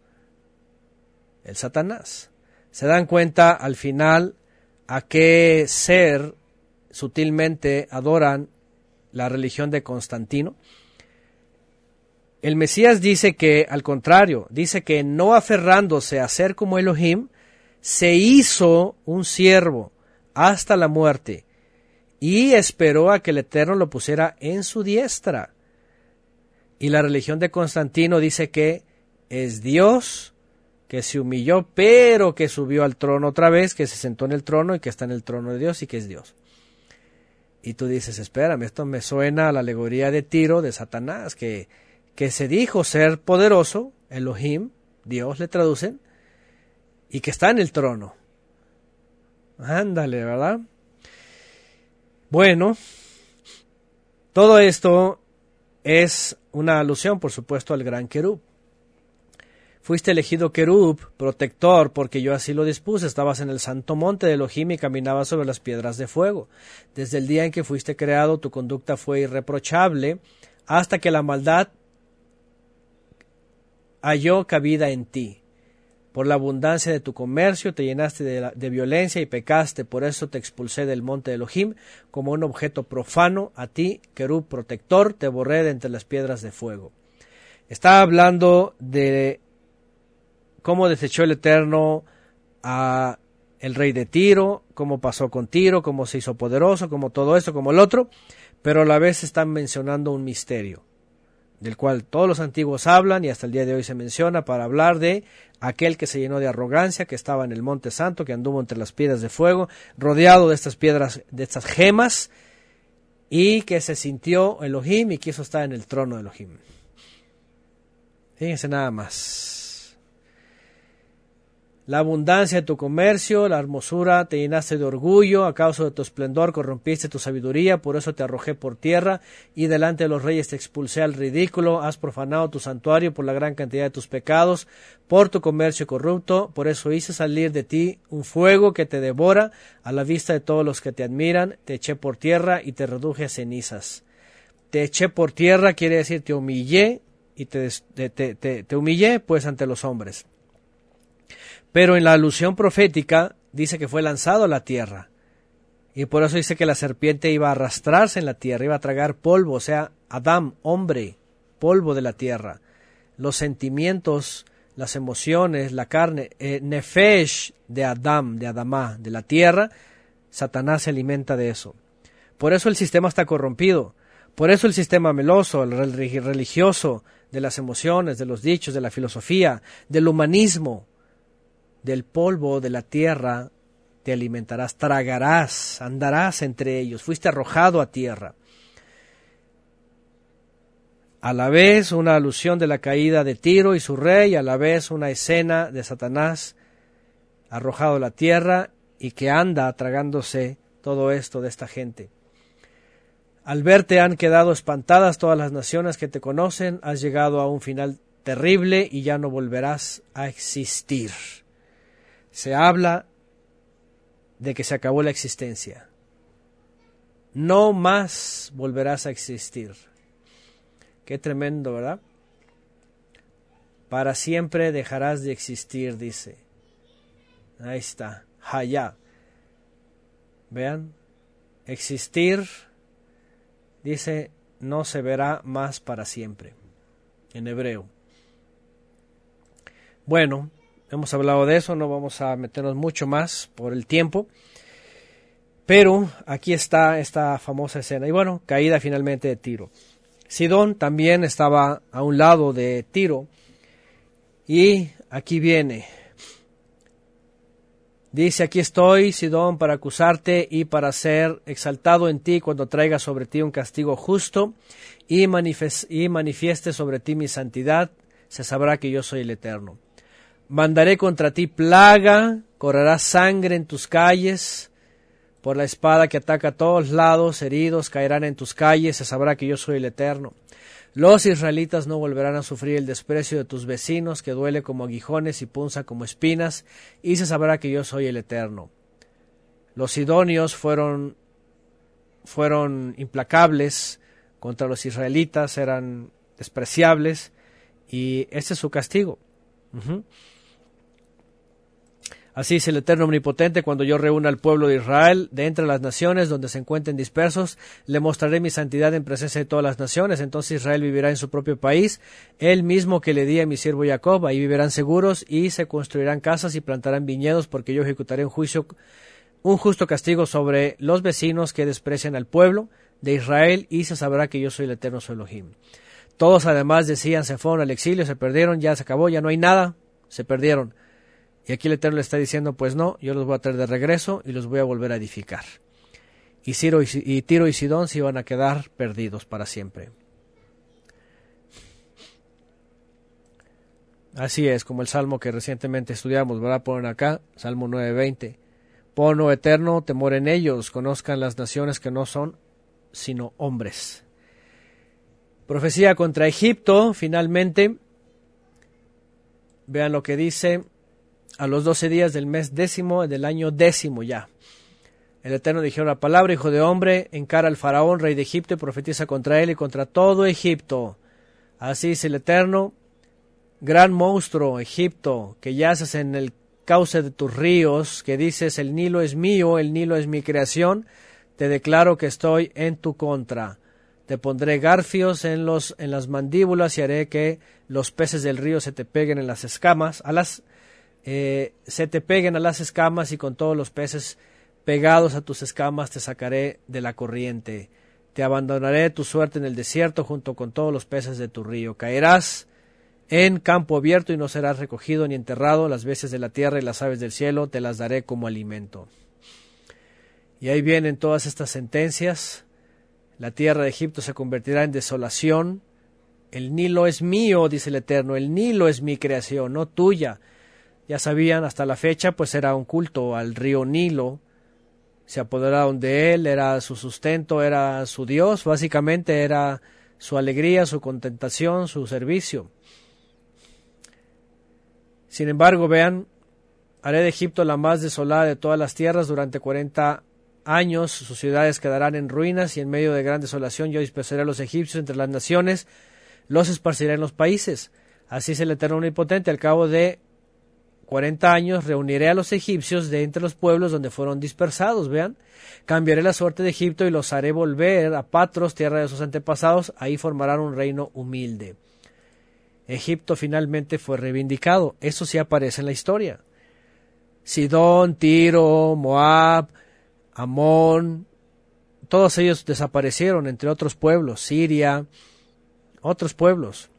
El Satanás. Se dan cuenta al final a qué ser sutilmente adoran la religión de Constantino. El Mesías dice que, al contrario, dice que no aferrándose a ser como Elohim, se hizo un siervo hasta la muerte y esperó a que el Eterno lo pusiera en su diestra. Y la religión de Constantino dice que es Dios que se humilló, pero que subió al trono otra vez, que se sentó en el trono y que está en el trono de Dios y que es Dios. Y tú dices, espérame, esto me suena a la alegoría de Tiro de Satanás, que, que se dijo ser poderoso, Elohim, Dios le traducen, y que está en el trono. Ándale, ¿verdad? Bueno, todo esto es una alusión, por supuesto, al gran querub. Fuiste elegido querub, protector, porque yo así lo dispuse. Estabas en el santo monte de Elohim y caminabas sobre las piedras de fuego. Desde el día en que fuiste creado, tu conducta fue irreprochable, hasta que la maldad halló cabida en ti. Por la abundancia de tu comercio te llenaste de, violencia y pecaste, por eso te expulsé del monte de Elohim como un objeto profano, a ti, querub protector, te borré de entre las piedras de fuego. Está hablando de cómo desechó el Eterno a el rey de Tiro, cómo pasó con Tiro, cómo se hizo poderoso, como todo esto, como el otro, pero a la vez están mencionando un misterio, del cual todos los antiguos hablan y hasta el día de hoy se menciona para hablar de aquel que se llenó de arrogancia, que estaba en el monte santo, que anduvo entre las piedras de fuego, rodeado de estas piedras, de estas gemas, y que se sintió Elohim y quiso estar en el trono de Elohim. Fíjense nada más. La abundancia de tu comercio, la hermosura, te llenaste de orgullo, a causa de tu esplendor corrompiste tu sabiduría, por eso te arrojé por tierra, y delante de los reyes te expulsé al ridículo, has profanado tu santuario por la gran cantidad de tus pecados, por tu comercio corrupto, por eso hice salir de ti un fuego que te devora, a la vista de todos los que te admiran, te eché por tierra y te reduje a cenizas. Te eché por tierra quiere decir te humillé y te, te, te humillé pues ante los hombres pero en la alusión profética dice que fue lanzado a la tierra. Y por eso dice que la serpiente iba a arrastrarse en la tierra, iba a tragar polvo, o sea, Adán, hombre, polvo de la tierra. Los sentimientos, las emociones, la carne, eh, nefesh de Adán, de Adamá, de la tierra, Satanás se alimenta de eso. Por eso el sistema está corrompido. Por eso el sistema meloso, el religioso, de las emociones, de los dichos, de la filosofía, del humanismo, del polvo de la tierra te alimentarás, tragarás, andarás entre ellos, fuiste arrojado a tierra. A la vez una alusión de la caída de Tiro y su rey, a la vez una escena de Satanás arrojado a la tierra y que anda tragándose todo esto de esta gente. Al verte han quedado espantadas todas las naciones que te conocen, has llegado a un final terrible y ya no volverás a existir se habla de que se acabó la existencia. No más volverás a existir. Qué tremendo, ¿verdad? Para siempre dejarás de existir, dice. Ahí está. Hayá. Vean. Existir, dice, no se verá más para siempre. En hebreo. Bueno, Hemos hablado de eso, no vamos a meternos mucho más por el tiempo. Pero aquí está esta famosa escena. Y bueno, caída finalmente de Tiro. Sidón también estaba a un lado de Tiro. Y aquí viene. Dice, aquí estoy, Sidón, para acusarte y para ser exaltado en ti cuando traiga sobre ti un castigo justo y, manifieste sobre ti mi santidad, se sabrá que yo soy el Eterno. Mandaré contra ti plaga, correrá sangre en tus calles, por la espada que ataca a todos lados, heridos caerán en tus calles, se sabrá que yo soy el Eterno. Los israelitas no volverán a sufrir el desprecio de tus vecinos, que duele como aguijones y punza como espinas, y se sabrá que yo soy el Eterno. Los sidonios fueron, fueron implacables contra los israelitas, eran despreciables, y este es su castigo. Así es el Eterno Omnipotente, cuando yo reúna al pueblo de Israel de entre las naciones donde se encuentren dispersos, le mostraré mi santidad en presencia de todas las naciones. Entonces Israel vivirá en su propio país, el mismo que le di a mi siervo Jacob. Ahí vivirán seguros y se construirán casas y plantarán viñedos, porque yo ejecutaré un juicio, un justo castigo sobre los vecinos que desprecian al pueblo de Israel y se sabrá que yo soy el Eterno su Elohim. Todos además decían, se fueron al exilio, se perdieron, ya se acabó, ya no hay nada, se perdieron. Y aquí el Eterno le está diciendo, pues no, yo los voy a traer de regreso y los voy a volver a edificar. Y, Ciro y, Tiro y Sidón se iban a quedar perdidos para siempre. Así es, como el salmo que recientemente estudiamos, ¿verdad? Ponen acá, Salmo 9:20. Pono eterno temor en ellos, conozcan las naciones que no son sino hombres. Profecía contra Egipto, finalmente. Vean lo que dice a los doce días del mes décimo del año décimo ya. El Eterno dijo la palabra, hijo de hombre, encara al faraón, rey de Egipto, y profetiza contra él y contra todo Egipto. Así dice el Eterno, gran monstruo, Egipto, que yaces en el cauce de tus ríos, que dices, el Nilo es mío, el Nilo es mi creación, te declaro que estoy en tu contra. Te pondré garfios en, los, en las mandíbulas y haré que los peces del río se te peguen en las escamas, a las eh, se te peguen a las escamas y con todos los peces pegados a tus escamas te sacaré de la corriente. Te abandonaré tu suerte en el desierto junto con todos los peces de tu río. Caerás en campo abierto y no serás recogido ni enterrado. Las bestias de la tierra y las aves del cielo te las daré como alimento. Y ahí vienen todas estas sentencias. La tierra de Egipto se convertirá en desolación. El Nilo es mío, dice el Eterno. El Nilo es mi creación, no tuya ya sabían, hasta la fecha, pues era un culto al río Nilo, se apoderaron de él, era su sustento, era su Dios, básicamente era su alegría, su contentación, su servicio. Sin embargo, vean, haré de Egipto la más desolada de todas las tierras durante cuarenta años, sus ciudades quedarán en ruinas y en medio de gran desolación yo dispersaré a los egipcios entre las naciones, los esparciré en los países. Así es el Eterno Omnipotente, al cabo de cuarenta años reuniré a los egipcios de entre los pueblos donde fueron dispersados, vean, cambiaré la suerte de Egipto y los haré volver a Patros, tierra de sus antepasados, ahí formarán un reino humilde. Egipto finalmente fue reivindicado, eso sí aparece en la historia. Sidón, Tiro, Moab, Amón, todos ellos desaparecieron, entre otros pueblos, Siria, otros pueblos.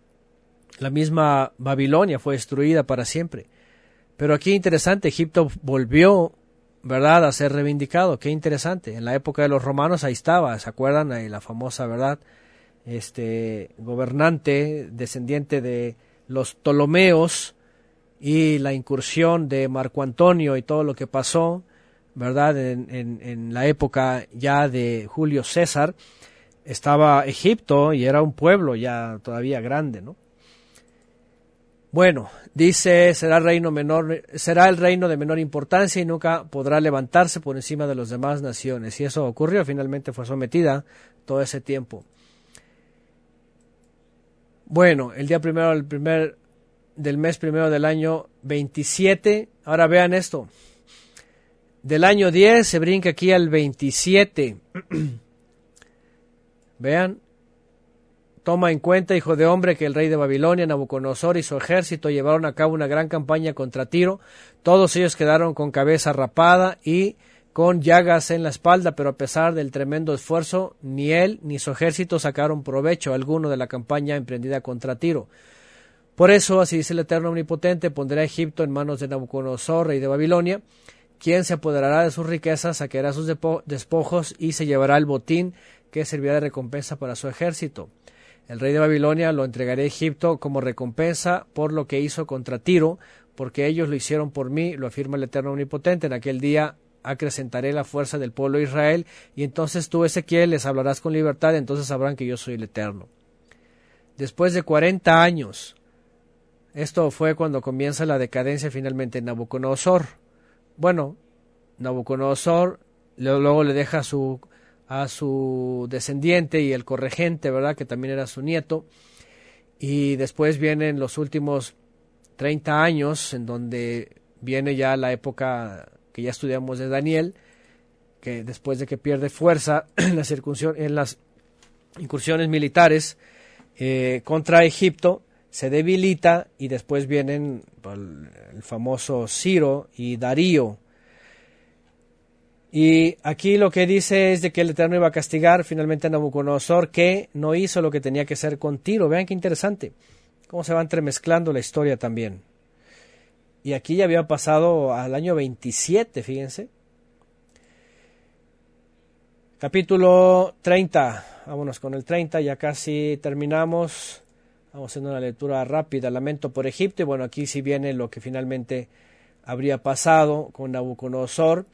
La misma Babilonia fue destruida para siempre. Pero aquí interesante, Egipto volvió, ¿verdad?, a ser reivindicado. Qué interesante. En la época de los romanos ahí estaba, ¿se acuerdan? Ahí la famosa, ¿verdad? Este gobernante, descendiente de los Ptolomeos y la incursión de Marco Antonio y todo lo que pasó, ¿verdad? En, en, en la época ya de Julio César, estaba Egipto y era un pueblo ya todavía grande, ¿no? Bueno, dice, será, reino menor, será el reino de menor importancia y nunca podrá levantarse por encima de las demás naciones. Y eso ocurrió, finalmente fue sometida todo ese tiempo. Bueno, el día primero del, primer, del mes primero del año 27, ahora vean esto, del año 10 se brinca aquí al 27. vean, Toma en cuenta, hijo de hombre, que el rey de Babilonia, Nabucodonosor y su ejército llevaron a cabo una gran campaña contra Tiro. Todos ellos quedaron con cabeza rapada y con llagas en la espalda, pero a pesar del tremendo esfuerzo, ni él ni su ejército sacaron provecho alguno de la campaña emprendida contra Tiro. Por eso, así dice el Eterno Omnipotente, pondrá a Egipto en manos de Nabucodonosor, rey de Babilonia, quien se apoderará de sus riquezas, saqueará sus despojos y se llevará el botín que servirá de recompensa para su ejército. El rey de Babilonia lo entregaré a Egipto como recompensa por lo que hizo contra Tiro, porque ellos lo hicieron por mí, lo afirma el Eterno Omnipotente. En aquel día acrecentaré la fuerza del pueblo de Israel, y entonces tú, Ezequiel, les hablarás con libertad, entonces sabrán que yo soy el Eterno. Después de cuarenta años, esto fue cuando comienza la decadencia finalmente en Nabucodonosor. Bueno, Nabucodonosor luego le deja su a su descendiente y el corregente, ¿verdad? Que también era su nieto. Y después vienen los últimos 30 años en donde viene ya la época que ya estudiamos de Daniel, que después de que pierde fuerza en las, en las incursiones militares eh, contra Egipto, se debilita y después vienen el famoso Ciro y Darío, y aquí lo que dice es de que el Eterno iba a castigar finalmente a Nabucodonosor, que no hizo lo que tenía que hacer con Tiro. Vean qué interesante, cómo se va entremezclando la historia también. Y aquí ya había pasado al año 27, fíjense. Capítulo 30, vámonos con el 30, ya casi terminamos. Vamos haciendo una lectura rápida, lamento por Egipto. Y bueno, aquí sí viene lo que finalmente habría pasado con Nabucodonosor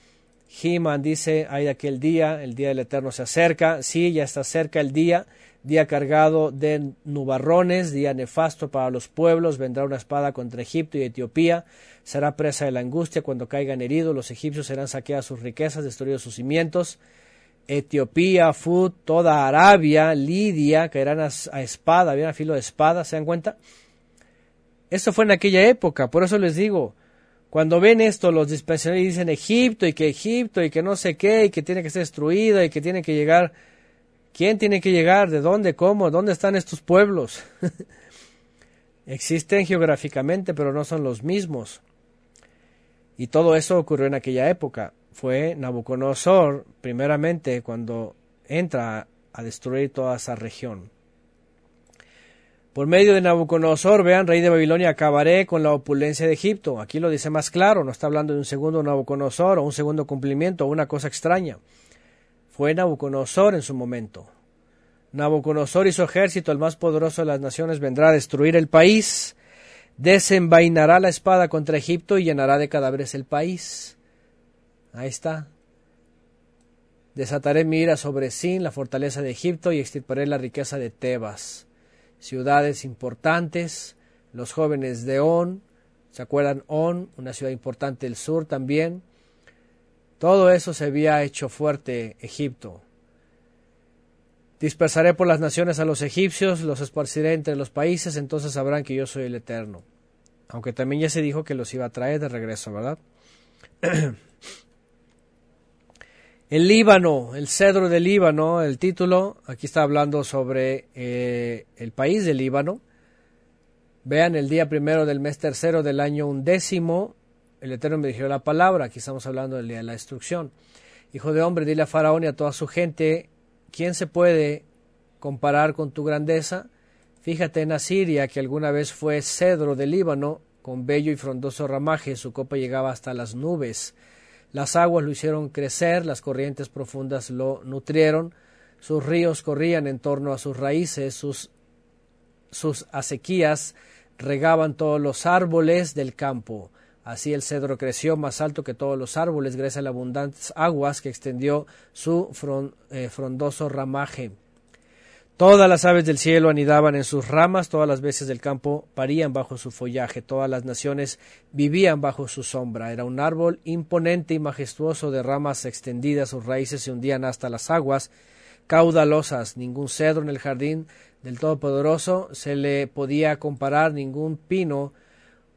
He-Man dice, hay aquel día, el día del Eterno se acerca, sí, ya está cerca el día, día cargado de nubarrones, día nefasto para los pueblos, vendrá una espada contra Egipto y Etiopía, será presa de la angustia cuando caigan heridos, los egipcios serán saqueadas sus riquezas, destruidos sus cimientos, Etiopía, Fud, toda Arabia, Lidia, caerán a, a espada, bien a filo de espada, ¿se dan cuenta? Esto fue en aquella época, por eso les digo, cuando ven esto, los dispensadores dicen Egipto y que Egipto y que no sé qué y que tiene que ser destruida y que tiene que llegar. ¿Quién tiene que llegar? ¿De dónde? ¿Cómo? ¿Dónde están estos pueblos? Existen geográficamente, pero no son los mismos. Y todo eso ocurrió en aquella época. Fue Nabucodonosor, primeramente, cuando entra a destruir toda esa región. Por medio de Nabucodonosor, vean, rey de Babilonia, acabaré con la opulencia de Egipto. Aquí lo dice más claro, no está hablando de un segundo Nabucodonosor o un segundo cumplimiento o una cosa extraña. Fue Nabucodonosor en su momento. Nabucodonosor y su ejército, el más poderoso de las naciones, vendrá a destruir el país. Desenvainará la espada contra Egipto y llenará de cadáveres el país. Ahí está. Desataré mi ira sobre Sin, la fortaleza de Egipto, y extirparé la riqueza de Tebas. Ciudades importantes, los jóvenes de On, ¿se acuerdan On? Una ciudad importante del sur también. Todo eso se había hecho fuerte Egipto. Dispersaré por las naciones a los egipcios, los esparciré entre los países, entonces sabrán que yo soy el Eterno. Aunque también ya se dijo que los iba a traer de regreso, ¿verdad? El Líbano, el cedro del Líbano, el título, aquí está hablando sobre eh, el país del Líbano. Vean el día primero del mes tercero del año undécimo, el Eterno me dijo la palabra, aquí estamos hablando del día de la destrucción. Hijo de hombre, dile a Faraón y a toda su gente, ¿quién se puede comparar con tu grandeza? Fíjate en Asiria, que alguna vez fue cedro del Líbano, con bello y frondoso ramaje, su copa llegaba hasta las nubes. Las aguas lo hicieron crecer, las corrientes profundas lo nutrieron, sus ríos corrían en torno a sus raíces, sus, sus acequias regaban todos los árboles del campo. Así el cedro creció más alto que todos los árboles gracias a las abundantes aguas que extendió su eh, frondoso ramaje. Todas las aves del cielo anidaban en sus ramas, todas las bestias del campo parían bajo su follaje, todas las naciones vivían bajo su sombra. Era un árbol imponente y majestuoso de ramas extendidas, sus raíces se hundían hasta las aguas caudalosas. Ningún cedro en el jardín del Todopoderoso se le podía comparar, ningún pino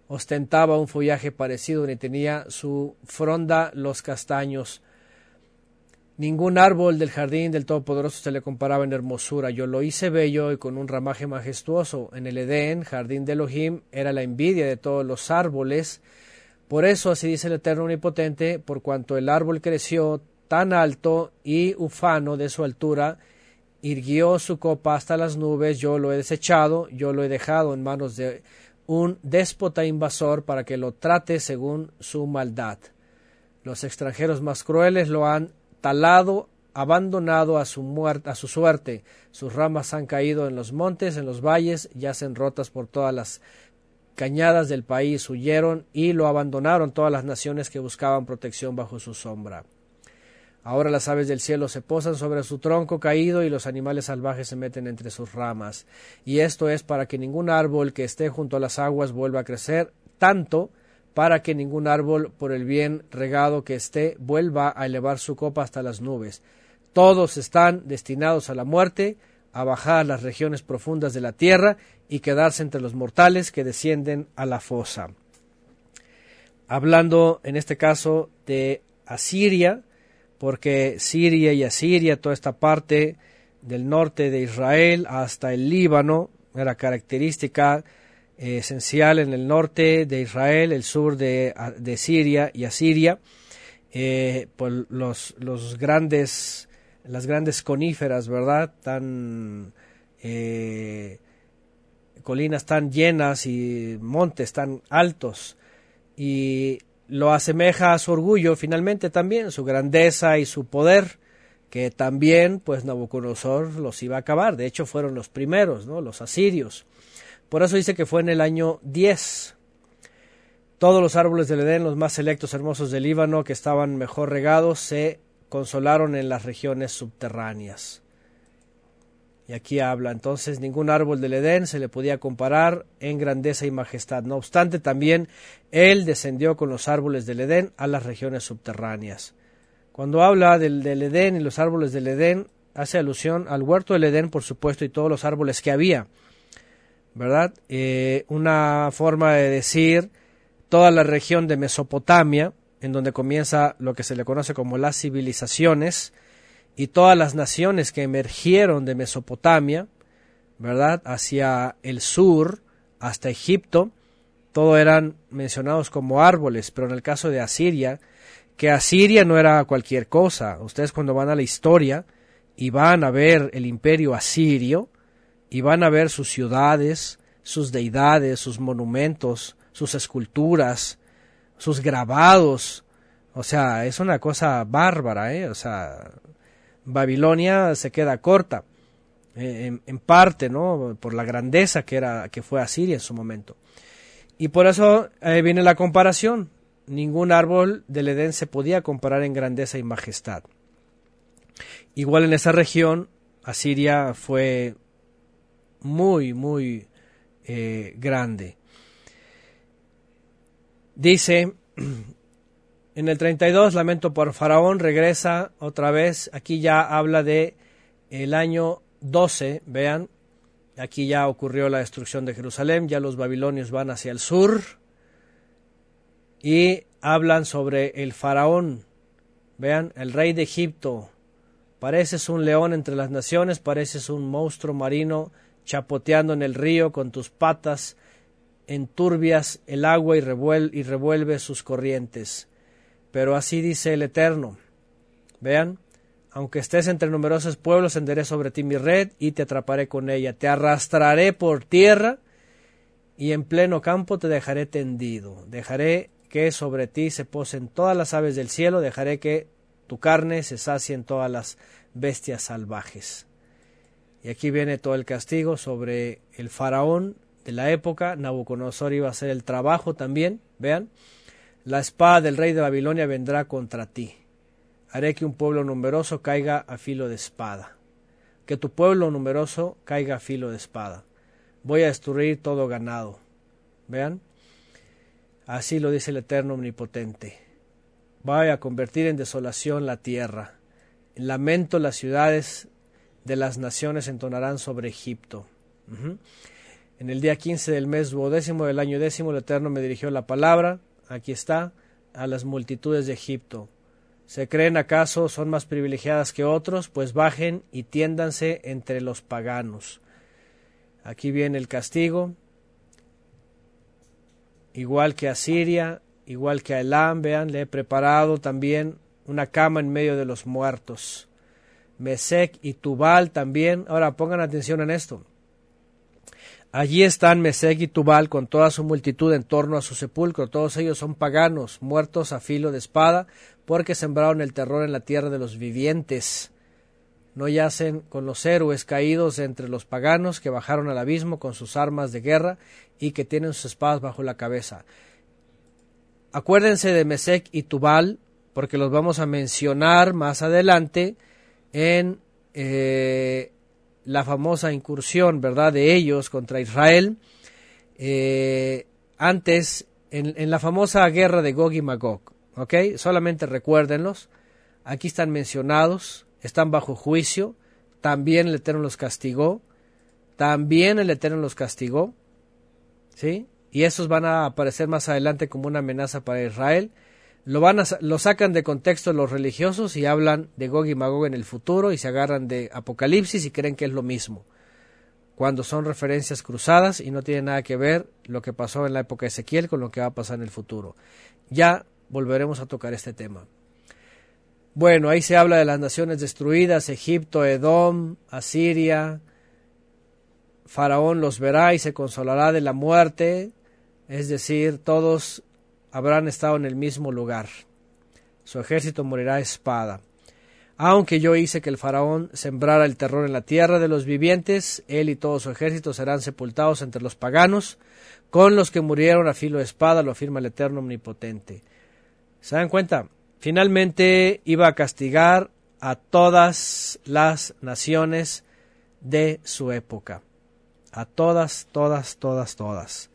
ostentaba un follaje parecido ni tenía su fronda los castaños Ningún árbol del jardín del Todopoderoso se le comparaba en hermosura. Yo lo hice bello y con un ramaje majestuoso. En el Edén, jardín de Elohim, era la envidia de todos los árboles. Por eso, así dice el Eterno Omnipotente, por cuanto el árbol creció tan alto y ufano de su altura, irguió su copa hasta las nubes, yo lo he desechado, yo lo he dejado en manos de un déspota invasor para que lo trate según su maldad. Los extranjeros más crueles lo han talado, abandonado a su, muerte, a su suerte. Sus ramas han caído en los montes, en los valles, yacen rotas por todas las cañadas del país, huyeron y lo abandonaron todas las naciones que buscaban protección bajo su sombra. Ahora las aves del cielo se posan sobre su tronco caído y los animales salvajes se meten entre sus ramas. Y esto es para que ningún árbol que esté junto a las aguas vuelva a crecer tanto para que ningún árbol, por el bien regado que esté, vuelva a elevar su copa hasta las nubes. Todos están destinados a la muerte, a bajar a las regiones profundas de la tierra y quedarse entre los mortales que descienden a la fosa. Hablando en este caso de Asiria, porque Siria y Asiria, toda esta parte del norte de Israel hasta el Líbano, era característica esencial en el norte de Israel, el sur de, Siria y Asiria, eh, por los, los, grandes, las grandes coníferas, ¿verdad? Tan eh, colinas tan llenas y montes tan altos y lo asemeja a su orgullo finalmente también, su grandeza y su poder que también pues Nabucodonosor los iba a acabar, de hecho fueron los primeros, ¿no? los asirios. Por eso dice que fue en el año 10. Todos los árboles del Edén, los más selectos, hermosos del Líbano, que estaban mejor regados, se consolaron en las regiones subterráneas. Y aquí habla, entonces, ningún árbol del Edén se le podía comparar en grandeza y majestad. No obstante, también él descendió con los árboles del Edén a las regiones subterráneas. Cuando habla del, del Edén y los árboles del Edén, hace alusión al huerto del Edén, por supuesto, y todos los árboles que había. ¿Verdad? Eh, una forma de decir toda la región de Mesopotamia, en donde comienza lo que se le conoce como las civilizaciones, y todas las naciones que emergieron de Mesopotamia, ¿verdad? Hacia el sur, hasta Egipto, todo eran mencionados como árboles, pero en el caso de Asiria, que Asiria no era cualquier cosa. Ustedes cuando van a la historia y van a ver el imperio asirio, y van a ver sus ciudades, sus deidades, sus monumentos, sus esculturas, sus grabados. O sea, es una cosa bárbara, ¿eh? O sea, Babilonia se queda corta, eh, en, parte, ¿no? Por la grandeza que, era, que fue Asiria en su momento. Y por eso viene la comparación. Ningún árbol del Edén se podía comparar en grandeza y majestad. Igual en esa región, Asiria fue muy, muy eh, grande. Dice en el 32, lamento por Faraón, regresa otra vez. Aquí ya habla de el año 12, vean, aquí ya ocurrió la destrucción de Jerusalén, ya los babilonios van hacia el sur y hablan sobre el faraón. Vean, el rey de Egipto. Pareces un león entre las naciones, pareces un monstruo marino chapoteando en el río con tus patas enturbias el agua y, revuelve, y revuelve sus corrientes. Pero así dice el Eterno. Vean, aunque estés entre numerosos pueblos, enderé sobre ti mi red y te atraparé con ella. Te arrastraré por tierra y en pleno campo te dejaré tendido. Dejaré que sobre ti se posen todas las aves del cielo, dejaré que tu carne se sacie en todas las bestias salvajes. Y aquí viene todo el castigo sobre el faraón de la época. Nabucodonosor iba a hacer el trabajo también. Vean, la espada del rey de Babilonia vendrá contra ti haré que un pueblo numeroso caiga a filo de espada. Que tu pueblo numeroso caiga a filo de espada. Voy a destruir todo ganado. Vean. Así lo dice el Eterno Omnipotente. Voy a convertir en desolación la tierra. En lamento las ciudades de las naciones entonarán sobre Egipto. En el día quince del mes duodécimo del año décimo, el Eterno me dirigió la palabra, aquí está, a las multitudes de Egipto. ¿Se creen acaso son más privilegiadas que otros? Pues bajen y tiéndanse entre los paganos. Aquí viene el castigo. Igual que a Siria, igual que a Elam, vean, le he preparado también una cama en medio de los muertos. Mesec y Tubal también. Ahora pongan atención en esto. Allí están Mesec y Tubal con toda su multitud en torno a su sepulcro. Todos ellos son paganos, muertos a filo de espada, porque sembraron el terror en la tierra de los vivientes. No yacen con los héroes caídos entre los paganos que bajaron al abismo con sus armas de guerra y que tienen sus espadas bajo la cabeza. Acuérdense de Mesec y Tubal, porque los vamos a mencionar más adelante en eh, la famosa incursión, ¿verdad?, de ellos contra Israel. Eh, antes, en, en, la famosa guerra de Gog y Magog. ¿ok? Solamente recuérdenlos. Aquí están mencionados, están bajo juicio. También el Eterno los castigó. También el Eterno los castigó. ¿Sí? Y esos van a aparecer más adelante como una amenaza para Israel. Lo, van lo sacan de contexto los religiosos y hablan de Gog y Magog en el futuro y se agarran de Apocalipsis y creen que es lo mismo. Cuando son referencias cruzadas y no tiene nada que ver lo que pasó en la época de Ezequiel con lo que va a pasar en el futuro. Ya volveremos a tocar este tema. Bueno, ahí se habla de las naciones destruidas, Egipto, Edom, Asiria. Faraón los verá y se consolará de la muerte, es decir, todos habrán estado en el mismo lugar. Su ejército morirá a espada. Aunque yo hice que el faraón sembrara el terror en la tierra de los vivientes, él y todo su ejército serán sepultados entre los paganos, con los que murieron a filo de espada, lo afirma el Eterno Omnipotente. ¿Se dan cuenta? Finalmente iba a castigar a todas las naciones de su época. A todas, todas, todas, todas.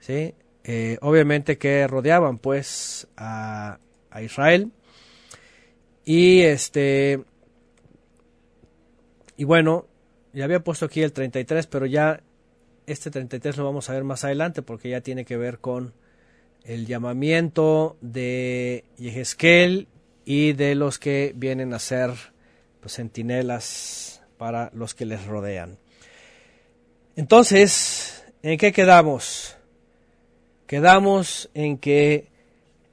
¿Sí? Eh, obviamente que rodeaban pues a, Israel. Y este. Y bueno, ya había puesto aquí el 33, pero ya este 33 lo vamos a ver más adelante porque ya tiene que ver con el llamamiento de Yehezkel y de los que vienen a ser pues, centinelas para los que les rodean. Entonces, ¿en qué quedamos? Quedamos en que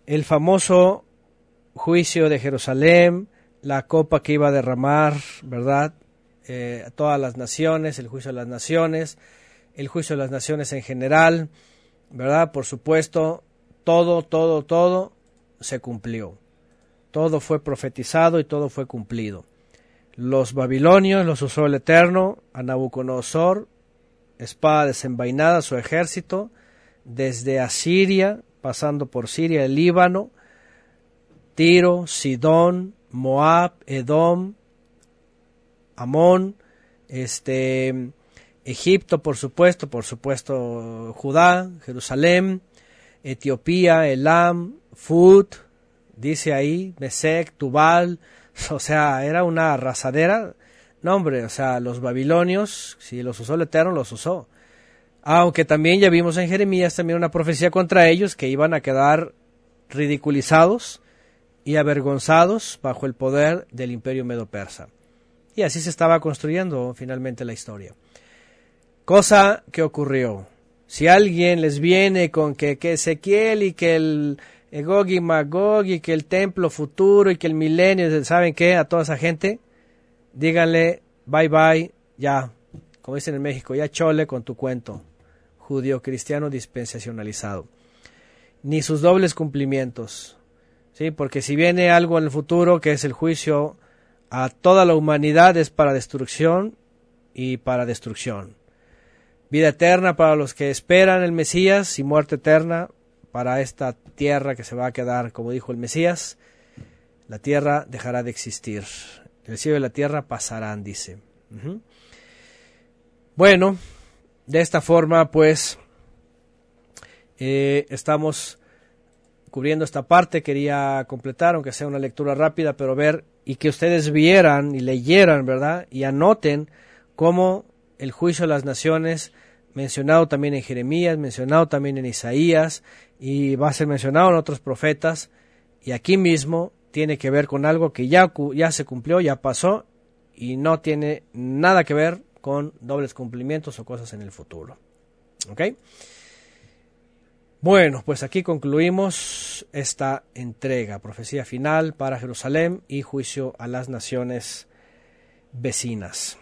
el famoso juicio de Jerusalén, la copa que iba a derramar, ¿verdad? Eh, a todas las naciones, el juicio de las naciones, el juicio de las naciones en general, ¿verdad? Por supuesto, todo, todo, todo se cumplió. Todo fue profetizado y todo fue cumplido. Los babilonios los usó el Eterno, a Nabucodonosor, espada desenvainada, su ejército, desde Asiria, pasando por Siria, el Líbano, Tiro, Sidón, Moab, Edom, Amón, este, Egipto, por supuesto, por supuesto, Judá, Jerusalén, Etiopía, Elam, Fud, dice ahí, Mesec, Tubal, o sea, era una arrasadera. No, hombre, o sea, los babilonios, si los usó el Eterno, los usó. Aunque también ya vimos en Jeremías también una profecía contra ellos que iban a quedar ridiculizados y avergonzados bajo el poder del imperio medo-persa. Y así se estaba construyendo finalmente la historia. Cosa que ocurrió. Si alguien les viene con que, Ezequiel y que el Egog y Magog y que el templo futuro y que el milenio, ¿saben qué? A toda esa gente, díganle bye bye, ya, como dicen en México, ya chole con tu cuento, judío cristiano dispensacionalizado. Ni sus dobles cumplimientos, ¿sí? Porque si viene algo en el futuro que es el juicio a toda la humanidad es para destrucción y para destrucción vida eterna para los que esperan el Mesías y muerte eterna para esta tierra que se va a quedar, como dijo el Mesías, la tierra dejará de existir. El cielo y la tierra pasarán, dice. Bueno, de esta forma, pues, eh, estamos cubriendo esta parte. Quería completar, aunque sea una lectura rápida, pero ver y que ustedes vieran y leyeran, ¿verdad? Y anoten cómo el juicio de las naciones, mencionado también en Jeremías, mencionado también en Isaías, y va a ser mencionado en otros profetas, y aquí mismo tiene que ver con algo que ya, ya se cumplió, ya pasó, y no tiene nada que ver con dobles cumplimientos o cosas en el futuro. ¿Ok? Bueno, pues aquí concluimos esta entrega, profecía final para Jerusalén y juicio a las naciones vecinas.